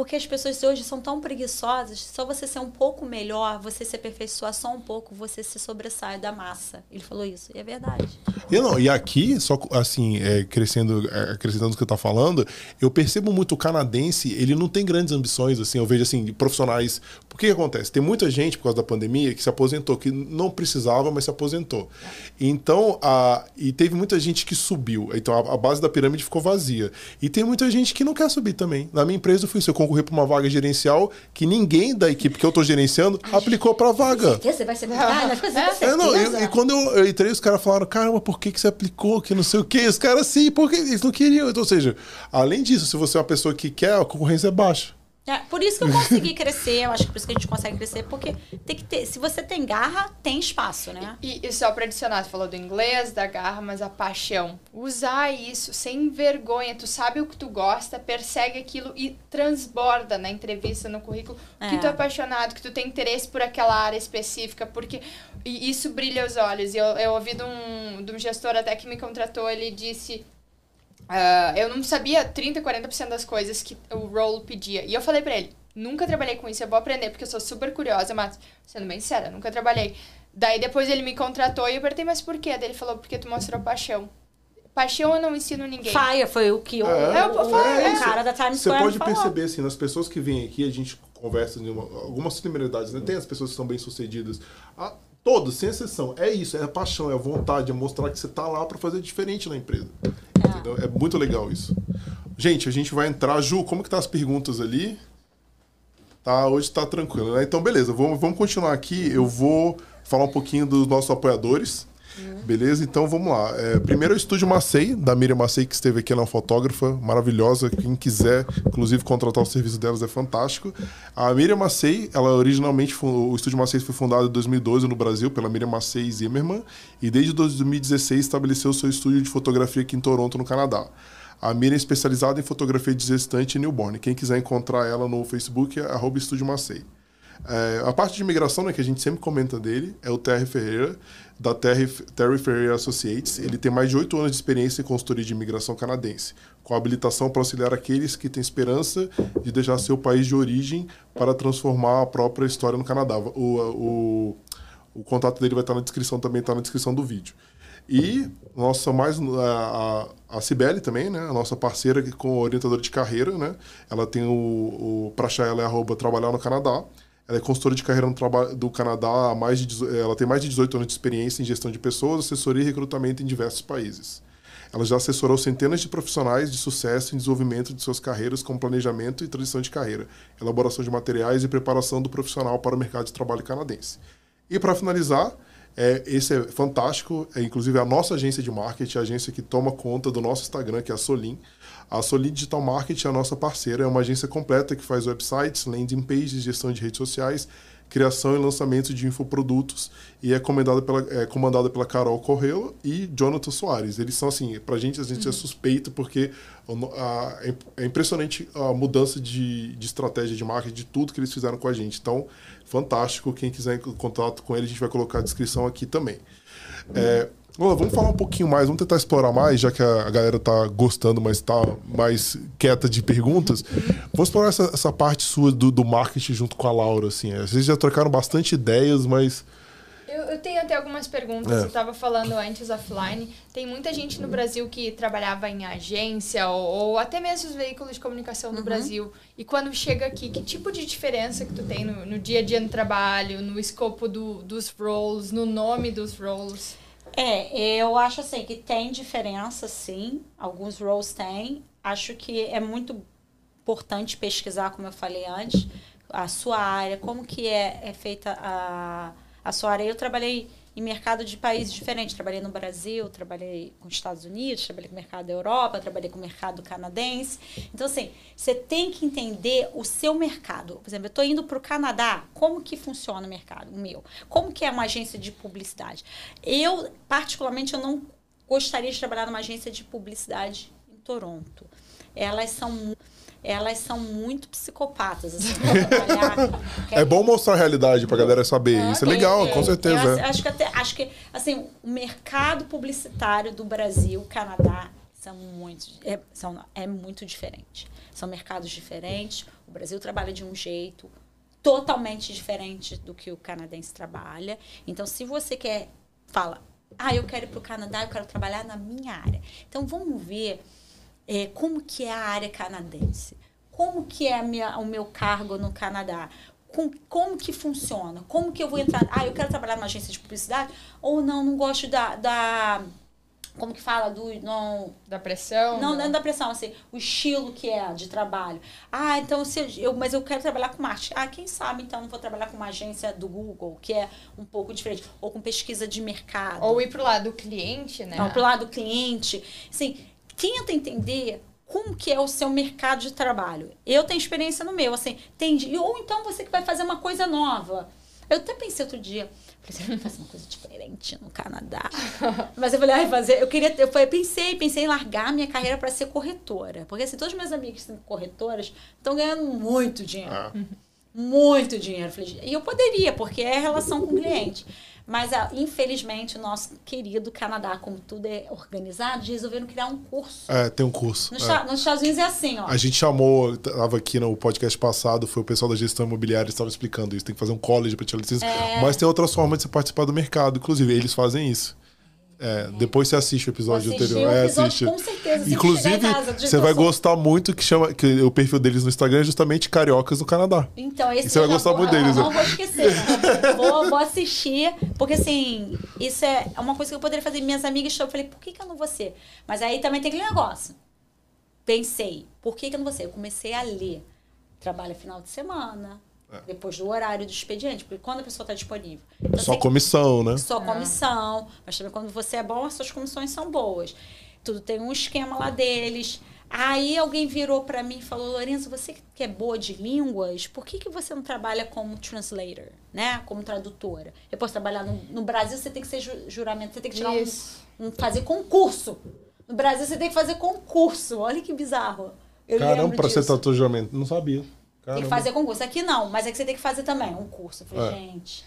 Porque as pessoas hoje são tão preguiçosas, só você ser um pouco melhor, você se aperfeiçoar só um pouco, você se sobressai da massa. Ele falou isso, e é verdade. E, não, e aqui, só assim, é, crescendo, é, acrescentando o que você está falando, eu percebo muito o canadense, ele não tem grandes ambições, assim, eu vejo assim, profissionais. Por que, acontece? Tem muita gente, por causa da pandemia, que se aposentou, que não precisava, mas se aposentou. Então, a, e teve muita gente que subiu. Então, a, a base da pirâmide ficou vazia. E tem muita gente que não quer subir também. Na minha empresa, eu fui isso, eu concorrer para uma vaga gerencial que ninguém da equipe que eu estou gerenciando Ai, aplicou para a vaga. Você vai ser ah, é, não, eu, E quando eu, eu, entrei, os caras falaram, caramba, por que, que você aplicou? Que não sei o quê. Os caras, sim, porque eles não queriam. Então, ou seja, além disso, se você é uma pessoa que quer, a concorrência é baixa. É, por isso que eu consegui crescer, eu acho que por isso que a gente consegue crescer, porque tem que ter, se você tem garra, tem espaço, né? E, e só para adicionar, você falou do inglês, da garra, mas a paixão. Usar isso sem vergonha, tu sabe o que tu gosta, persegue aquilo e transborda na entrevista, no currículo, é. que tu é apaixonado, que tu tem interesse por aquela área específica, porque isso brilha os olhos. E eu, eu ouvi de um, de um gestor até que me contratou, ele disse Uh, eu não sabia 30, 40% das coisas que o role pedia. E eu falei pra ele, nunca trabalhei com isso, eu vou aprender, porque eu sou super curiosa, mas, sendo bem sincera, nunca trabalhei. Daí depois ele me contratou e eu perguntei, mas por quê? Daí ele falou, porque tu mostrou paixão. Paixão eu não ensino ninguém. Faia foi o que o, é, o, o, é, o cara da Times Square Você pode falou. perceber, assim, nas pessoas que vêm aqui, a gente conversa de uma, algumas similaridades, né? Tem as pessoas que são bem-sucedidas. Ah, todos, sem exceção. É isso, é a paixão, é a vontade, é mostrar que você tá lá para fazer diferente na empresa. É. é muito legal isso. Gente, a gente vai entrar. Ju, como que tá as perguntas ali? Tá, hoje tá tranquilo, né? Então, beleza, vamos, vamos continuar aqui. Eu vou falar um pouquinho dos nossos apoiadores. Beleza? Então vamos lá. É, primeiro é o Estúdio Macei, da Miriam Macei, que esteve aqui, ela é uma fotógrafa maravilhosa. Quem quiser, inclusive, contratar o serviço delas é fantástico. A Miriam Macei, ela originalmente, o Estúdio Macei foi fundado em 2012 no Brasil pela Miriam Macei Zimmerman e desde 2016 estabeleceu seu estúdio de fotografia aqui em Toronto, no Canadá. A Miriam é especializada em fotografia de gestante e newborn. Quem quiser encontrar ela no Facebook é arroba Estúdio Macei. É, a parte de imigração, né, que a gente sempre comenta dele, é o Terry Ferreira, da Terry, Terry Ferreira Associates. Ele tem mais de oito anos de experiência em consultoria de imigração canadense, com habilitação para auxiliar aqueles que têm esperança de deixar seu país de origem para transformar a própria história no Canadá. O, o, o contato dele vai estar na descrição, também está na descrição do vídeo. E nossa mais a, a Cibele também, né? A nossa parceira com orientadora de carreira, né? Ela tem o, o para achar ela é arroba trabalhar no Canadá. Ela é consultora de carreira no trabalho do Canadá mais de ela tem mais de 18 anos de experiência em gestão de pessoas, assessoria e recrutamento em diversos países. Ela já assessorou centenas de profissionais de sucesso em desenvolvimento de suas carreiras com planejamento e transição de carreira, elaboração de materiais e preparação do profissional para o mercado de trabalho canadense. E para finalizar, é, esse é fantástico, é inclusive a nossa agência de marketing, a agência que toma conta do nosso Instagram, que é a Solim. A Solid Digital Marketing é a nossa parceira, é uma agência completa que faz websites, landing pages, gestão de redes sociais, criação e lançamento de infoprodutos e é comandada pela, é comandada pela Carol Correlo e Jonathan Soares. Eles são assim, pra gente a gente é suspeito porque a, é impressionante a mudança de, de estratégia de marketing, de tudo que eles fizeram com a gente. Então, fantástico. Quem quiser em contato com ele, a gente vai colocar a descrição aqui também. É, vamos falar um pouquinho mais, vamos tentar explorar mais, já que a galera tá gostando, mas tá mais quieta de perguntas. Vamos explorar essa, essa parte sua do, do marketing junto com a Laura, assim. Vocês já trocaram bastante ideias, mas eu, eu, tenho até algumas perguntas. É. Eu estava falando antes offline. Tem muita gente no Brasil que trabalhava em agência ou, ou até mesmo os veículos de comunicação no uhum. Brasil. E quando chega aqui, que tipo de diferença que tu tem no, no dia a dia no trabalho, no escopo do, dos roles, no nome dos roles? É, eu acho assim que tem diferença, sim. Alguns roles têm. Acho que é muito importante pesquisar, como eu falei antes, a sua área, como que é, é feita a a sua área. Eu trabalhei em mercado de países diferentes. Trabalhei no Brasil, trabalhei com os Estados Unidos, trabalhei com o mercado da Europa, trabalhei com o mercado canadense. Então, assim, você tem que entender o seu mercado. Por exemplo, eu estou indo para o Canadá, como que funciona o mercado o meu? Como que é uma agência de publicidade? Eu, particularmente, eu não gostaria de trabalhar numa agência de publicidade em Toronto. Elas são elas são muito psicopatas. Assim, é bom mostrar a realidade para a galera saber. É, Isso é legal, é, com certeza. Eu acho que, até, acho que assim, o mercado publicitário do Brasil, Canadá, são muito, é, são, é muito diferente. São mercados diferentes. O Brasil trabalha de um jeito totalmente diferente do que o canadense trabalha. Então, se você quer, fala, ah, eu quero ir para o Canadá, eu quero trabalhar na minha área. Então, vamos ver é, como que é a área canadense, como que é minha, o meu cargo no Canadá, com, como que funciona, como que eu vou entrar, ah, eu quero trabalhar numa agência de publicidade, ou não, não gosto da, da como que fala? Do não da pressão não, não é da pressão assim o estilo que é de trabalho. Ah então se eu mas eu quero trabalhar com marketing. Ah quem sabe então não vou trabalhar com uma agência do Google que é um pouco diferente ou com pesquisa de mercado. Ou ir pro lado do cliente né? Não pro lado do cliente. Assim tenta entender como que é o seu mercado de trabalho. Eu tenho experiência no meu, assim, tem, ou então você que vai fazer uma coisa nova. Eu até pensei outro dia, falei, fazer uma coisa diferente no Canadá. Mas eu falei, ai, fazer, eu queria, eu falei, pensei, pensei em largar minha carreira para ser corretora, porque assim, todos os meus amigos que são corretoras estão ganhando muito dinheiro. Ah. Muito dinheiro. E eu poderia, porque é relação com o cliente. Mas, ah, infelizmente, o nosso querido Canadá, como tudo é organizado, resolveram criar um curso. É, tem um curso. Nos, é. nos Estados Unidos é assim, ó. A gente chamou, estava aqui no podcast passado, foi o pessoal da gestão imobiliária que estava explicando isso. Tem que fazer um college para tirar licença. É... Mas tem outras formas de você participar do mercado. Inclusive, eles fazem isso. É, depois você assiste o episódio anterior. é, assiste. Com certeza. Inclusive, você vai gostar muito que chama que o perfil deles no Instagram é justamente Cariocas no Canadá. Então, esse e você vai gostar vou, muito deles. Não, não vou esquecer. vou, vou assistir, porque assim, isso é uma coisa que eu poderia fazer. Minhas amigas eu falei, por que, que eu não vou ser? Mas aí também tem aquele negócio. Pensei, por que, que eu não vou ser? Eu comecei a ler. Trabalho final de semana, é. Depois do horário do expediente, porque quando a pessoa está disponível. Então, só comissão, né? Só comissão. Mas também quando você é bom, as suas comissões são boas. Tudo tem um esquema lá deles. Aí alguém virou para mim e falou: Lourenço, você que é boa de línguas, por que, que você não trabalha como translator, né? Como tradutora? Eu posso trabalhar no, no Brasil, você tem que ser juramento, você tem que tirar um, um, fazer concurso. No Brasil, você tem que fazer concurso. Olha que bizarro. Eu Caramba, para ser tradutor não sabia. Caramba. Tem que fazer concurso. Aqui não, mas é que você tem que fazer também um curso. Eu falei, é. gente.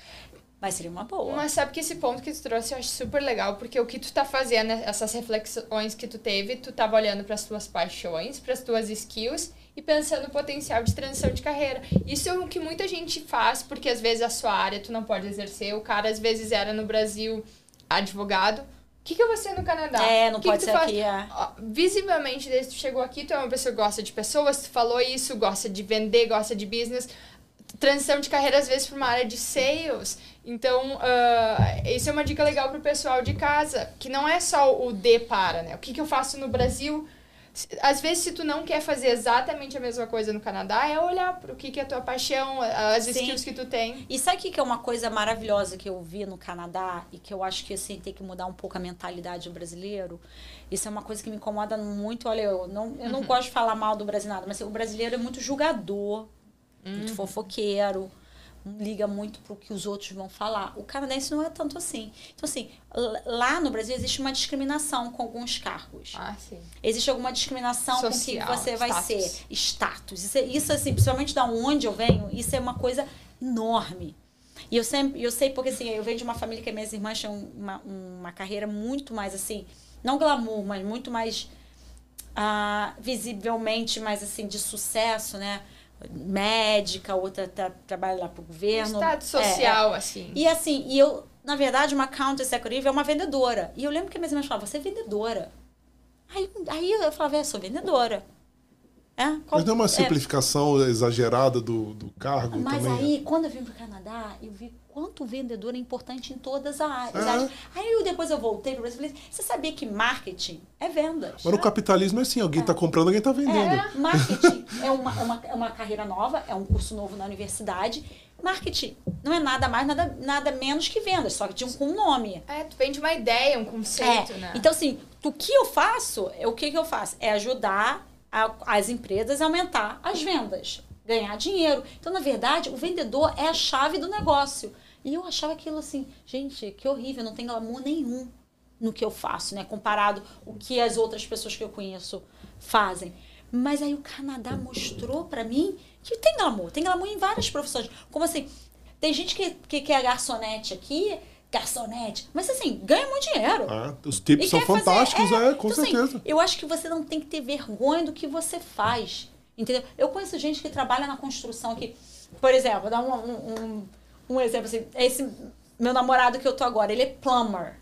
Mas seria uma boa. Mas sabe que esse ponto que tu trouxe eu acho super legal, porque o que tu tá fazendo, essas reflexões que tu teve, tu tava olhando para as tuas paixões, para as tuas skills e pensando no potencial de transição de carreira. Isso é o que muita gente faz, porque às vezes a sua área tu não pode exercer. O cara às vezes era no Brasil advogado, o que, que eu vou ser no Canadá? É, não que pode que ser faz? aqui. É. Visivelmente, desde que tu chegou aqui, tu é uma pessoa que gosta de pessoas, tu falou isso, gosta de vender, gosta de business. Transição de carreira, às vezes, para uma área de sales. Então, uh, isso é uma dica legal para o pessoal de casa, que não é só o D para, né? O que, que eu faço no Brasil às vezes, se tu não quer fazer exatamente a mesma coisa no Canadá, é olhar para o que, que é a tua paixão, as Sim. skills que tu tem. E sabe o que é uma coisa maravilhosa que eu vi no Canadá e que eu acho que assim, tem que mudar um pouco a mentalidade do brasileiro? Isso é uma coisa que me incomoda muito. Olha, eu não, eu não uhum. gosto de falar mal do brasileiro, mas assim, o brasileiro é muito julgador, uhum. muito fofoqueiro liga muito pro que os outros vão falar. O canadense não é tanto assim. Então, assim, lá no Brasil existe uma discriminação com alguns cargos. Ah, sim. Existe alguma discriminação Social, com que você vai status. ser. Status. Isso, é- isso, assim, principalmente da onde eu venho, isso é uma coisa enorme. E eu sempre, eu sei porque assim, eu venho de uma família que minhas irmãs tinham uma, uma carreira muito mais assim, não glamour, mas muito mais ah, visivelmente mais assim de sucesso, né? Médica, outra tra trabalha lá pro governo. Status É, é. social, assim. E assim, e eu, na verdade, uma account executive é uma vendedora. E eu lembro que minhas irmãs falavam, você é vendedora. Aí, aí eu falava, é, sou vendedora. É, qual- Mas não é uma é, simplificação exagerada do, do cargo mas também? aí, quando eu vim para o Canadá, eu vi quanto o vendedor é importante em todas as áreas. É. Aí eu, depois eu voltei para o Brasil e falei, você sabia que marketing é vendas? Mas no capitalismo é assim, alguém está comprando, alguém está vendendo. É, marketing é uma, é, uma, é uma carreira nova, é um curso novo na universidade. Marketing não é nada mais, nada, nada menos que vendas, só que de um, com um nome. É, tu vende uma ideia, um conceito, É. né? Então, assim, o que eu faço, é o que, que eu faço? É ajudar a- as empresas a aumentar as vendas, ganhar dinheiro. Então, na verdade, o vendedor é a chave do negócio. E eu achava aquilo assim, gente, que horrível, não tem glamour nenhum no que eu faço, né? Comparado o que as outras pessoas que eu conheço fazem. Mas aí o Canadá mostrou pra mim que tem glamour, tem glamour em várias profissões. Como assim, tem gente que, que, que é garçonete aqui, garçonete, mas assim, ganha muito dinheiro. Ah, os tips E são quer fazer- fantásticos, é, com então, assim, certeza. eu acho que você não tem que ter vergonha do que você faz. Entendeu? Eu conheço gente que trabalha na construção aqui. Por exemplo, dar um, um, um, um exemplo assim. Esse meu namorado que eu tô agora, ele é plumber.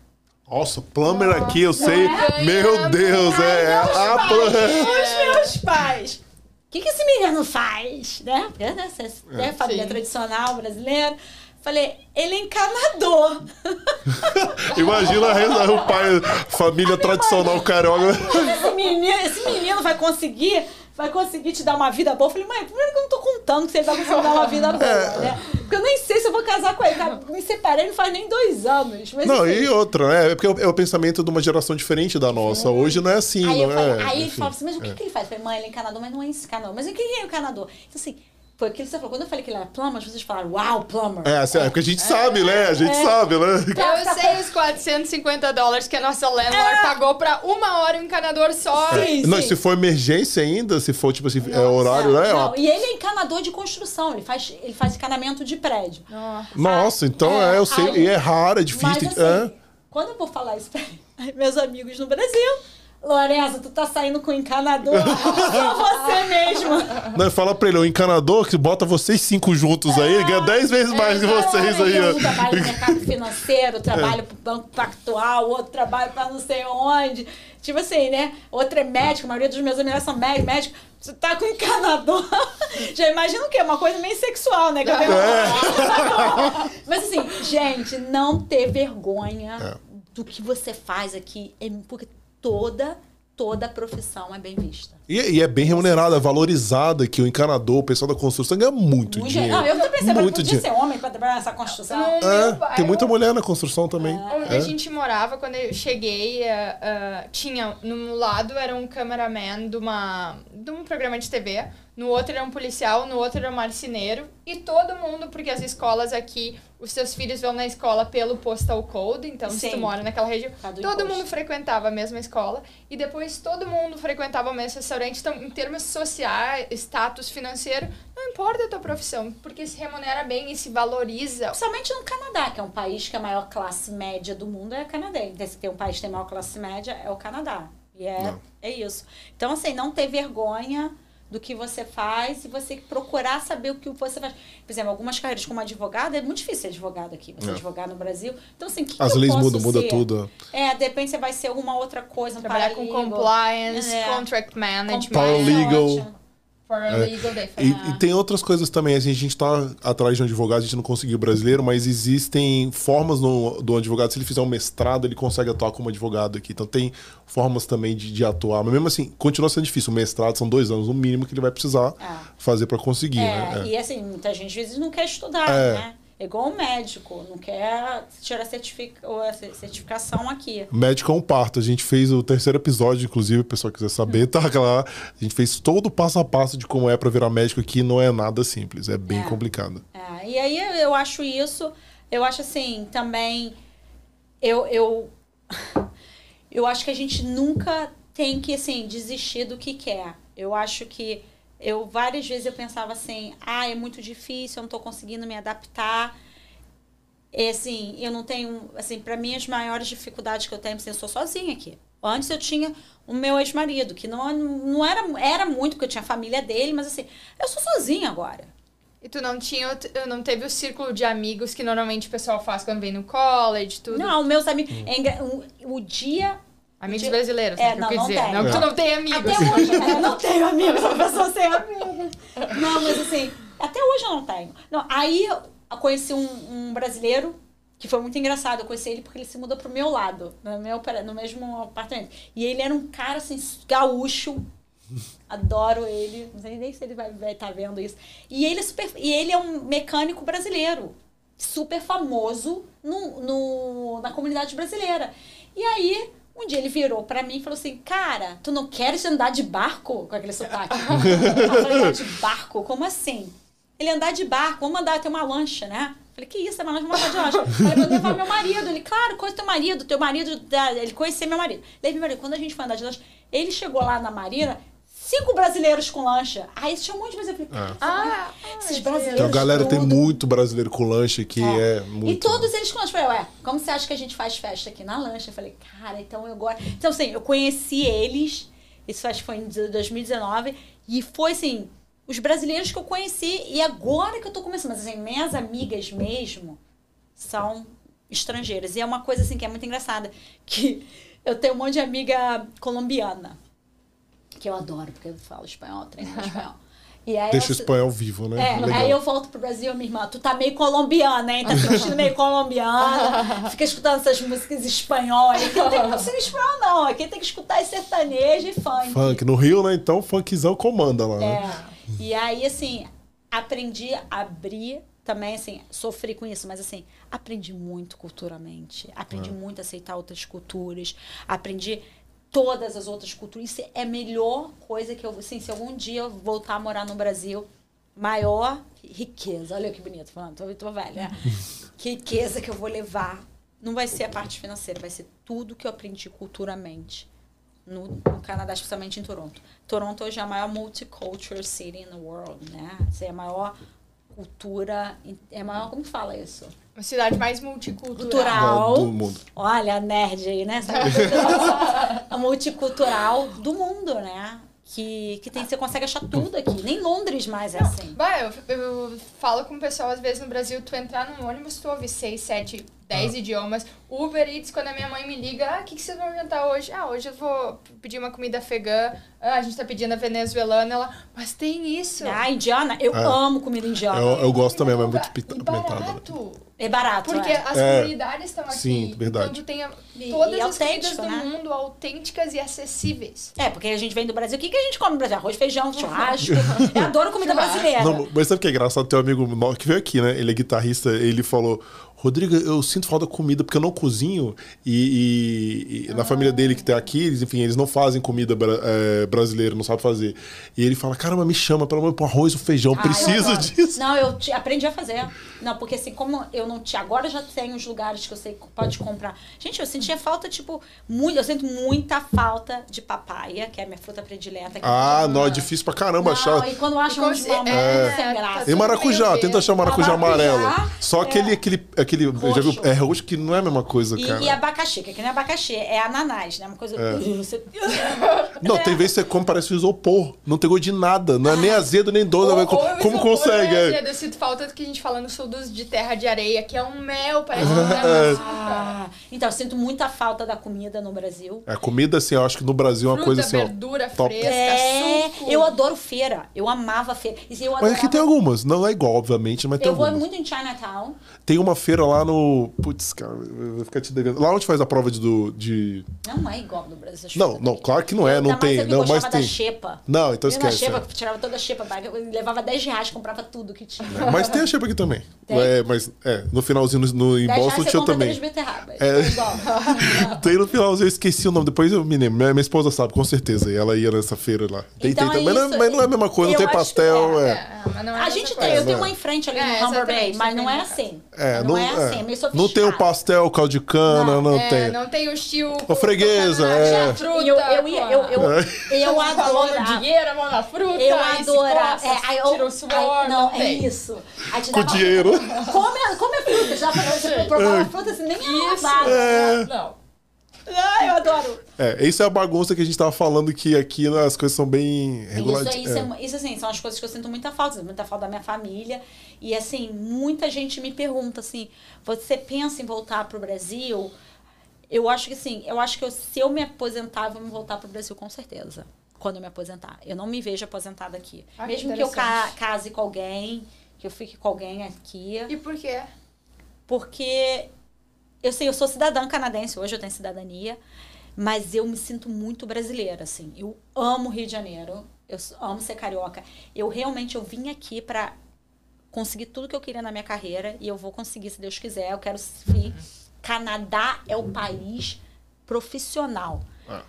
Nossa, plumber aqui, eu sei. ganha Meu Deus, é. a plumber. Os meus pais. O que, que esse menino faz? Né? Porque, né, cê- né, família Sim. tradicional brasileira. Falei, ele é encanador. Imagina o pai, família tradicional carioca. esse menino, esse menino vai conseguir, vai conseguir te dar uma vida boa. Eu falei, mãe, primeiro que eu não tô contando que você vai conseguir dar uma vida boa, É. né? Porque eu nem sei se eu vou casar com ele. cara. Me separei não faz nem dois anos. Mas, Não, e outra, né? É porque é o pensamento de uma geração diferente da nossa. Hoje não é assim, Aí, não falei, é? aí ele falava assim, mas o que, é. que ele faz? Eu falei, mãe, ele é encanador, mas não é esse encanador. Mas o que é encanador? Então, assim, foi aquilo que você falou. Quando eu falei que ele era plumber, as pessoas falaram, uau, plumber. É, assim, é porque a gente sabe, né? A gente sabe, né? Eu sei os 450 dólares que a nossa landlord pagou pra uma hora um encanador só. Sim, Não, sim. se for emergência ainda, se for, tipo assim, é horário, né? Não, e ele é encanador de construção, ele faz, ele faz encanamento de prédio. Nossa. Nossa, então É, é, eu sei. aí- E é raro, é difícil. Mas assim, é. quando eu vou falar isso pra meus amigos no Brasil, Lorenza, tu tá saindo com encanador, só você mesma. Não, fala pra ele, o encanador que bota vocês cinco juntos aí, ganha dez vezes mais que vocês aí, Um trabalho no mercado financeiro, trabalho pro Banco Pactual, outro trabalho pra não sei onde. Tipo assim, né? Outro é médico, a maioria dos meus amigos são mé- médicos. Você tá com encanador. Já imagina o quê? Uma coisa meio sexual, né? Que eu tenho- Mas assim, gente, não ter vergonha É. do que você faz aqui. É porque toda, toda profissão é bem vista. E, e é bem remunerada, valorizada, que o encanador, o pessoal da construção ganha muito, Muito dinheiro. Não, eu tô pensando, mas muito podia dinheiro. ser homem pra trabalhar nessa construção. É, tem muita mulher na construção também. Onde É. a gente morava, quando eu cheguei, ah, tinha no lado era um cameraman de, uma, de um programa de TV, no outro era um policial, no outro era um marceneiro, e todo mundo, porque as escolas aqui, os seus filhos vão na escola pelo postal code, então se Sim. tu mora naquela região, Cada todo imposto. mundo frequentava a mesma escola, e depois todo mundo frequentava o mesmo restaurante, então em termos sociais, status financeiro, não importa a tua profissão, porque se remunera bem e se valoriza. Principalmente no Canadá, que é um país que a maior classe média do mundo é canadense. Se tem um país que tem maior classe média, é o Canadá. E é, Não. é isso. Então, assim, não ter vergonha do que você faz e você procurar saber o que você faz. Por exemplo, algumas carreiras como advogado, é muito difícil ser advogado aqui, você é É. advogado no Brasil. Então, assim, o que, As que leis mudam, muda tudo. É, de repente você vai ser alguma outra coisa, um Trabalhar com compliance, É. contract management, Paralegal. Ótimo. Paralegal, daí E, fala, e tem outras coisas também. Assim, a gente tá atrás de um advogado, a gente não conseguiu brasileiro, mas existem formas no, do advogado. Se ele fizer um mestrado, ele consegue atuar como advogado aqui. Então tem formas também de, de atuar. Mas mesmo assim, continua sendo difícil. O mestrado são dois anos, no mínimo, que ele vai precisar É. fazer para conseguir. É, né? É. e assim, muita gente às vezes não quer estudar, É. né? É igual um médico, não quer tirar certific... a certificação aqui. Médico é um parto. A gente fez o terceiro episódio, inclusive, o pessoal quiser saber, tá lá. A gente fez todo o passo a passo de como é para virar médico aqui. Não é nada simples, é bem É. complicado. É, e aí eu acho isso, eu acho assim, também, eu, eu, eu acho que a gente nunca tem que, assim, desistir do que quer. Eu acho que, eu, várias vezes eu pensava assim, ah, é muito difícil, eu não tô conseguindo me adaptar. É assim, eu não tenho, assim, para mim as maiores dificuldades que eu tenho, assim, eu sou sozinha aqui. Antes eu tinha o meu ex-marido, que não, não era, era muito, porque eu tinha a família dele, mas assim, eu sou sozinha agora. E tu não tinha, eu não teve o círculo de amigos que normalmente o pessoal faz quando vem no college, tudo. Não, meus amigos. é engra- o, o dia. Amigos de- brasileiros, É, né? que não, eu quis não dizer. tem. Não que tu não tem amigos. Até hoje, né? eu não tenho amigos, uma pessoa sem amigos. Não, mas assim, até hoje eu não tenho. Não, aí eu conheci um, um brasileiro que foi muito engraçado. Eu conheci ele porque ele se mudou pro meu lado, no, meu, no mesmo apartamento. E ele era um cara assim, gaúcho. Adoro ele. Não sei nem se ele vai estar vendo isso. E ele, é super, e ele é um mecânico brasileiro. Super famoso no, no, na comunidade brasileira. E aí, um dia ele virou pra mim e falou assim: Cara, tu não queres andar de barco? Com aquele sotaque. eu falei: Andar de barco? Como assim? Ele andar de barco, vamos andar, tem uma lancha, né? Falei, que isso, é uma lancha, vamos andar de lancha. Falei, vou levar meu marido. Ele, claro, conhece teu marido, teu marido, ele conhecia meu marido. Levei meu marido. Quando a gente foi andar de lancha, ele chegou lá na marina, cinco brasileiros com lancha. Aí tinha um monte de brasileiro. Eu falei, Ah, esses ah, brasileiros. Então, galera, tem muito brasileiro com lanche que é, muito. E todos eles com lancha. Eu falei, ué, como você acha que a gente faz festa aqui na lancha? Eu falei, cara, então eu gosto. Então, assim, eu conheci eles, isso acho que foi em 2019, e foi assim, os brasileiros que eu conheci, e agora que eu tô começando, mas assim, minhas amigas mesmo são estrangeiras. E é uma coisa assim que é muito engraçada, que eu tenho um monte de amiga colombiana, que eu adoro, porque eu falo espanhol, treino espanhol. E aí Deixa o eu- espanhol vivo, né? é, Legal. aí eu volto pro Brasil, minha irmã, tu tá meio colombiana, hein? Tá se vestindo meio colombiana, fica escutando essas músicas em espanhol aí. Aqui não tem música em espanhol, não. Aqui tem que escutar esse sertanejo e funk. Funk. No Rio, né? Então, funkzão comanda lá, né? É. E aí, assim, aprendi a abrir também, assim, sofri com isso, mas assim, aprendi muito culturalmente. Aprendi muito a aceitar outras culturas. Aprendi todas as outras culturas. Isso é a melhor coisa que eu, assim, se algum dia eu voltar a morar no Brasil, maior riqueza. Olha que bonito, falando, tô, tô velha. né? que riqueza que eu vou levar. Não vai ser a parte financeira, vai ser tudo que eu aprendi culturalmente no, no Canadá, especialmente em Toronto. Toronto hoje é a maior multicultural city in the world, né? Assim, é a maior cultura, é a maior, como fala isso? Uma cidade mais multicultural. Cultural. Do mundo. Olha, a nerd aí, né? A multicultural do mundo, né? Que, que tem, você consegue achar tudo aqui. Nem Londres mais é assim. Vai, eu, eu falo com o pessoal, às vezes, no Brasil, tu entrar num ônibus, tu ouve seis, sete, dez idiomas. Uber Eats, quando a minha mãe me liga, ah, o que, que vocês vão jantar hoje? Ah, hoje eu vou pedir uma comida afegã. Ah, a gente tá pedindo a venezuelana. Ela, mas tem isso. Ah, indiana, eu É. amo comida indiana. Eu, eu gosto também, mas é muito E pimentada. né? barato. É barato, Porque é. as É. comunidades estão aqui. Sim, verdade. Então tu tem a- E- todas e as comidas do né? mundo autênticas e acessíveis. É, porque a gente vem do Brasil. O que, que a gente come no Brasil? Arroz, feijão, churrasco. Eu adoro comida brasileira. Não, mas sabe o que é engraçado? Tem um amigo que veio aqui, né? Ele é guitarrista, ele falou. Rodrigo, eu sinto falta da comida porque eu não cozinho e, e- e na família dele que tá aqui, eles, enfim, eles não fazem comida bra- é, brasileira, não sabem fazer. E ele fala, caramba, me chama, pelo menos pro arroz, o feijão, Ah, preciso disso. Não, eu aprendi a fazer. Não, porque assim, como eu não tinha. Agora já tem os lugares que eu sei que pode comprar. Gente, eu sentia falta, tipo, muito. Eu sinto muita falta de papaya, que é a minha fruta predileta. que Ah, não, é difícil pra caramba Não, achar. e quando eu acho E um de mamão é, sem tá graça. E maracujá, tenta achar maracujá, Maracujá, amarelo. Só é. aquele, aquele, aquele. Já viu? Roxo. É roxo que não é a mesma coisa, E, cara. e abacaxi, que aqui não é abacaxi, é ananás, né? Uma coisa. Você- Não, tem vezes que você come, parece isopor. Não tem gosto de nada. Não é nem azedo, nem doce. Como como isopor, consegue? é? Eu sinto falta do que a gente fala no sul dos de terra de areia, que é um mel, parece que É. não é Ah, então, eu sinto muita falta da comida no Brasil. A comida, assim, eu acho que no Brasil é uma coisa assim, ó. verdura top. fresca, É, suco. eu adoro feira. Eu amava feira. Eu Mas aqui tem algumas. Não é igual, obviamente, mas tem Eu vou algumas. muito em Chinatown. Tem uma feira lá no. Putz, cara, eu vou ficar te devendo. Lá onde faz a prova de. do- de... Não é igual no Brasil. Não, não, claro que não é, Eu- não tem. Não, mas tem. da xepa. Não, então Eu na esquece. xepa, é. tirava toda a xepa, levava 10 reais, comprava tudo que tinha. Mas tem a xepa aqui também. É, mas é, no finalzinho no, em Boston tinha também. É, tem no finalzinho, eu esqueci o nome, depois eu me lembro. Minha, minha esposa sabe, com certeza. E ela ia nessa feira lá. Tem, então tem, é mas, não, é, mas, não, é a mesma coisa, não tem pastel. É. é. Não é a gente tem, eu tenho uma em frente ali no Humber Bay, mas não é assim. É, não, é assim, Não tem o pastel, o caldo de cana, não, tem. Não tem o tio. O freguesa, é. Fruta, eu, eu, eu, eu, eu adoro. dinheiro, a mão na fruta. Eu adoro. Tira o suor. Não, é isso. Com dinheiro. Come come fruta. Já pra provar uma fruta assim, nem é lavada. É. Não. Ah, eu adoro. É, isso é a bagunça que a gente tava falando que aqui as coisas são bem reguladas. Isso, isso, é. é. isso, assim, são as coisas que eu sinto muita falta, muita falta da minha família. E assim, muita gente me pergunta assim: você pensa em voltar pro Brasil? Eu acho que sim, eu acho que eu, se eu me aposentar, eu vou me voltar pro Brasil com certeza. Quando eu me aposentar. Eu não me vejo aposentada aqui. Ah, Mesmo que, que eu ca case com alguém, que eu fique com alguém aqui. E por quê? Porque eu sei, eu sou cidadã canadense, hoje eu tenho cidadania, mas eu me sinto muito brasileira, assim. Eu amo Rio de Janeiro, eu amo ser carioca. Eu realmente eu vim aqui para conseguir tudo que eu queria na minha carreira e eu vou conseguir se Deus quiser. Eu quero vir. Canadá é o país profissional. Ah.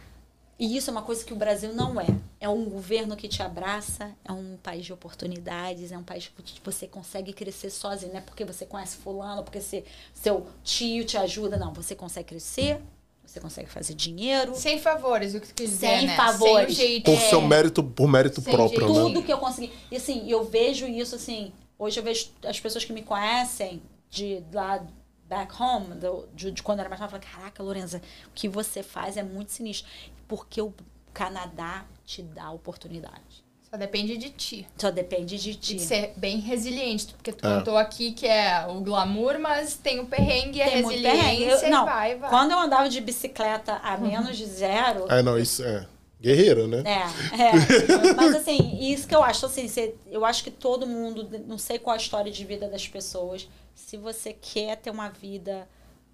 E isso é uma coisa que o Brasil não é. É um governo que te abraça, é um país de oportunidades, é um país que você consegue crescer sozinho, não é porque você conhece fulano, porque você, seu tio te ajuda, não. Você consegue crescer, você consegue fazer dinheiro. Sem favores, o que tu quis dizer, Sem né? favores. Sem por seu mérito, por mérito Sem próprio, jeito. né? Tudo que eu consegui. E assim, eu vejo isso assim, hoje eu vejo as pessoas que me conhecem de lá back home, do, de, de, quando eu era mais nova, eu falei, caraca, Lorenza, o que você faz é muito sinistro porque o Canadá te dá oportunidade. Só depende de ti. Só depende de ti. De ser bem resiliente, porque tu é. contou aqui que é o glamour, mas tem o perrengue, tem a resiliência perrengue. Eu, não, vai, vai. Quando eu andava de bicicleta a uhum. menos de zero... É, não, isso é... Guerreira, né? É, é. Mas assim, isso que eu acho, assim, eu acho que todo mundo, não sei qual a história de vida das pessoas, se você quer ter uma vida,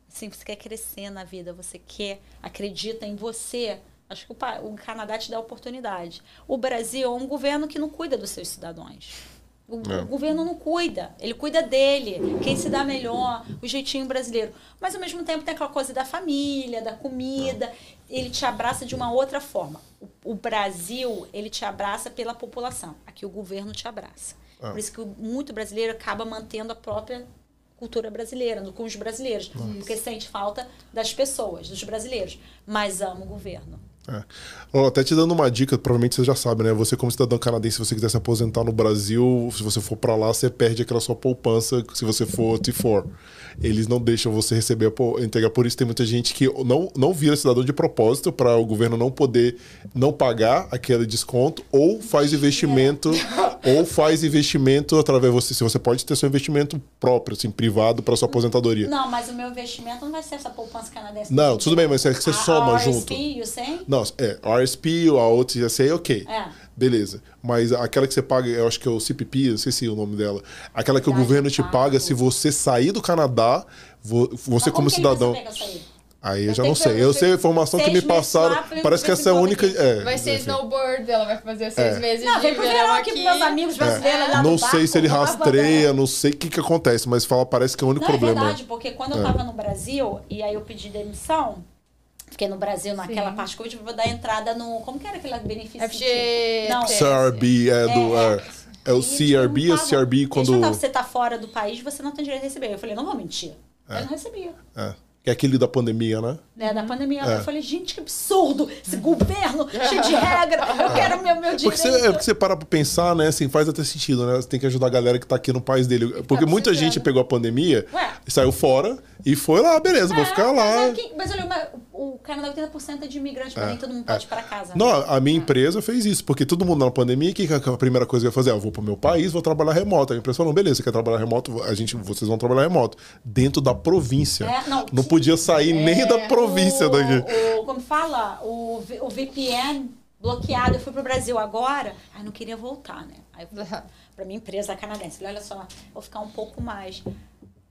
assim, você quer crescer na vida, você quer, acredita em você, Acho que o, o Canadá te dá oportunidade. O Brasil é um governo que não cuida dos seus cidadãos. O, é. o, governo não cuida, ele cuida dele, quem se dá melhor, o jeitinho brasileiro. Mas ao mesmo tempo tem aquela coisa da família, da comida, ele te abraça de uma outra forma. O, o Brasil, ele te abraça pela população, aqui o governo te abraça. É. Por isso que muito brasileiro acaba mantendo a própria cultura brasileira, com os brasileiros, Nossa. porque sente falta das pessoas, dos brasileiros, mas ama o governo. É. Oh, até te dando uma dica, provavelmente você já sabe, né? Você, como cidadão canadense, se você quiser se aposentar no Brasil, se você for para lá, você perde aquela sua poupança se você for T4 eles não deixam você receber a entregar. Por isso tem muita gente que não, não vira cidadão de propósito para o governo não poder não pagar aquele desconto ou faz investimento ou faz investimento através de você. Se você pode ter seu investimento próprio, assim, privado para sua aposentadoria. Não, mas o meu investimento não vai ser essa poupança canadense. Não, tudo bem, mas é que você a, soma a junto. RSP, sei? Não, é, RSP, a outra, já sei, ok. É. Beleza. Mas aquela que você paga, eu acho que é o CPP, eu sei se é o nome dela. Aquela que o governo te paga se você sair do Canadá, você como, como cidadão. Aí eu, já não sei. Eu sei a informação que me passaram. Parece que essa é a única. É, vai ser snowboard, ela vai fazer seis é. meses não, de verão aqui. aqui meus amigos brasileiros é. Não sei se ele rastreia, não sei o que, que acontece, mas fala, parece que é o único não, problema. É verdade, porque quando eu tava no Brasil e aí eu pedi demissão, Fiquei no Brasil, naquela Sim. parte que eu vou dar entrada no. Como que era aquele benefício? FG. Não. CRB, é do. É, é, é o CRB ou CRB quando. Você tá fora do país, você não tem direito a receber. Eu falei, não vou mentir. É. Eu não recebia. É. Que é aquele da pandemia, né? É, da pandemia. É. Eu falei, gente, que absurdo! Esse governo cheio de regra, eu quero meu, meu direito. Porque você, é porque você para pra pensar, né? Assim, faz até sentido, né? Você tem que ajudar a galera que tá aqui no país dele. Porque tá muita gente pegou a pandemia, Ué. saiu fora e foi lá, beleza, é, vou ficar lá. Mas, é mas olha, o Canadá 80% é de imigrantes, é, nem todo mundo pode é. ir para casa. Não, né? a minha é. empresa fez isso, porque todo mundo na pandemia, o que, a primeira coisa que eu ia fazer? Ah, eu vou pro meu país, vou trabalhar remoto. A empresa falou, beleza, você quer trabalhar remoto? A gente, vocês vão trabalhar remoto. Dentro da província. É, não, não podia sair nem da província o, daqui. O, como fala, o, o VPN bloqueado. Eu fui pro Brasil agora, aí não queria voltar, né? Aí eu pra minha empresa canadense, falei, olha só, vou ficar um pouco mais.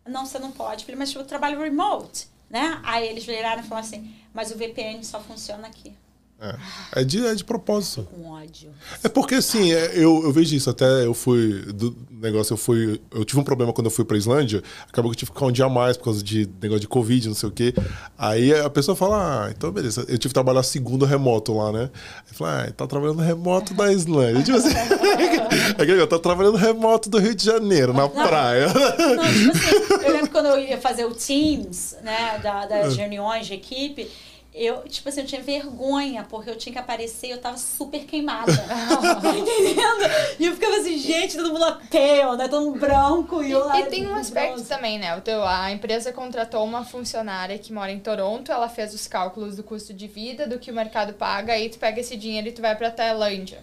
Não, você não pode. falei, mas eu trabalho remote, né? Aí eles viraram e falaram assim, mas o VPN só funciona aqui. É, é, de, é de propósito. Com ódio. É porque, assim, é, eu, eu vejo isso. Até eu fui. Do negócio, eu fui. Eu tive um problema quando eu fui pra Islândia. Acabou que eu tive que ficar um dia a mais por causa de negócio de Covid, não sei o quê. Aí a pessoa fala: Ah, então beleza. Eu tive que trabalhar segundo remoto lá, né? Aí fala: Ah, tá trabalhando remoto da Islândia. Tipo assim. é que eu tô trabalhando remoto do Rio de Janeiro, na Não. praia. Não, tipo assim, eu lembro quando eu ia fazer o Teams, né, da, das reuniões de equipe, eu, tipo assim, eu tinha vergonha, porque eu tinha que aparecer e eu tava super queimada. tá entendendo? E eu ficava assim, gente, todo mundo pale, né? Todo mundo branco e eu lá. E tem um aspecto bronze. também, né? O teu, a empresa contratou uma funcionária que mora em Toronto, ela fez os cálculos do custo de vida, do que o mercado paga, aí tu pega esse dinheiro e tu vai pra Tailândia.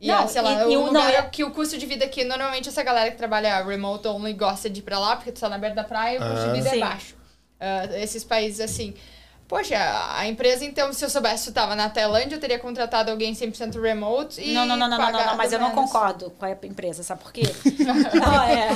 E, Não, ah, sei lá, e- e o o- lugar não, é que o custo de vida aqui, normalmente essa galera que trabalha remote only gosta de ir pra lá, porque tu tá na beira da praia e o custo Ah. de vida é Sim. baixo. Ah, esses países assim. Poxa, a empresa, então, se eu soubesse que tu tava na Tailândia, eu teria contratado alguém 100% remote e Não, não, não, não, não, não, não, mas eu não concordo com a empresa, sabe por quê? não, é.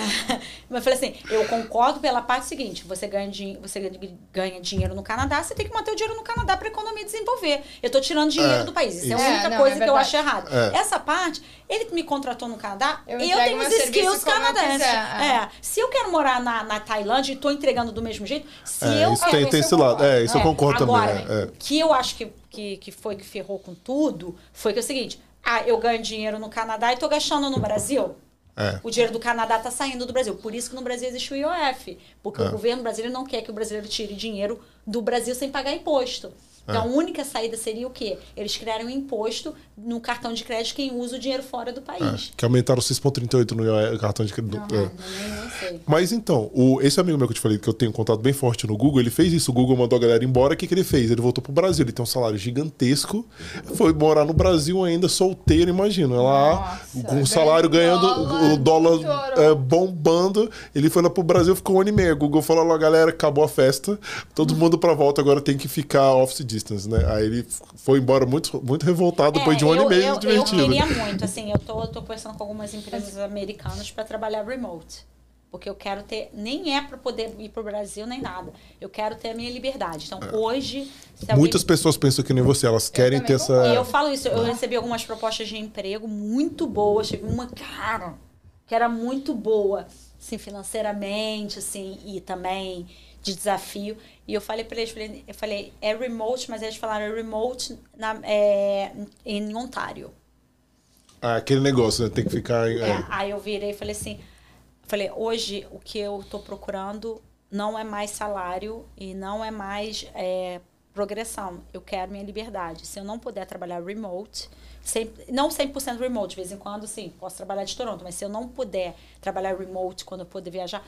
Mas eu falei assim, eu concordo pela parte seguinte: você ganha, você ganha dinheiro no Canadá, você tem que manter o dinheiro no Canadá para a economia desenvolver. Eu tô tirando dinheiro É, do país. Isso é a única É, não, coisa é que eu acho errado. É. Essa parte, ele me contratou no Canadá, Eu eu, entrego tenho os skills canadenses. é. É. Se eu quero morar na, na Tailândia e tô entregando do mesmo jeito, se É, eu isso quero tem, tem isso esse eu lado. concordo. É, isso eu é, agora, também. é, é. que eu acho que, que, que foi que ferrou com tudo foi que é o seguinte: ah, eu ganho dinheiro no Canadá e tô gastando no Brasil. É. O dinheiro do Canadá tá saindo do Brasil. Por isso que no Brasil existe o IOF. Porque É. o governo brasileiro não quer que o brasileiro tire dinheiro do Brasil sem pagar imposto. Então, a única saída seria o quê? Eles criarem um imposto no cartão de crédito quem usa o dinheiro fora do É, país. que aumentaram 6,38 no IOE, cartão de crédito. Não, é. não, sei. Mas então, o, esse amigo meu que eu te falei que eu tenho um contato bem forte no Google, ele fez isso. O Google mandou a galera embora. O que, que ele fez? Ele voltou pro Brasil. Ele tem um salário gigantesco. Foi morar no Brasil ainda solteiro, imagina. Lá, Nossa, com um salário ganhando dólar o dólar é, bombando. Ele foi lá pro Brasil, ficou um ano e meio. O Google falou: "Ó, galera, acabou a festa. Todo mundo pra volta agora tem que ficar office distance, né? Aí ele foi embora muito, muito revoltado depois de um ano É, eu, e meio eu, divertido. Eu queria muito, assim, eu tô, tô conversando com algumas empresas americanas para trabalhar remote. Porque eu quero ter, nem é para poder ir pro Brasil nem nada. Eu quero ter a minha liberdade. Então, hoje, se alguém- Muitas pessoas pensam que nem você, elas querem ter essa. E eu falo isso, eu recebi algumas propostas de emprego muito boas. Tive uma, cara, que era muito boa, assim, financeiramente, assim, e também de desafio. E eu falei para eles, falei- eu falei, é remote, mas eles falaram é remote na, é, em Ontário. Ah, aquele negócio, né? Tem que ficar. É, é. aí eu virei e falei assim, falei, hoje o que eu tô procurando não é mais salário e não é mais é, progressão. Eu quero minha liberdade. Se eu não puder trabalhar remote, 100, não 100% remote, de vez em quando, sim, posso trabalhar de Toronto, mas se eu não puder trabalhar remote quando eu puder viajar,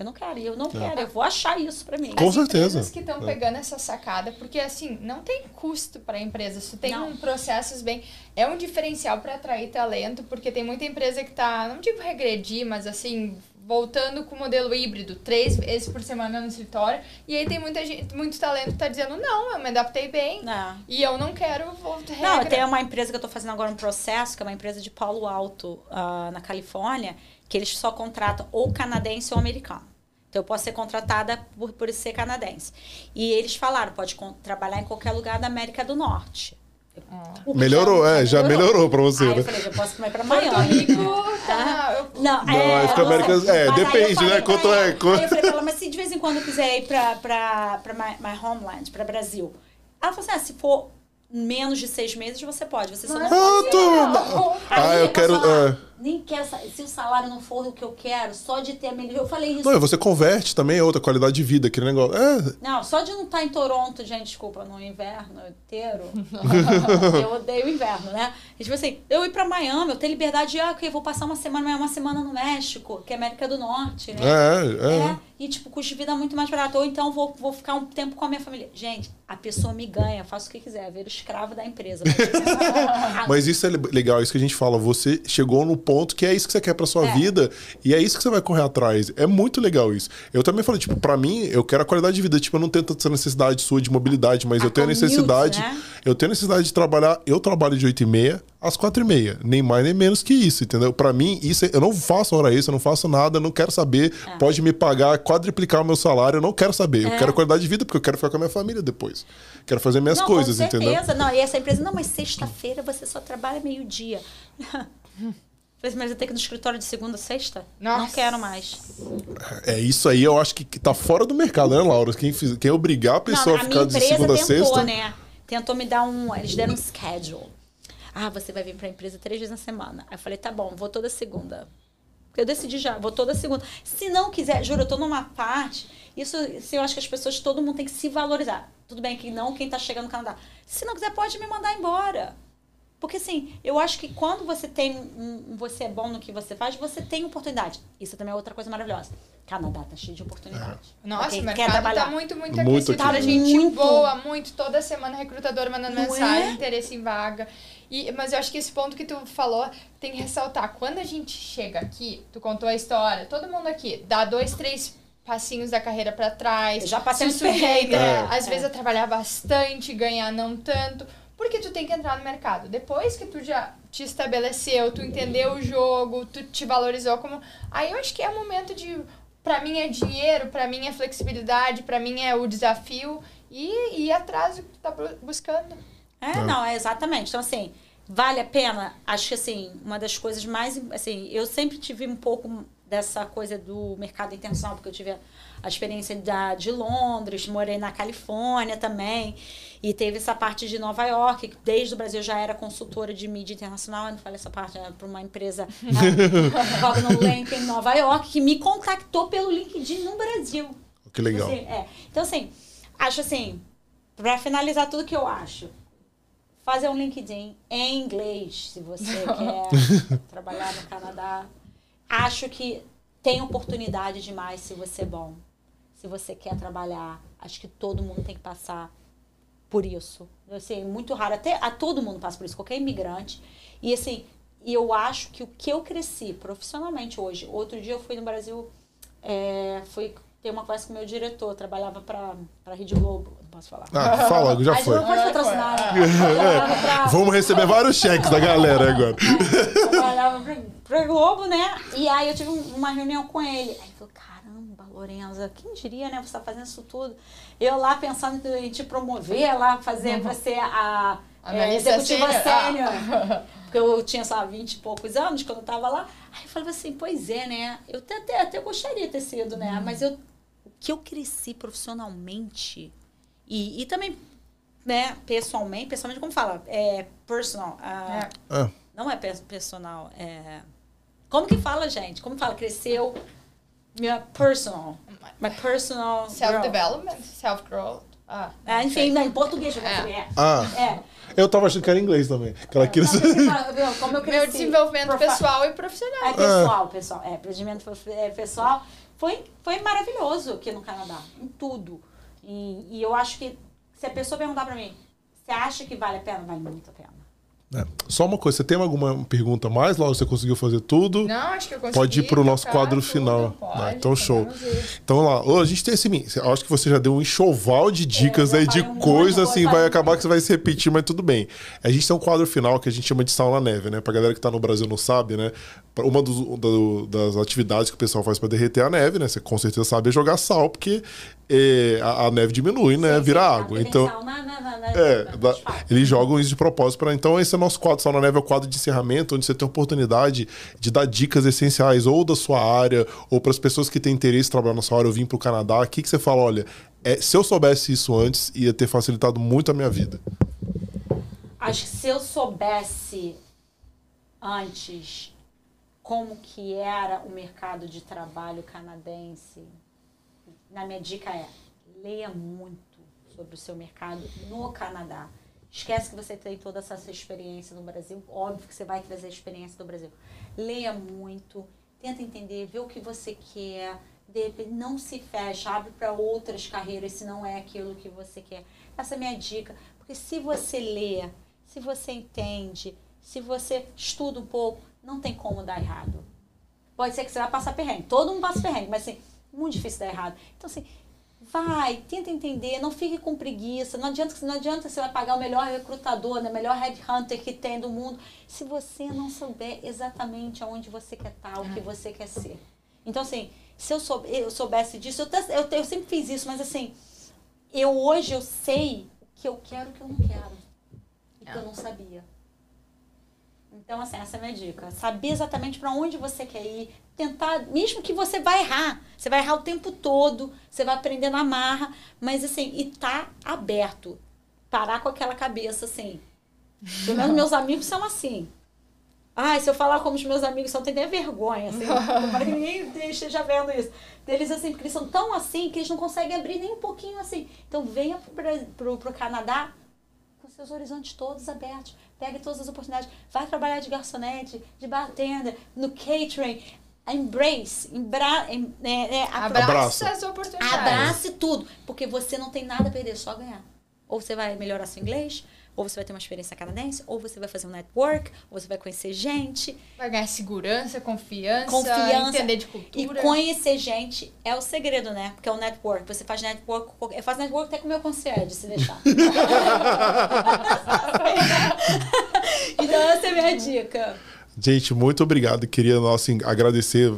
eu não quero, e eu não quero, eu vou achar isso pra mim. Com As certeza. empresas que estão É. pegando essa sacada, porque assim, não tem custo para a empresa. Se tem Não. um processos bem. É um diferencial para atrair talento, porque tem muita empresa que tá, não digo regredir, mas assim, voltando com o modelo híbrido, três vezes por semana no escritório. E aí tem muita gente, muito talento que tá dizendo, não, eu me adaptei bem. Não. E eu não quero voltar Não, tem uma empresa que eu estou fazendo agora um processo, que é uma empresa de Palo Alto, ah, na Califórnia, que eles só contratam ou canadense ou americano. Então, eu posso ser contratada por, por ser canadense. E eles falaram, pode trabalhar em qualquer lugar da América do Norte. Que Melhorou, já- é, já melhorou pra você, Aí né? eu falei, já posso ir para Porto Miami. Tá, eu- Não, Não, é, aí fica não América- é, eu depende, falei né? pra Quanto é, quanto- eu falei pra ela, mas se de vez em quando eu quiser ir pra, pra, pra my, my homeland, pra Brasil. Ela falou assim, ah, se for menos de seis meses, você pode. Você só não Ah, pode. tô- Ah, Aí, eu quero. É. Nem quero, sa- se o salário não for o que eu quero, só de ter a melhor. Eu falei isso. Não, você converte também é outra qualidade de vida, aquele negócio. É, Não, só de não estar em Toronto, gente, desculpa, no inverno inteiro. eu odeio o inverno, né? E, tipo assim, eu ir pra Miami, eu ter liberdade de, ah, ok, vou passar uma semana, uma semana no México, que é América do Norte, né? é, é. É, e tipo, custo de vida muito mais barato. Ou então vou, vou ficar um tempo com a minha família. Gente, a pessoa me ganha, faço o que quiser, vira escravo da empresa. Mas, Mas isso é legal, isso que a gente fala. Você chegou no ponto que é isso que você quer pra sua É. vida e é isso que você vai correr atrás. É muito legal isso. Eu também falei, tipo, pra mim, eu quero a qualidade de vida. Tipo, eu não tenho tanta necessidade sua de mobilidade, mas A eu tenho a commute, necessidade. né? Eu tenho necessidade de trabalhar, eu trabalho de 8 e meia às 4 e meia. Nem mais nem menos que isso, entendeu? Para mim, isso é, eu não faço hora extra, eu não faço nada, não quero saber. É. Pode me pagar, quadriplicar o meu salário, eu não quero saber. É. Eu quero qualidade de vida, porque eu quero ficar com a minha família depois. Quero fazer minhas não, coisas, com certeza. entendeu? Não, e essa empresa, não, mas sexta-feira você só trabalha meio-dia. Falei, mas eu tenho que ir no escritório de segunda a sexta? Nossa. Não quero mais. É isso aí, eu acho que tá fora do mercado, né, Laura? Quem, fiz, quem obrigar a pessoa não, a, a ficar de segunda tentou, a sexta. Né? Tentou me dar um. Eles deram um schedule. Ah, você vai vir pra empresa três vezes na semana. Aí eu falei, tá bom, vou toda segunda. Eu decidi já, vou toda segunda. Se não quiser, juro, eu tô numa parte. Isso, isso eu acho que as pessoas, todo mundo tem que se valorizar. Tudo bem que não quem tá chegando no Canadá. Se não quiser, pode me mandar embora. Porque assim, eu acho que quando você tem um, você é bom no que você faz, você tem oportunidade. Isso também é outra coisa maravilhosa. Canadá tá cheio de oportunidade. É. Nossa, o mercado tá muito, muito, muito aquecido. Tá gente muito. boa, muito. Toda semana recrutador mandando Não mensagem, é? interesse em vaga. E, mas eu acho que esse ponto que tu falou tem que ressaltar. Quando a gente chega aqui, tu contou a história, todo mundo aqui dá dois, três passinhos da carreira para trás. Eu já passei um sujeito. É. Às vezes a trabalhar bastante, ganhar não tanto. Porque tu tem que entrar no mercado. Depois que tu já te estabeleceu, tu entendeu o jogo, tu te valorizou como. Aí eu acho que é o momento de. Pra mim é dinheiro, pra mim é flexibilidade, pra mim é o desafio e ir atrás do que tu tá buscando. É, é, não, é exatamente. Então, assim, vale a pena. Acho que, assim, uma das coisas mais. Assim, eu sempre tive um pouco dessa coisa do mercado internacional, porque eu tive a, experiência da, de Londres, morei na Califórnia também. E teve essa parte de Nova York, que desde o Brasil já era consultora de mídia internacional. Eu não falei essa parte, era para uma empresa em Nova York, que me contactou pelo LinkedIn no Brasil. Que legal. Assim, é. Então, assim, acho assim, para finalizar tudo que eu acho, fazer um LinkedIn em inglês, se você quer trabalhar no Canadá. Acho que tem oportunidade demais se você é bom. Se você quer trabalhar, acho que todo mundo tem que passar por isso. Assim, muito raro, até a todo mundo passa por isso, qualquer imigrante. E assim, eu acho que o que eu cresci profissionalmente hoje, outro dia eu fui no Brasil, é, fui ter uma conversa com o meu diretor, trabalhava para a Rede Globo, não posso falar. Ah, fala, já foi. Não pode patrocinar. É, Vamos receber vários cheques da galera agora. É, trabalhava para Globo, né? E aí eu tive uma reunião com ele. Aí ele falou, caramba, Lorenza, quem diria, né? Você está fazendo isso tudo. Eu lá pensando em te promover, lá fazer uhum. você a, a é, executiva sênior. Ah. Porque eu tinha, lá, 20 e poucos anos quando eu estava lá. Aí eu falava assim, pois é, né? Eu até, até, até gostaria de ter sido, né? Uhum. Mas eu, que eu cresci profissionalmente e, e também, né, pessoalmente, pessoalmente, como fala? É personal. Uh, é. Não é personal, é como que fala, gente? Como fala? Cresceu. Minha personal. My personal. Self-development? Self-growth? Ah, ah, enfim, não, em português eu é. é. Ah. É. Eu tava achando que era inglês também. Que ela queria... Não, como eu cresci, Meu desenvolvimento profa... pessoal e profissional. É pessoal, pessoal. É, procedimento é, pessoal. Foi, foi maravilhoso aqui no Canadá. Em tudo. E, e eu acho que se a pessoa perguntar pra mim, você acha que vale a pena? Vale muito a pena. É. Só uma coisa, você tem alguma pergunta mais, Laura? Você conseguiu fazer tudo? Não, acho que eu consegui. Pode ir para o nosso quadro final. Pode, ah, então, show. Então, lá, a gente tem esse. Acho que você já deu um enxoval de dicas é, aí, de coisas, assim, vai acabar que você vai se repetir, mas tudo bem. A gente tem um quadro final que a gente chama de sal na neve, né? Pra galera que tá no Brasil não sabe, né? Uma dos, do, das atividades que o pessoal faz para derreter a neve, né? Você com certeza sabe é jogar sal, porque é, a, a, neve diminui, né? Sim, Vira água. Então, na, na, na, é, da, eles jogam isso de propósito para. Então, esse é o nosso quadro Sal na Neve, é o quadro de encerramento, onde você tem a oportunidade de dar dicas essenciais ou da sua área, ou para as pessoas que têm interesse em trabalhar na sua área, ou vir para o Canadá. O que, que você fala? Olha, é, se eu soubesse isso antes, ia ter facilitado muito a minha vida. Acho que se eu soubesse antes como que era o mercado de trabalho canadense, na minha dica é leia muito sobre o seu mercado no Canadá. Esquece que você tem toda essa experiência no Brasil. Óbvio que você vai trazer a experiência do Brasil. Leia muito, tenta entender, vê o que você quer. não se fecha, abre para outras carreiras se não é aquilo que você quer. Essa é a minha dica. Porque se você lê, se você entende, se você estuda um pouco, não tem como dar errado. Pode ser que você vai passar perrengue. Todo mundo passa perrengue, mas assim, muito difícil dar errado. Então, assim, Vai, tenta entender, não fique com preguiça. Não adianta, não adianta você vai pagar o melhor recrutador, né, o melhor headhunter que tem do mundo, se você não souber exatamente aonde você quer estar, o que você quer ser. Então, assim, se eu, soube, eu soubesse disso, eu, eu, eu sempre fiz isso, mas assim, eu hoje eu sei que eu quero o que eu não quero. E que eu não sabia. Então, assim, essa é a minha dica. Saber exatamente para onde você quer ir. Tentar, mesmo que você vai errar. Você vai errar o tempo todo. Você vai aprender na marra. Mas, assim, e tá aberto. Parar com aquela cabeça, assim. Pelo menos meus amigos são assim. Ai, se eu falar como os meus amigos são, tem até vergonha, assim. para que ninguém esteja vendo isso. Eles, assim, porque eles são tão assim que eles não conseguem abrir nem um pouquinho assim. Então, venha pro, pro, pro Canadá com seus horizontes todos abertos Pegue todas as oportunidades. Vai trabalhar de garçonete, de bartender, no catering. Embrace, embra, em, é, é, abrace as oportunidades. Abrace tudo, porque você não tem nada a perder, só ganhar. Ou você vai melhorar seu inglês, ou você vai ter uma experiência canadense, ou você vai fazer um network, ou você vai conhecer gente. Vai ganhar segurança, confiança, confiança entender de cultura. E conhecer gente é o segredo, né? Porque é o network. Você faz network. Eu faço network até com o meu concierge, se deixar. então, essa é a minha dica. Gente, muito obrigado. Queria assim, agradecer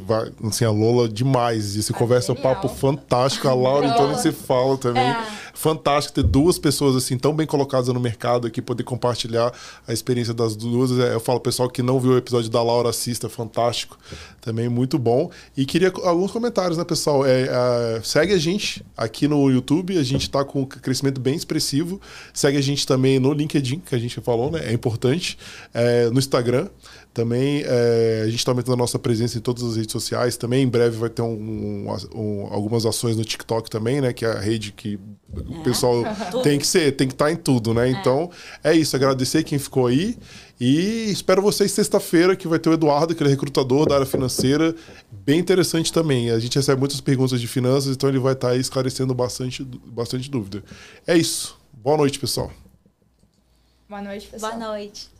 assim, a Lola demais. Esse ah, conversa genial. papo fantástico. A Laura, então, se fala também. É. Fantástico ter duas pessoas assim tão bem colocadas no mercado aqui, poder compartilhar a experiência das duas. É, eu falo, pessoal que não viu o episódio da Laura, assista, fantástico. Também muito bom. E queria alguns comentários, né, pessoal? É, é, segue a gente aqui no YouTube, a gente está com um crescimento bem expressivo. Segue a gente também no LinkedIn, que a gente falou, né? É importante. É, no Instagram. Também é, a gente está aumentando a nossa presença em todas as redes sociais. Também em breve vai ter um, um, um, algumas ações no TikTok também, né? Que é a rede que é. o pessoal tem que ser, tem que estar tá em tudo, né? É. Então é isso. Agradecer quem ficou aí. E espero vocês sexta-feira, que vai ter o Eduardo, que ele é recrutador da área financeira. Bem interessante também. A gente recebe muitas perguntas de finanças, então ele vai estar tá aí esclarecendo bastante, bastante dúvida. É isso. Boa noite, pessoal. Boa noite, pessoal. Boa noite.